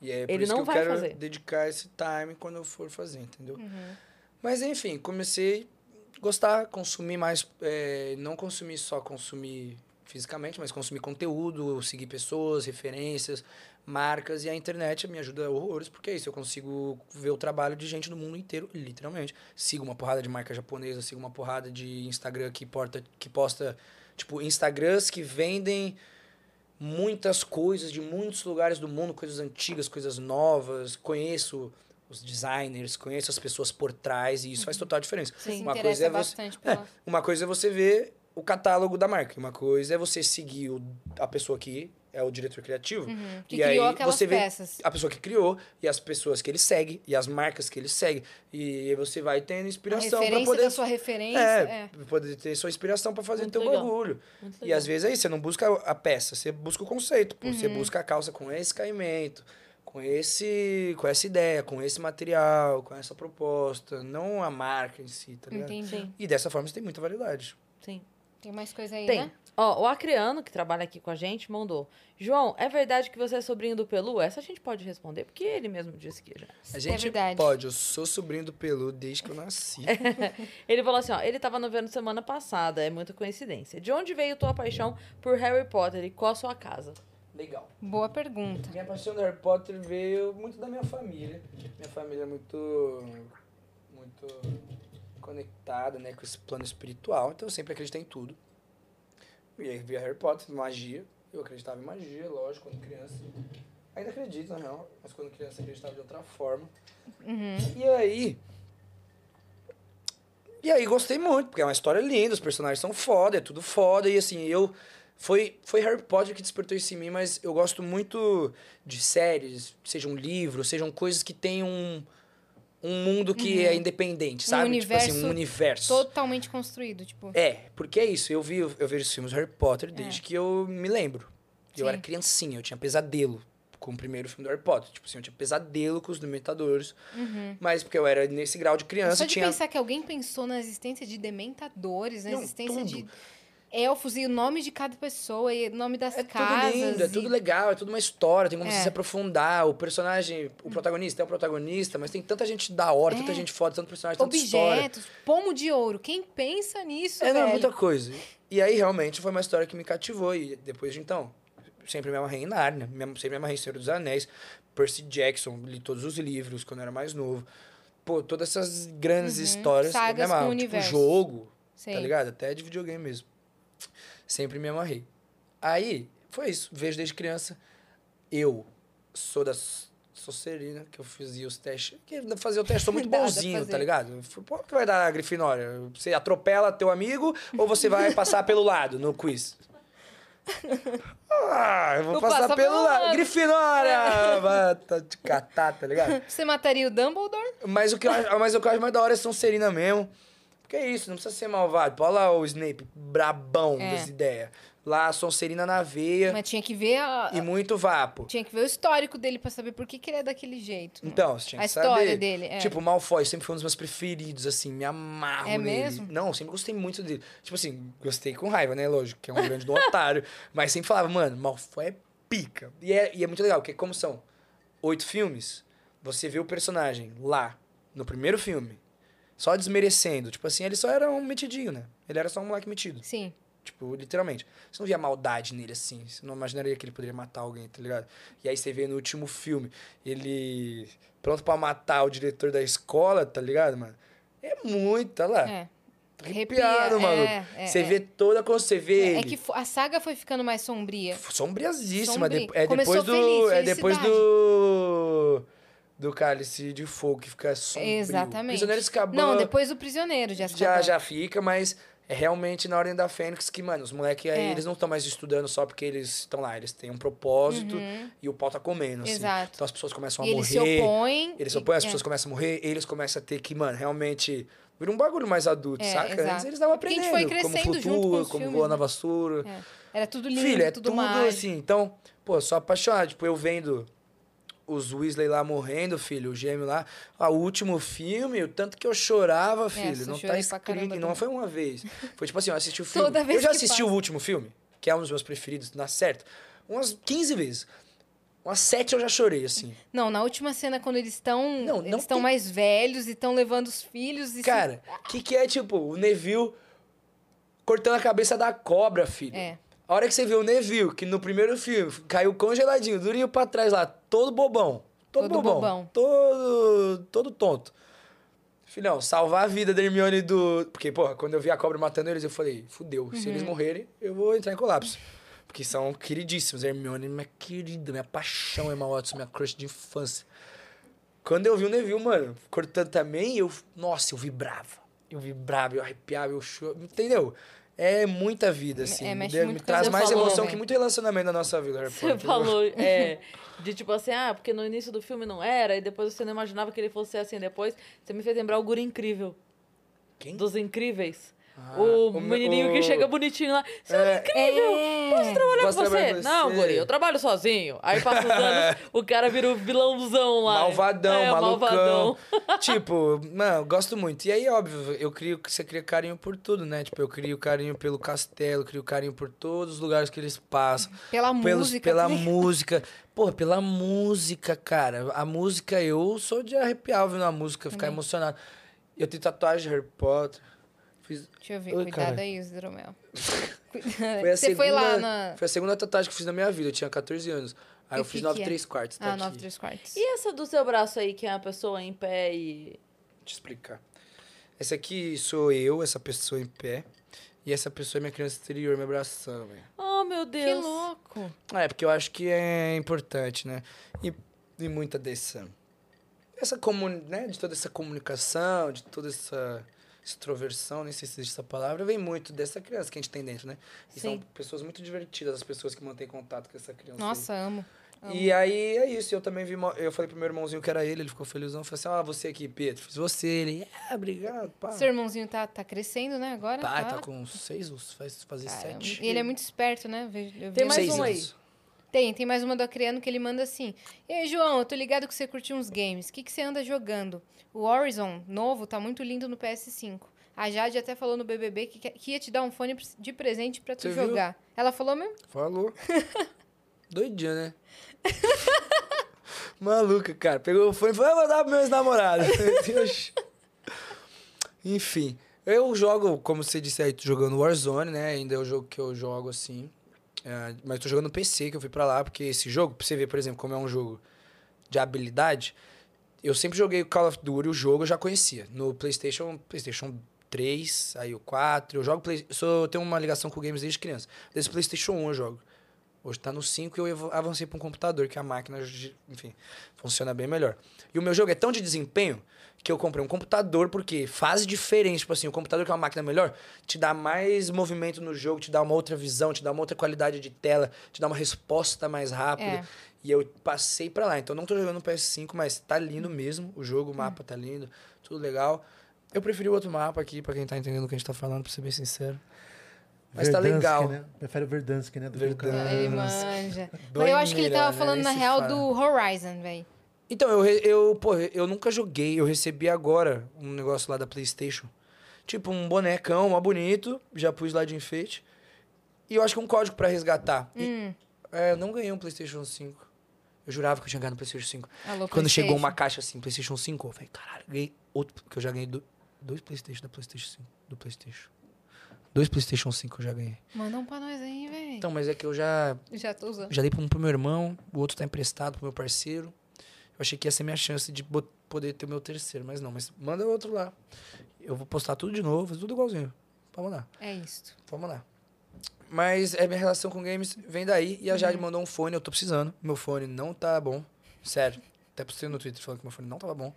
E é por Ele isso não que eu vai quero fazer. dedicar esse time quando eu for fazer, entendeu? Uhum. Mas enfim, comecei a gostar, consumir mais, é, não consumir só consumir fisicamente, mas consumir conteúdo, seguir pessoas, referências, marcas e a internet me ajuda horrores, porque é isso, eu consigo ver o trabalho de gente do mundo inteiro, literalmente. Sigo uma porrada de marca japonesa, sigo uma porrada de Instagram que, porta, que posta, tipo, Instagrams que vendem muitas coisas de muitos lugares do mundo, coisas antigas, coisas novas, conheço os designers, conheço as pessoas por trás e isso faz total diferença. Se Uma coisa é você, pela... uma coisa é você ver o catálogo da marca, uma coisa é você seguir o, a pessoa que é o diretor criativo Uhum. Que e aí criou aquelas você vê peças. a pessoa que criou e as pessoas que ele segue e as marcas que ele segue e aí você vai tendo inspiração para poder da sua referência. é, É. poder ter sua inspiração para fazer Muito teu legal. bagulho. Muito E legal. às vezes é isso, você não busca a peça, você busca o conceito. Pô. Você Uhum. busca a calça com esse caimento, com esse com essa ideia, com esse material, com essa proposta, não a marca em si, tá ligado? Entendi. E dessa forma você tem muita variedade. sim. Tem mais coisa aí, Tem. né? Ó, o Acreano, que trabalha aqui com a gente, mandou. João, é verdade que você é sobrinho do Pelu? Essa a gente pode responder, porque ele mesmo disse que já. A gente É verdade. pode, eu sou sobrinho do Pelu desde que eu nasci. Ele falou assim, ó, ele tava no vendo semana passada, é muita coincidência. De onde veio tua paixão por Harry Potter e qual a sua casa? Legal. Boa pergunta. Minha paixão do Harry Potter veio muito da minha família. Minha família é muito muito conectada, né, com esse plano espiritual, então eu sempre acreditei em tudo. E aí via Harry Potter, magia. Eu acreditava em magia, lógico, quando criança. Ainda acredito, na real, mas quando criança acreditava de outra forma. Uhum. E aí. E aí gostei muito, porque é uma história linda, os personagens são foda, é tudo foda. E assim, eu. Foi, foi Harry Potter que despertou isso em mim, mas eu gosto muito de séries, sejam livros, sejam coisas que tenham um, um mundo que é independente, sabe? tipo assim, um universo universo. Totalmente construído, tipo. É, porque é isso. Eu vi, eu vejo os filmes Harry Potter desde que eu me lembro. Eu Sim. era criancinha, eu tinha pesadelo com o primeiro filme do Harry Potter. Tipo assim, eu tinha pesadelo com os Dementadores. Uhum. Mas porque eu era nesse grau de criança, Só de tinha. pensar que alguém pensou na existência de dementadores, na Não, existência tudo. de elfos e o nome de cada pessoa e o nome das É casas. tudo lindo, é e- tudo legal, é tudo uma história, tem como É. você se aprofundar. O personagem, o protagonista é o protagonista, mas tem tanta gente da hora, tanta É. gente foda, tanto personagem, tanta história. Objetos, pomo de ouro. Quem pensa nisso, É, não, velho? muita coisa. E aí, realmente, foi uma história que me cativou. E depois de então, sempre me amarrei em Narnia, sempre me amarrei em Senhor dos Anéis, Percy Jackson, li todos os livros quando eu era mais novo. Pô, todas essas grandes Uhum, histórias. sagas com amarro. universo. Tipo, jogo, Sei. tá ligado? Até de videogame mesmo. Sempre me amarrei. Aí, foi isso. Vejo desde criança. Eu sou das... Sou serina, que eu fazia os testes. Que fazia o teste, sou muito bonzinho, tá ligado? Pô, o que vai dar a Grifinória? Você atropela teu amigo ou você vai passar pelo lado no quiz? Ah, eu vou passar pelo pelo lado. lado. Grifinória! Tá te catar, tá ligado? Você mataria o Dumbledore? Mas o que eu acho, mas o que eu acho mais da hora é Sonserina mesmo. Porque é isso, não precisa ser malvado. Olha lá o Snape, brabão É. das ideias. Lá, Sonserina na veia Mas tinha que ver a... e muito vapo. Tinha que ver o histórico dele pra saber por que, que ele é daquele jeito. Então, você tinha A que história saber. dele, é. Tipo, o Malfoy sempre foi um dos meus preferidos, assim, me amarro É nele. mesmo? Não, sempre gostei muito dele. Tipo assim, gostei com raiva, né? Lógico, que é um grande do otário. Mas sempre falava, mano, Malfoy é pica. E é, e é muito legal, porque como são oito filmes, você vê o personagem lá, no primeiro filme, só desmerecendo. Tipo assim, ele só era um metidinho, né? Ele era só um moleque metido. Sim. Tipo, literalmente. Você não via maldade nele assim. Você não imaginaria que ele poderia matar alguém, tá ligado? E aí você vê no último filme, ele pronto pra matar o diretor da escola, tá ligado, mano? É muito, olha lá. É. Arrepiado, Arrepia, maluco. é, é, você é. vê toda quando você vê É ele. que a saga foi ficando mais sombria. Sombriazíssima. Sombria. É Começou depois do. feliz, é depois do. Do cálice de fogo que fica sombrio. Exatamente. Prisioneiro de Azkaban Não, depois do prisioneiro de já, Azkaban. já fica, mas é realmente na Ordem da Fênix que, mano, os moleques aí, É. eles não estão mais estudando só porque eles estão lá. Eles têm um propósito e o pau tá comendo, assim. Uhum. Exato. Então as pessoas começam a E eles se morrer. opõem. Eles se e- opõem, as é. pessoas começam a morrer, eles começam a ter que, mano, realmente. Vira um bagulho mais adulto, É, saca? exato. Antes eles estavam Porque a gente aprendendo foi como crescendo junto com flutua, os como filmes, voa na né? vassoura. É. Era tudo lindo, Filho, é tudo, tudo, assim. Então, pô, sou apaixonado. Tipo, eu vendo os Weasley lá morrendo, filho, o gêmeo lá. Ah, o último filme, o tanto que eu chorava, filho. eu não tá escrito. não foi uma vez. Foi tipo assim, eu assisti o filme. Toda vez eu já assisti o último filme, que é um dos meus preferidos, na certo. Umas 15 vezes. Umas 7 eu já chorei, assim. Não, na última cena, quando eles estão. Não, não Eles estão tem- mais velhos e estão levando os filhos se- Cara, o que, que é, tipo, o Neville cortando a cabeça da cobra, filho? É. A hora que você vê o Neville, que no primeiro filme caiu congeladinho, durinho pra trás lá, todo bobão. Todo, Todo bobão. bobão. Todo, todo tonto. Filhão, salvar a vida da Hermione do... Porque, porra, quando eu vi a cobra matando eles, eu falei, fudeu. Se Uhum. eles morrerem, eu vou entrar em colapso. Porque são queridíssimos. A Hermione, minha querida, minha paixão, Emma Watson, minha crush de infância. Quando eu vi o Neville, mano, cortando também, eu... Nossa, eu vibrava. Eu vibrava, eu arrepiava, eu chorava. Entendeu? É muita vida, assim. É, me, mexe me traz mais falou, emoção velho. que muito relacionamento na nossa vida, Harry Você falou é, de tipo assim, ah, porque no início do filme não era, e depois você não imaginava que ele fosse assim depois. Você me fez lembrar o Guri Incrível, Quem? dos Incríveis. Ah, o, o me- menininho que o- chega bonitinho lá. Você É, é incrível! É. Posso trabalhar Posso com você? Não, você? Guri, eu trabalho sozinho. Aí passa os anos, o cara vira o vilãozão lá. Malvadão, é, malucão. malvadão. tipo, mano, gosto muito. E aí, óbvio, eu crio, você cria carinho por tudo, né? Tipo, eu crio carinho pelo castelo, crio carinho por todos os lugares que eles passam. Pela pelos, música. pela também. música. Pô, pela música, cara. A música, eu sou de arrepiar ouvindo a música, ficar emocionado. Eu tenho tatuagem de Harry Potter. Fiz, Deixa eu ver, Oi, cuidado cara. aí, Hidromel. Foi a Você segunda, foi lá na. Foi a segunda tatuagem que eu fiz na minha vida. Eu tinha 14 anos. Aí E eu fiz que 9 que é? 3 quartos. Tá Ah, aqui. 9 3 quartos. E essa do seu braço aí, que é uma pessoa em pé e. Deixa eu explicar. Essa aqui sou eu, essa pessoa em pé. E essa pessoa é minha criança interior me abraçando, velho. Oh, meu Que Deus. louco. Ah, É, porque eu acho que é importante, né? E, e muita dessa. Essa comun, né? De toda essa comunicação, de toda essa extroversão, nem sei se existe essa palavra, vem muito dessa criança que a gente tem dentro, né? E são Sim. pessoas muito divertidas, as pessoas que mantêm contato com essa criança. aí. Nossa, amo. E aí é isso, eu também vi. Eu falei pro meu irmãozinho que era ele, ele ficou felizão. Eu falei assim: ah, você aqui, Pedro. Fiz você. Ele, ah, obrigado, pá. Seu irmãozinho tá, tá crescendo, né, agora? Tá, tá com seis, faz fazer Caramba. sete. E ele é muito esperto, né? Eu vi Tem um- mais seis um aí. anos. Tem, tem mais uma do Acreano que ele manda assim. E aí, João, eu tô ligado que você curtiu uns games. O que, que você anda jogando? O Horizon novo tá muito lindo no PS5. A Jade até falou no BBB que, que ia te dar um fone de presente pra tu Você viu? jogar. Ela falou mesmo? Falou. Doidinha, né? Maluca, cara. Pegou o fone e falou: eu vou dar pros meus namorados. Deus. Enfim. Eu jogo, como você disse aí, jogando Warzone, né? Ainda é o jogo que eu jogo assim. É, mas tô jogando PC, que eu fui pra lá, porque esse jogo, pra você ver, por exemplo, como é um jogo de habilidade, eu sempre joguei o Call of Duty, o jogo eu já conhecia. No PlayStation, PlayStation 3, aí o 4, eu jogo Play, eu sou, eu tenho uma ligação com games desde criança. Desde PlayStation 1 eu jogo. Hoje tá no 5 e eu avancei para um computador, que a máquina, enfim, funciona bem melhor. E o meu jogo é tão de desempenho que eu comprei um computador, porque fase diferente, tipo assim, o computador que é uma máquina melhor, te dá mais movimento no jogo, te dá uma outra visão, te dá uma outra qualidade de tela, te dá uma resposta mais rápida. É. E eu passei pra lá. Então não tô jogando no PS5, mas tá lindo mesmo. O jogo, o mapa tá lindo, tudo legal. Eu preferi o outro mapa aqui, pra quem tá entendendo o que a gente tá falando, pra ser bem sincero. Mas tá Verdansk, legal. Né? Prefere o Verdansk, né? Do Verdansk. Ele manja. Mas eu acho que ele tava né? falando, Nem na real, fala. do Horizon, velho. Então, eu, eu, pô, eu nunca joguei. Eu recebi agora um negócio lá da PlayStation. Tipo, um bonecão, mó bonito. Já pus lá de enfeite. E eu acho que um código pra resgatar. E, Hum. é, eu não ganhei um PlayStation 5. Eu jurava que eu tinha ganhado um PlayStation 5. Alô, Quando chegou uma caixa assim, PlayStation 5, eu falei, caralho, ganhei outro. Porque eu já ganhei do- dois PlayStation da PlayStation 5. Do PlayStation. Dois PlayStation 5 eu já ganhei. Manda um pra nós aí, velho. Então, mas é que eu já Já tô usando. já dei pra um pro meu irmão, o outro tá emprestado pro meu parceiro. Eu achei que ia ser minha chance de poder ter o meu terceiro, mas não. Mas manda outro lá. Eu vou postar tudo de novo, tudo igualzinho. Pode mandar, É isto. pode mandar. Mas é minha relação com games vem daí. E a Jade mandou um fone, eu tô precisando. Meu fone não tá bom. Sério. Até postei no Twitter falando que meu fone não tava bom.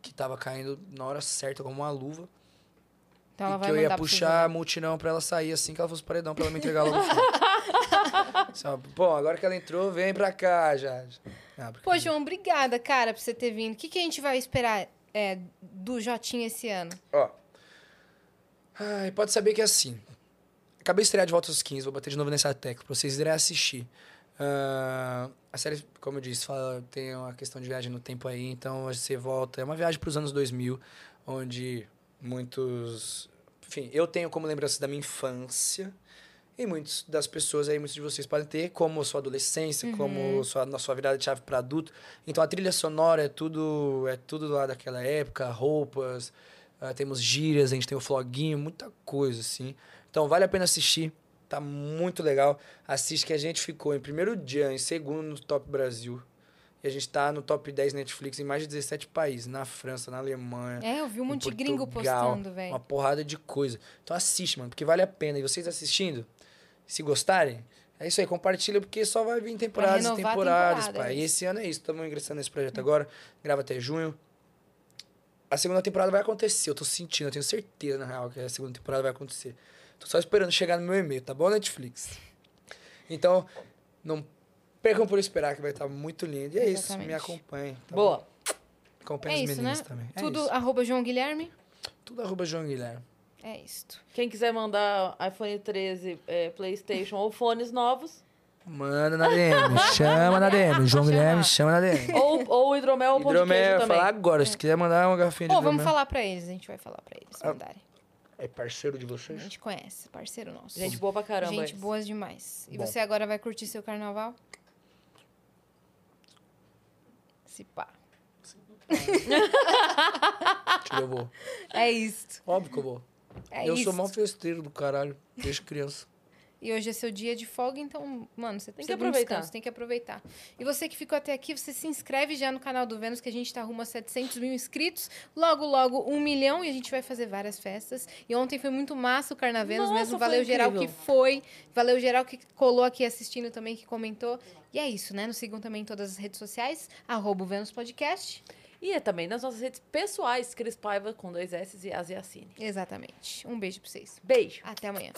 Que tava caindo na hora certa, como uma luva. Então e que eu ia pra puxar a ver. multinão pra ela sair assim que ela fosse paredão, pra ela me entregar logo o fone. Só, Bom, agora que ela entrou, vem pra cá, Jade. Ah, porque- Pô, João, obrigada, cara, por você ter vindo. O que, que a gente vai esperar é, do Jotinha esse ano? Ó. Ai, pode saber que é assim. Acabei de estrear de volta aos 15, vou bater de novo nessa tecla pra vocês irem assistir. Ah, a série, como eu disse, fala, tem uma questão de viagem no tempo aí, então você volta. É uma viagem pros anos 2000, onde muitos. Enfim, eu tenho como lembranças da minha infância. E muitas das pessoas aí, muitos de vocês podem ter, como sua adolescência, como sua, na sua virada de chave para adulto. Então a trilha sonora é tudo, é tudo lá daquela época, roupas, ah, temos gírias, a gente tem o floguinho, muita coisa, assim. Então vale a pena assistir, tá muito legal. Assiste que a gente ficou em primeiro dia, em segundo no Top Brasil. E a gente tá no top 10 Netflix em mais de 17 países, na França, na Alemanha. É, eu vi um monte de gringo postando, Uma velho. porrada de coisa. Então assiste, mano, porque vale a pena. E vocês assistindo, se gostarem, é isso aí, compartilha, porque só vai vir temporadas e temporadas, temporada, pai. é E esse ano é isso, estamos ingressando nesse projeto agora, grava até junho. A segunda temporada vai acontecer, eu tô sentindo, eu tenho certeza, na real, que a segunda temporada vai acontecer. Tô só esperando chegar no meu e-mail, tá bom, Netflix? Então, não percam por esperar, que vai estar muito lindo. E é isso, Exatamente. me acompanhem. tá Boa. bom? Acompanhe É as isso, meninas né? também. É Tudo isso. arroba João Guilherme. Tudo arroba João Guilherme. É isto. Quem quiser mandar iPhone 13, é, PlayStation ou fones novos, Manda na DM, chama na DM. João Guilherme, chama na DM. ou, ou hidromel ou pão de Hidromel, queijo também. falar agora. Se quiser mandar uma garrafinha de Pô, vamos hidromel. falar pra eles. A gente vai falar pra eles Ah, mandarem. É parceiro de A vocês? gente conhece, parceiro nosso. Gente boa pra caramba. Gente eles. boas demais. E Bom. você agora vai curtir seu carnaval? Se pá. Tira, eu vou. É isto. Óbvio que eu vou. É eu isso. sou mó festeiro do caralho, desde criança. E hoje é seu dia de folga, então, mano, você tem que aproveitar. descanso, tem que aproveitar. E você que ficou até aqui, você se inscreve já no canal do Vênus, que a gente tá rumo a 700 mil inscritos. Logo, logo, um milhão e a gente vai fazer várias festas. E ontem foi muito massa o Carnavenos Nossa, mesmo. Valeu geral que foi. Valeu geral que colou aqui assistindo também, que comentou. E é isso, né? Nos sigam também em todas as redes sociais, arroba o Vênus Podcast. E é também nas nossas redes pessoais, Cris Paiva com dois S e Asiacine. Exatamente. Um beijo pra vocês. Beijo. Até amanhã.